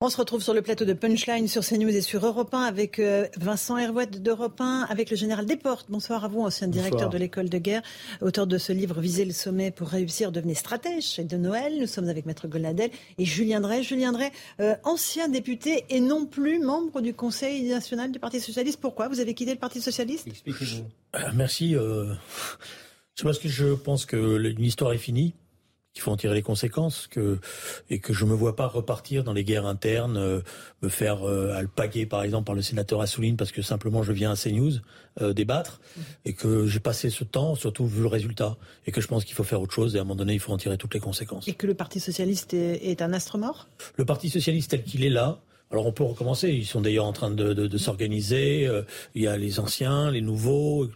On se retrouve sur le plateau de Punchline sur CNews et sur Europe 1 avec euh, Vincent Herouette d'Europe 1, avec le général Desportes. Bonsoir à vous, ancien directeur de l'école de guerre, auteur de ce livre Viser le sommet pour réussir, devenez stratège de Noël. Nous sommes avec Maître Goladel et Julien Drey. Julien Drey, euh, ancien député et non plus membre du Conseil national du Parti socialiste. Pourquoi vous avez quitté le Parti socialiste? Expliquez-vous. Euh, merci. C'est parce que je pense que l'histoire est finie il faut en tirer les conséquences que, et que je me vois pas repartir dans les guerres internes, euh, me faire euh, alpaguer par exemple par le sénateur Assouline parce que simplement je viens à CNews euh, débattre et que j'ai passé ce temps, surtout vu le résultat, et que je pense qu'il faut faire autre chose et à un moment donné il faut en tirer toutes les conséquences. Et que le Parti socialiste est, un astre mort? Le Parti socialiste tel qu'il est là, alors on peut recommencer. Ils sont d'ailleurs en train de, de, de s'organiser. il y a les anciens, les nouveaux.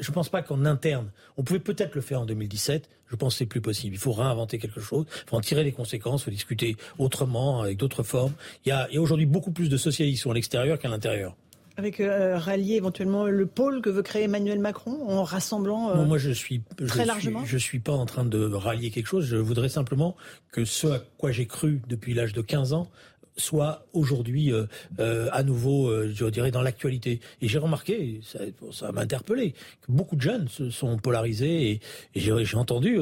Je ne pense pas qu'en interne, on pouvait peut-être le faire en 2017. Je pense que c'est plus possible. Il faut réinventer quelque chose. Il faut en tirer les conséquences. Il faut discuter autrement, avec d'autres formes. Il y a, a aujourd'hui beaucoup plus de socialistes à l'extérieur qu'à l'intérieur. Avec euh, rallier éventuellement le pôle que veut créer Emmanuel Macron en rassemblant euh, moi je suis très je largement. Suis, je suis pas en train de rallier quelque chose. Je voudrais simplement que ce à quoi j'ai cru depuis l'âge de 15 ans soit aujourd'hui euh, euh, à nouveau, euh, je dirais, dans l'actualité. Et j'ai remarqué, ça, m'a interpellé, que beaucoup de jeunes se sont polarisés. Et, j'ai entendu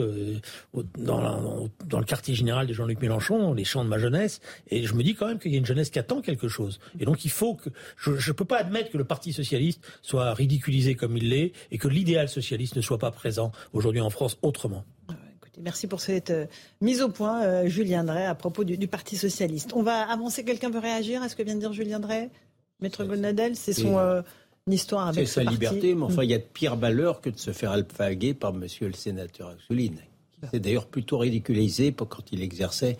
dans, dans, le quartier général de Jean-Luc Mélenchon les chants de ma jeunesse. Et je me dis quand même qu'il y a une jeunesse qui attend quelque chose. Et donc il faut que je ne peux pas admettre que le Parti socialiste soit ridiculisé comme il l'est et que l'idéal socialiste ne soit pas présent aujourd'hui en France autrement. Merci pour cette euh, mise au point, euh, Julien Drey, à propos du, Parti socialiste. On va avancer. Quelqu'un veut réagir à ce que vient de dire Julien Drey? Maître Golnadel, c'est son euh, histoire avec C'est sa liberté, mais enfin, il y a de pire valeur que de se faire alpaguer par monsieur le sénateur Assouline. C'est d'ailleurs plutôt ridiculisé quand il exerçait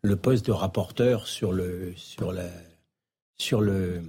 le poste de rapporteur sur le sur la sur le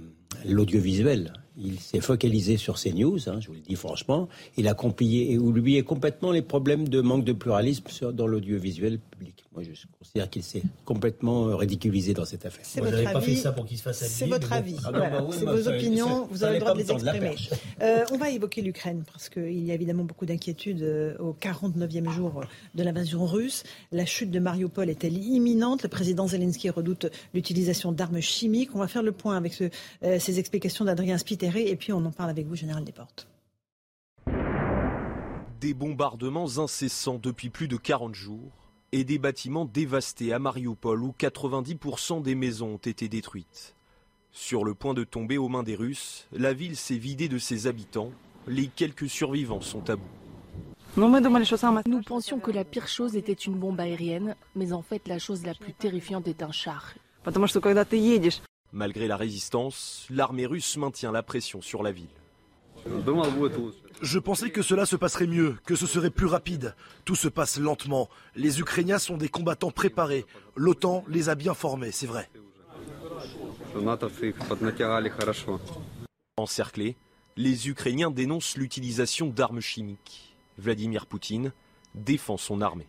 l'audiovisuel. Il s'est focalisé sur CNews, hein, je vous le dis franchement. Il a complié, oublié complètement les problèmes de manque de pluralisme dans l'audiovisuel public. Moi, je considère qu'il s'est complètement euh, ridiculisé dans cette affaire. C'est votre avis. Pas fait ça pour qu'il se fasse C'est votre avis. Ah bah c'est vos opinions. vous avez le droit de les exprimer. euh, on va évoquer l'Ukraine parce qu'il y a évidemment beaucoup d'inquiétudes euh, au 49e jour de l'invasion russe. La chute de Mariupol est-elle imminente? Le président Zelensky redoute l'utilisation d'armes chimiques. On va faire le point avec ce, euh, ces explications d'Adrien Spiteri et puis on en parle avec vous, Général Desportes. Des bombardements incessants depuis plus de 40 jours et des bâtiments dévastés à Mariupol où 90% des maisons ont été détruites. Sur le point de tomber aux mains des Russes, la ville s'est vidée de ses habitants. Les quelques survivants sont à bout. Nous pensions que la pire chose était une bombe aérienne, mais en fait la chose la plus terrifiante est un char. Malgré la résistance, l'armée russe maintient la pression sur la ville. Je pensais que cela se passerait mieux, que ce serait plus rapide. Tout se passe lentement. Les Ukrainiens sont des combattants préparés. L'OTAN les a bien formés, c'est vrai. Encerclés, les Ukrainiens dénoncent l'utilisation d'armes chimiques. Vladimir Poutine défend son armée.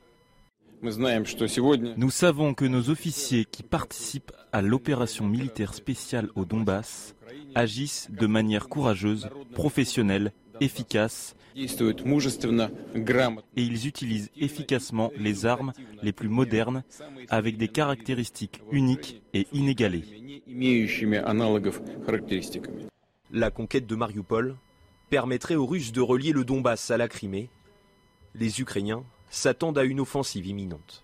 Nous savons que nos officiers qui participent à l'opération militaire spéciale au Donbass agissent de manière courageuse, professionnelle, efficace et ils utilisent efficacement les armes les plus modernes avec des caractéristiques uniques et inégalées. La conquête de Mariupol permettrait aux Russes de relier le Donbass à la Crimée. Les Ukrainiens s'attendent à une offensive imminente.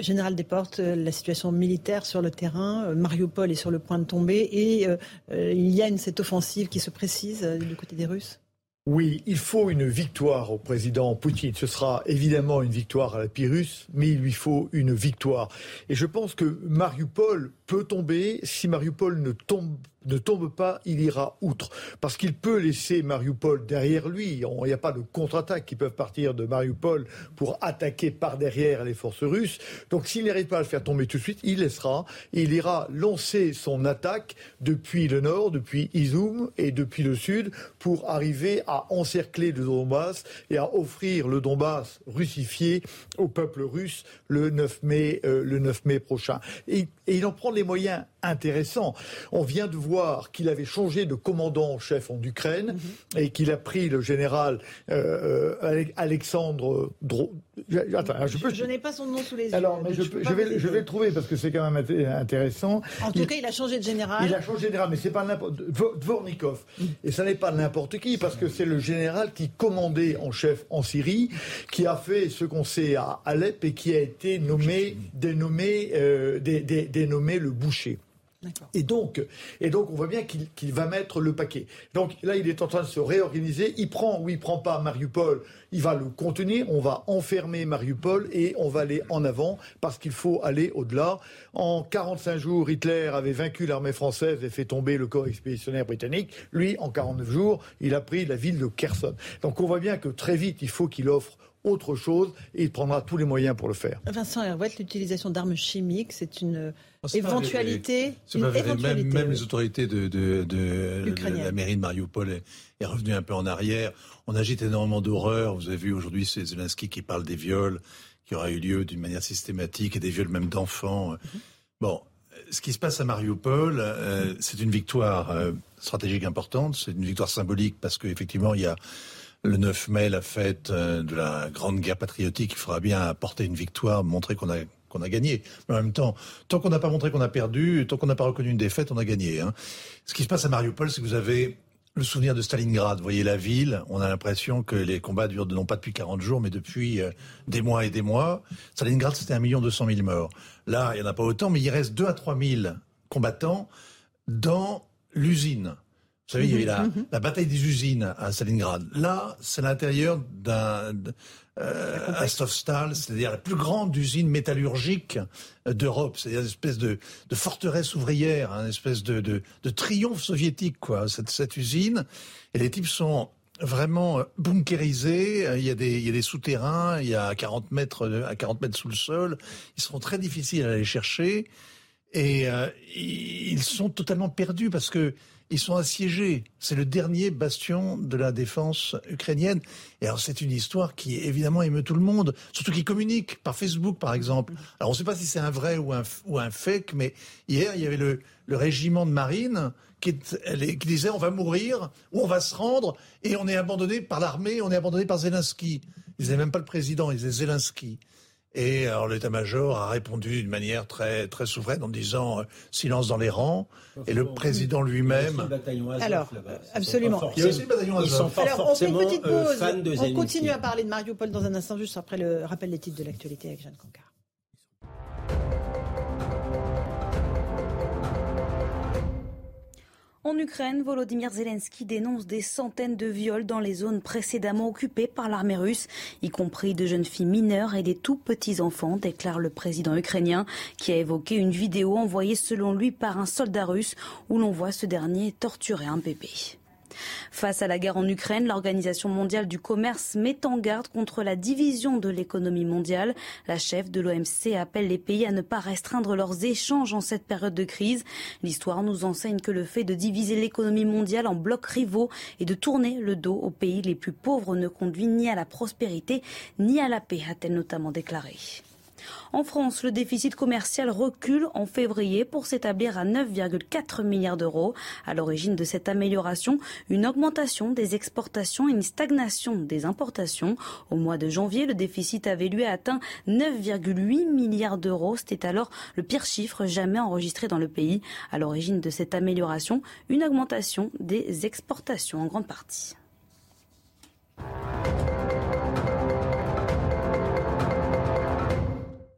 Général Desportes, euh, la situation militaire sur le terrain, euh, Mariupol est sur le point de tomber et euh, il y a une, cette offensive qui se précise du côté des Russes oui, il faut une victoire au président Poutine. Ce sera évidemment une victoire à la Pyrrhus, mais il lui faut une victoire. Et je pense que Mariupol peut tomber si Mariupol ne tombe ne tombe pas, il ira outre. Parce qu'il peut laisser Mariupol derrière lui. Il n'y a pas de contre-attaque qui peuvent partir de Mariupol pour attaquer par derrière les forces russes. Donc s'il n'arrive pas à le faire tomber tout de suite, il laissera. Il ira lancer son attaque depuis le nord, depuis Izum et depuis le sud pour arriver à encercler le Donbass et à offrir le Donbass russifié au peuple russe le 9 mai, euh, le 9 mai prochain. Et, et il en prend les moyens intéressants. On vient de voir qu'il avait changé de commandant en chef en Ukraine mhm. et qu'il a pris le général euh, euh Alexandre Dro... je, n'ai pas son nom sous les yeux. Alors, mais je, vais, je vais le trouver parce que c'est quand même intéressant. En tout cas, il a changé de général. Il a changé de général, mais c'est pas n'importe Dvornikov. Et ça n'est pas n'importe qui parce que c'est le général qui commandait en chef en Syrie, qui a fait ce qu'on sait à Alep et qui a été nommé, dénommé, euh, dénommé le boucher. Et donc, on voit bien qu'il va mettre le paquet. Donc là, il est en train de se réorganiser. Il prend ou il prend pas Mariupol. Il va le contenir. On va enfermer Mariupol et on va aller en avant parce qu'il faut aller au-delà. En 45 jours, Hitler avait vaincu l'armée française et fait tomber le corps expéditionnaire britannique. Lui, en 49 jours, il a pris la ville de Kherson. Donc on voit bien que très vite, il faut qu'il offre autre chose et il prendra tous les moyens pour le faire. Vincent Hervouette, l'utilisation d'armes chimiques, c'est une éventualité. Même, les autorités de, la mairie de Mariupol est, est revenue un peu en arrière. On agite énormément d'horreur. Vous avez vu aujourd'hui c'est Zelensky qui parle des viols qui aura eu lieu d'une manière systématique et des viols même d'enfants. Mhm. Bon, ce qui se passe à Mariupol, euh, c'est une victoire euh, stratégique importante, c'est une victoire symbolique parce qu'effectivement, il y a le 9 mai, la fête euh, de la grande guerre patriotique, il faudra bien apporter une victoire, montrer qu'on a qu'on a gagné. Mais en même temps, tant qu'on n'a pas montré qu'on a perdu, tant qu'on n'a pas reconnu une défaite, on a gagné. Hein. Ce qui se passe à Mariupol, c'est que vous avez le souvenir de Stalingrad. Vous voyez la ville, on a l'impression que les combats durent non pas depuis 40 jours, mais depuis euh, des mois et des mois. Stalingrad, c'était un million deux cent mille morts. Là, il n'y en a pas autant, mais il reste 2 à 3 000 combattants dans l'usine. Vous savez, il y avait la, mhm. la, bataille des usines à Stalingrad. Là, c'est l'intérieur d'un euh, Azovstal, c'est-à-dire la plus grande usine métallurgique euh, d'Europe. C'est-à-dire une espèce de, de, forteresse ouvrière, hein, une espèce de, de, de, triomphe soviétique, quoi, cette, cette usine. Et les types sont vraiment euh, bunkérisés. Il y a des, il y a des souterrains, il y a 40 mètres, à 40 mètres sous le sol. Ils seront très difficiles à aller chercher. Et euh, ils sont totalement perdus parce que ils sont assiégés. C'est le dernier bastion de la défense ukrainienne. Et alors c'est une histoire qui évidemment émeut tout le monde, surtout qui communique par Facebook par exemple. Alors on ne sait pas si c'est un vrai ou un, fake, mais hier il y avait le, le régiment de marine qui, qui, disait on va mourir ou on va se rendre et on est abandonné par l'armée, on est abandonné par Zelensky. Ils disaient même pas le président, ils disaient Zelensky. Et alors l'état-major a répondu d'une manière très très souveraine en disant euh, silence dans les rangs. Et le président lui-même. Alors, absolument. Il y a aussi le bataillon Azov. Alors, on fait une petite euh, pause. on continue à parler de Mariupol dans un instant, juste après le rappel des titres de l'actualité avec Jeanne Cancard. En Ukraine, Volodymyr Zelensky dénonce des centaines de viols dans les zones précédemment occupées par l'armée russe, y compris de jeunes filles mineures et des tout petits enfants, déclare le président ukrainien, qui a évoqué une vidéo envoyée selon lui par un soldat russe où l'on voit ce dernier torturer un bébé. Face à la guerre en Ukraine, l'Organisation mondiale du commerce met en garde contre la division de l'économie mondiale. La chef de l'OMC appelle les pays à ne pas restreindre leurs échanges en cette période de crise. L'histoire nous enseigne que le fait de diviser l'économie mondiale en blocs rivaux et de tourner le dos aux pays les plus pauvres ne conduit ni à la prospérité ni à la paix, a-t-elle notamment déclaré. En France, le déficit commercial recule en février pour s'établir à 9,4 milliards d'euros. À l'origine de cette amélioration, une augmentation des exportations et une stagnation des importations. Au mois de janvier, le déficit avait lui atteint 9,8 milliards d'euros. C'était alors le pire chiffre jamais enregistré dans le pays. À l'origine de cette amélioration, une augmentation des exportations en grande partie.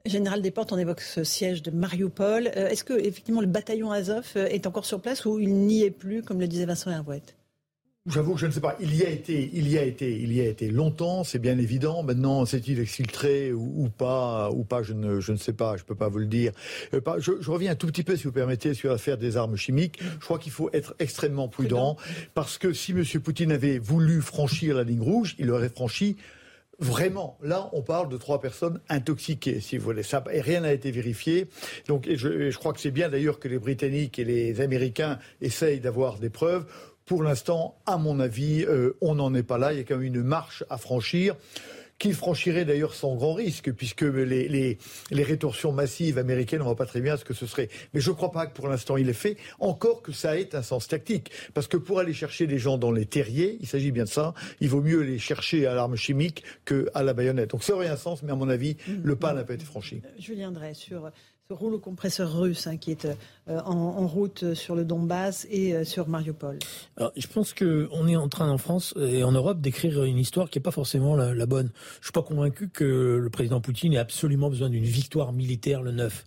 Général Desportes, on évoque ce siège de Mariupol. Euh, est-ce que effectivement le bataillon Azov euh, est encore sur place ou il n'y est plus, comme le disait Vincent Hervouette J'avoue que je ne sais pas. Il y a été, il y a été, il y a été longtemps, c'est bien évident. Maintenant, s'est-il exfiltré ou, pas, ou pas, je ne, je ne sais pas, je peux pas vous le dire. Euh, je, je, reviens un tout petit peu, si vous permettez, sur l'affaire des armes chimiques. Je crois qu'il faut être extrêmement prudent, parce que si M. Poutine avait voulu franchir la ligne rouge, il l'aurait franchi Vraiment, là, on parle de trois personnes intoxiquées, si vous voulez. Et rien n'a été vérifié. Donc, je, je crois que c'est bien d'ailleurs que les Britanniques et les Américains essayent d'avoir des preuves. Pour l'instant, à mon avis, euh, on n'en est pas là. Il y a quand même une marche à franchir qu'il franchirait d'ailleurs sans grand risque, puisque les, les, rétorsions massives américaines, on ne voit pas très bien ce que ce serait. Mais je ne crois pas que pour l'instant il est fait, encore que ça ait un sens tactique. Parce que pour aller chercher des gens dans les terriers, il s'agit bien de ça, il vaut mieux les chercher à l'arme chimique qu'à la baïonnette. Donc ça aurait un sens, mais à mon avis, le pas n'a pas été franchi. Je viendrai sur ce rouleau compresseur russe hein, qui est euh, en, route sur le Donbass et euh, sur Mariupol Je pense qu'on est en train en France et en Europe d'écrire une histoire qui n'est pas forcément la, bonne. Je ne suis pas convaincu que le président Poutine ait absolument besoin d'une victoire militaire le 9.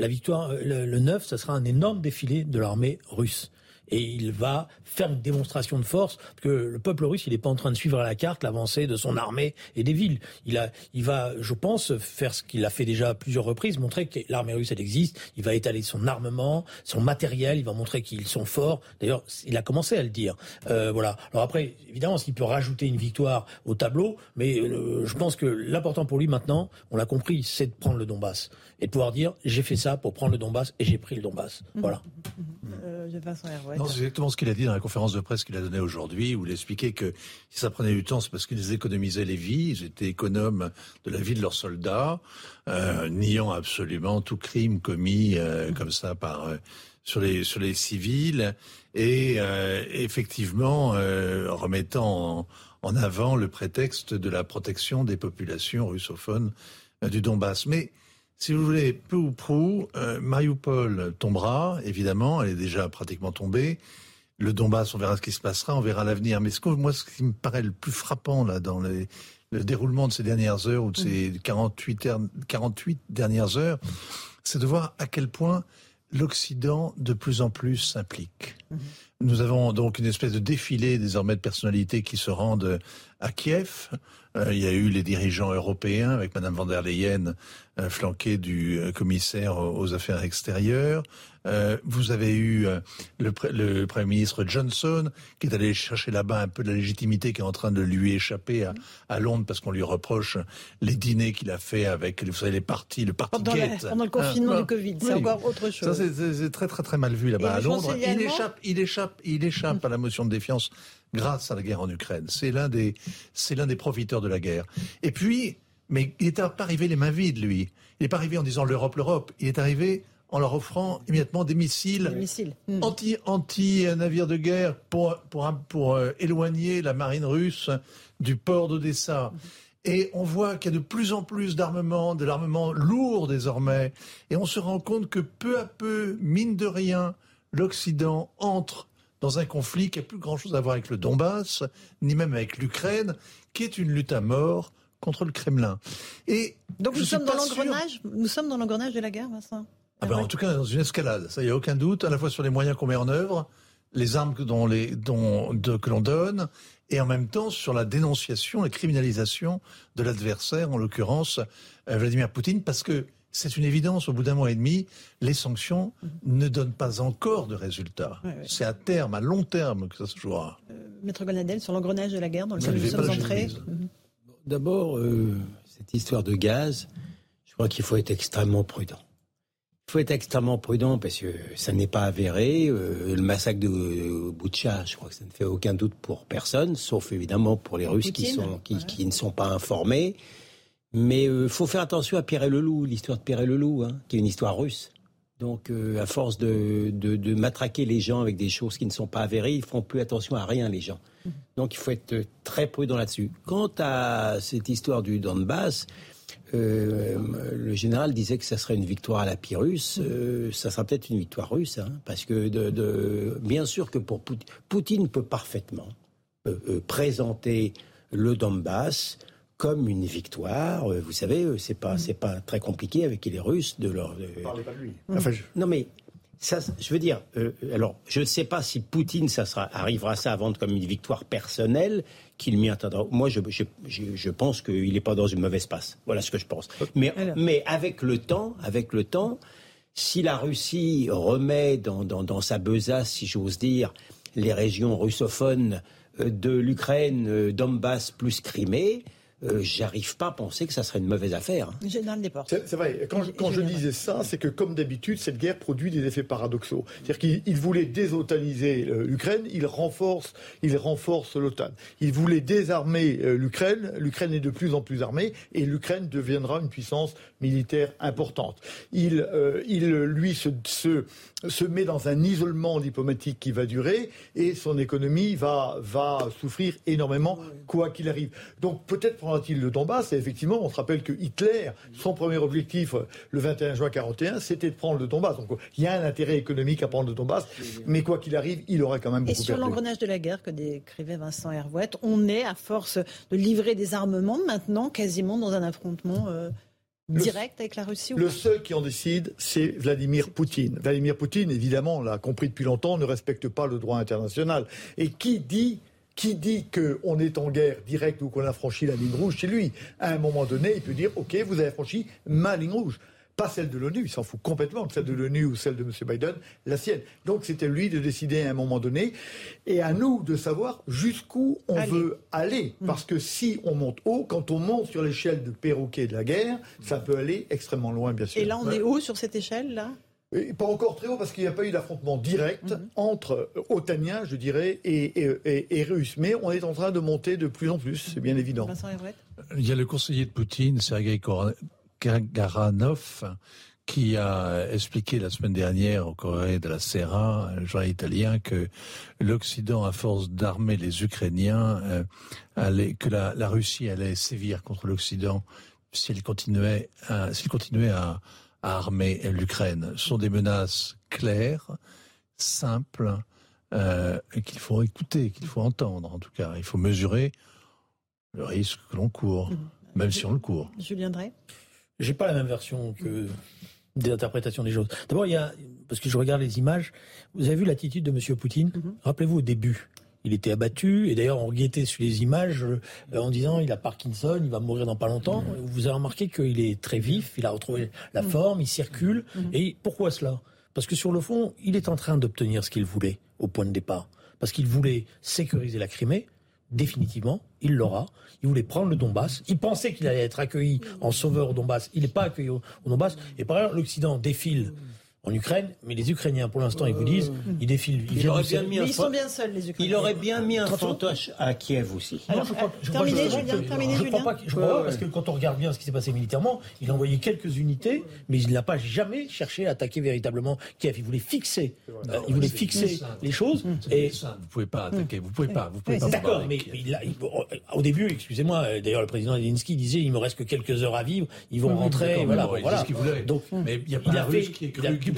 La victoire, le, le 9, ça sera un énorme défilé de l'armée russe. Et il va faire une démonstration de force que le peuple russe, il n'est pas en train de suivre à la carte l'avancée de son armée et des villes. Il a, il va, je pense, faire ce qu'il a fait déjà à plusieurs reprises, montrer que l'armée russe elle existe. Il va étaler son armement, son matériel. Il va montrer qu'ils sont forts. D'ailleurs, il a commencé à le dire. Euh, voilà. Alors après, évidemment, s'il peut rajouter une victoire au tableau, mais euh, je pense que l'important pour lui maintenant, on l'a compris, c'est de prendre le Donbass et de pouvoir dire j'ai fait ça pour prendre le Donbass et j'ai pris le Donbass. Mmh. Voilà. Euh, c'est exactement ce qu'il a dit dans la conférence de presse qu'il a donnée aujourd'hui, où il expliquait que si ça prenait du temps, c'est parce qu'ils économisaient les vies, ils étaient économes de la vie de leurs soldats, euh, niant absolument tout crime commis euh, comme ça par euh, sur les sur les civils et euh, effectivement remettant en, en, avant le prétexte de la protection des populations russophones du Donbass. Mais si vous voulez, peu ou prou, euh, Mariupol tombera, évidemment, elle est déjà pratiquement tombée. Le Donbass, on verra ce qui se passera, on verra l'avenir. Mais ce que, moi, ce qui me paraît le plus frappant là dans le déroulement de ces dernières heures ou de ces 48, 48 dernières heures, c'est de voir à quel point l'Occident de plus en plus s'implique. Mhm. Nous avons donc une espèce de défilé désormais de personnalités qui se rendent à Kiev. Euh, il y a eu les dirigeants européens avec Madame van der Leyen euh, flanquée du euh, commissaire aux affaires extérieures. vous avez eu le, le, Premier ministre Johnson qui est allé chercher là-bas un peu de la légitimité qui est en train de lui échapper à, à Londres parce qu'on lui reproche les dîners qu'il a fait avec vous savez, les partis, le parti pendant, pendant le confinement hein, du Covid, c'est encore autre chose. Ça c'est très très très mal vu là-bas à Londres. Il échappe, il échappe, il échappe à la motion de défiance grâce à la guerre en Ukraine. C'est l'un des, c'est l'un des profiteurs de la guerre. Et puis, mais il n'est pas arrivé les mains vides, lui. Il n'est pas arrivé en disant l'Europe, l'Europe. Il est arrivé en leur offrant immédiatement des missiles, hmm. anti, anti navires de guerre pour, pour, pour euh, éloigner la marine russe du port d'Odessa. Hmm. Et on voit qu'il y a de plus en plus d'armement, de l'armement lourd désormais. Et on se rend compte que peu à peu, mine de rien, l'Occident entre dans un conflit qui n'a plus grand-chose à voir avec le Donbass, ni même avec l'Ukraine, qui est une lutte à mort contre le Kremlin. Et donc nous sommes, dans l'engrenage, nous sommes dans l'engrenage de la guerre, Vincent. Ah ben, en tout cas, dans une escalade, ça y a aucun doute, à la fois sur les moyens qu'on met en œuvre, les armes que, dont les, dont, de, que l'on donne, et en même temps sur la dénonciation, la criminalisation de l'adversaire, en l'occurrence euh, Vladimir Poutine, parce que c'est une évidence, au bout d'un mois et demi, les sanctions ne donnent pas encore de résultats. C'est à terme, à long terme que ça se jouera. Euh, Maître Gonadel, sur l'engrenage de la guerre dans lequel nous sommes entrés. Mhm. D'abord, euh, cette histoire de gaz, je crois qu'il faut être extrêmement prudent. Il faut être extrêmement prudent parce que ça n'est pas avéré. Euh, le massacre de euh, Boutcha, je crois que ça ne fait aucun doute pour personne, sauf évidemment pour les Russes qui, sont, qui ne sont pas informés. Mais il euh, faut faire attention à Pierre et le Loup, l'histoire de Pierre et le Loup, hein, qui est une histoire russe. Donc, euh, à force de, de, matraquer les gens avec des choses qui ne sont pas avérées, ils font plus attention à rien, les gens. Donc, il faut être très prudent là-dessus. Quant à cette histoire du Donbass, euh, le général disait que ça serait une victoire à la Pyrrhus. ça sera peut-être une victoire russe, hein, parce que de, bien sûr que pour Poutine, Poutine peut parfaitement présenter le Donbass comme une victoire. Euh, vous savez, euh, c'est pas, c'est pas très compliqué avec les Russes de leur. Parlez pas de lui. Non mais ça, je veux dire, euh, alors je ne sais pas si Poutine ça sera, arrivera ça à vendre comme une victoire personnelle qu'il m'y attendra. Moi, je, je, je, pense qu'il n'est pas dans une mauvaise passe. Voilà ce que je pense. Mais, mais avec le temps, avec le temps, si la Russie remet dans, dans, dans sa besace, si j'ose dire, les régions russophones de l'Ukraine, Donbass plus Crimée, euh, j'arrive pas à penser que ça serait une mauvaise affaire. C'est vrai. Quand, je, quand je disais ça, c'est que comme d'habitude, cette guerre produit des effets paradoxaux. C'est-à-dire qu'il voulait désotaniser euh, l'Ukraine, il renforce, il renforce l'OTAN. Il voulait désarmer euh, l'Ukraine, l'Ukraine est de plus en plus armée et l'Ukraine deviendra une puissance militaire importante. Il, il lui se, se, se, met dans un isolement diplomatique qui va durer et son économie va, va souffrir énormément quoi qu'il arrive. Donc peut-être prendra-t-il le Donbass Et effectivement, on se rappelle que Hitler, son premier objectif le 21 juin 41, c'était de prendre le Donbass. Donc il y a un intérêt économique à prendre le Donbass, mais quoi qu'il arrive, il aura quand même beaucoup Et sur l'engrenage de la guerre que décrivait Vincent Hervouette, on est à force de livrer des armements maintenant quasiment dans un affrontement. Euh, direct avec la Russie Le seul qui en décide, c'est Vladimir Poutine. Vladimir Poutine, évidemment, on l'a compris depuis longtemps, ne respecte pas le droit international. Et qui dit qui dit qu'on est en guerre directe ou qu'on a franchi la ligne rouge chez lui À un moment donné, il peut dire OK, vous avez franchi ma ligne rouge pas celle de l'ONU, il s'en fout complètement, celle de l'ONU ou celle de M. Biden, la sienne. Donc c'était lui de décider à un moment donné, et à nous de savoir jusqu'où on veut aller. Mm. Parce que si on monte haut, quand on monte sur l'échelle de perroquet de la guerre, ça peut aller extrêmement loin, bien sûr. Et là, on est haut sur cette échelle, là? Pas encore très haut parce qu'il n'y a pas eu d'affrontement direct mm-hmm. entre Otaniens, je dirais, et, et, Russes. Mais on est en train de monter de plus en plus, c'est bien évident. Il y a le conseiller de Poutine, Sergei Garanov, qui a expliqué la semaine dernière au Corée de la Serra, un journal italien, que l'Occident, à force d'armer les Ukrainiens, euh, allait, que la, Russie allait sévir contre l'Occident s'il continuait, à, s'il continuait à, armer l'Ukraine. Ce sont des menaces claires, simples, euh, qu'il faut écouter, qu'il faut entendre en tout cas. Il faut mesurer le risque que l'on court, mmh. même si on le court. Julien Drey j'ai pas la même version que des interprétations des choses. D'abord, il y a, parce que je regarde les images, vous avez vu l'attitude de M. Poutine? Mhm. Rappelez-vous au début, il était abattu, et d'ailleurs on guettait sur les images euh, en disant il a Parkinson, il va mourir dans pas longtemps. Mhm. Vous avez remarqué qu'il est très vif, il a retrouvé la mhm. forme, il circule. Et pourquoi cela? Parce que sur le fond, il est en train d'obtenir ce qu'il voulait au point de départ. Parce qu'il voulait sécuriser la Crimée, définitivement, il l'aura. Il voulait prendre le Donbass. Il pensait qu'il allait être accueilli en sauveur au Donbass. Il n'est pas accueilli au, Donbass. Et par ailleurs, l'Occident défile en Ukraine, mais les Ukrainiens, pour l'instant, ils vous disent, ils défilent. Ils, il aurait bien mis un ils sont bien seuls, les Ukrainiens. Il aurait bien mis un fantoche à Kiev aussi. Alors, je crois, je terminez, Julien, terminez, je crois pas, je crois pas parce que quand on regarde bien ce qui s'est passé militairement, il a envoyé quelques unités, mais il n'a pas jamais cherché à attaquer véritablement Kiev. Il voulait fixer, euh, il voulait fixer les choses. Et vous pouvez pas attaquer, vous pouvez pas, vous pouvez pas. D'accord, mais au début, excusez-moi, euh, d'ailleurs, le président Zelensky disait, il me reste que quelques heures à vivre, ils vont rentrer, voilà, voilà. Donc, mais il y a pas de qui est cru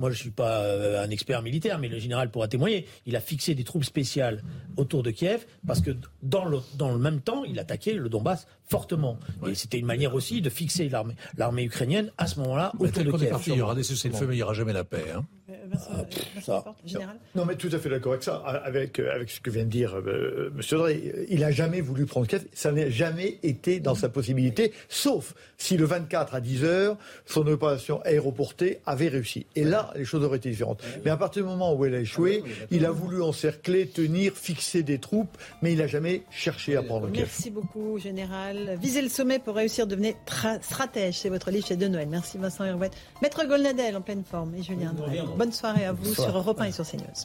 moi je suis pas euh, un expert militaire, mais le général pourra témoigner. Il a fixé des troupes spéciales autour de Kiev parce que dans le, dans le même temps, il attaquait le Donbass fortement. Et c'était une manière aussi de fixer l'armée, ukrainienne à ce moment-là autour de Kiev. il y aura des cessez-le-feu, mais il n'y aura jamais la paix. Hein. Ah, non, mais tout à fait d'accord avec ça, avec, euh, avec ce que vient de dire euh, M. Drey. Il n'a jamais voulu prendre Kiev, ça n'a jamais été dans sa possibilité, sauf si le 24 à 10 heures, son opération aéroportée avait réussi. Et là, les choses auraient été différentes. Mais à partir du moment où elle a échoué, il a voulu encercler, tenir, fixer des troupes, mais il n'a jamais cherché à prendre Kiev. Merci beaucoup, Général. Viser le sommet pour réussir, devenir stratège. C'est votre livre chez De Noël. Merci Vincent Herouet. Maître Golnadel en pleine forme et Julien Bonne soirée à vous sur Europe 1 et sur CNews.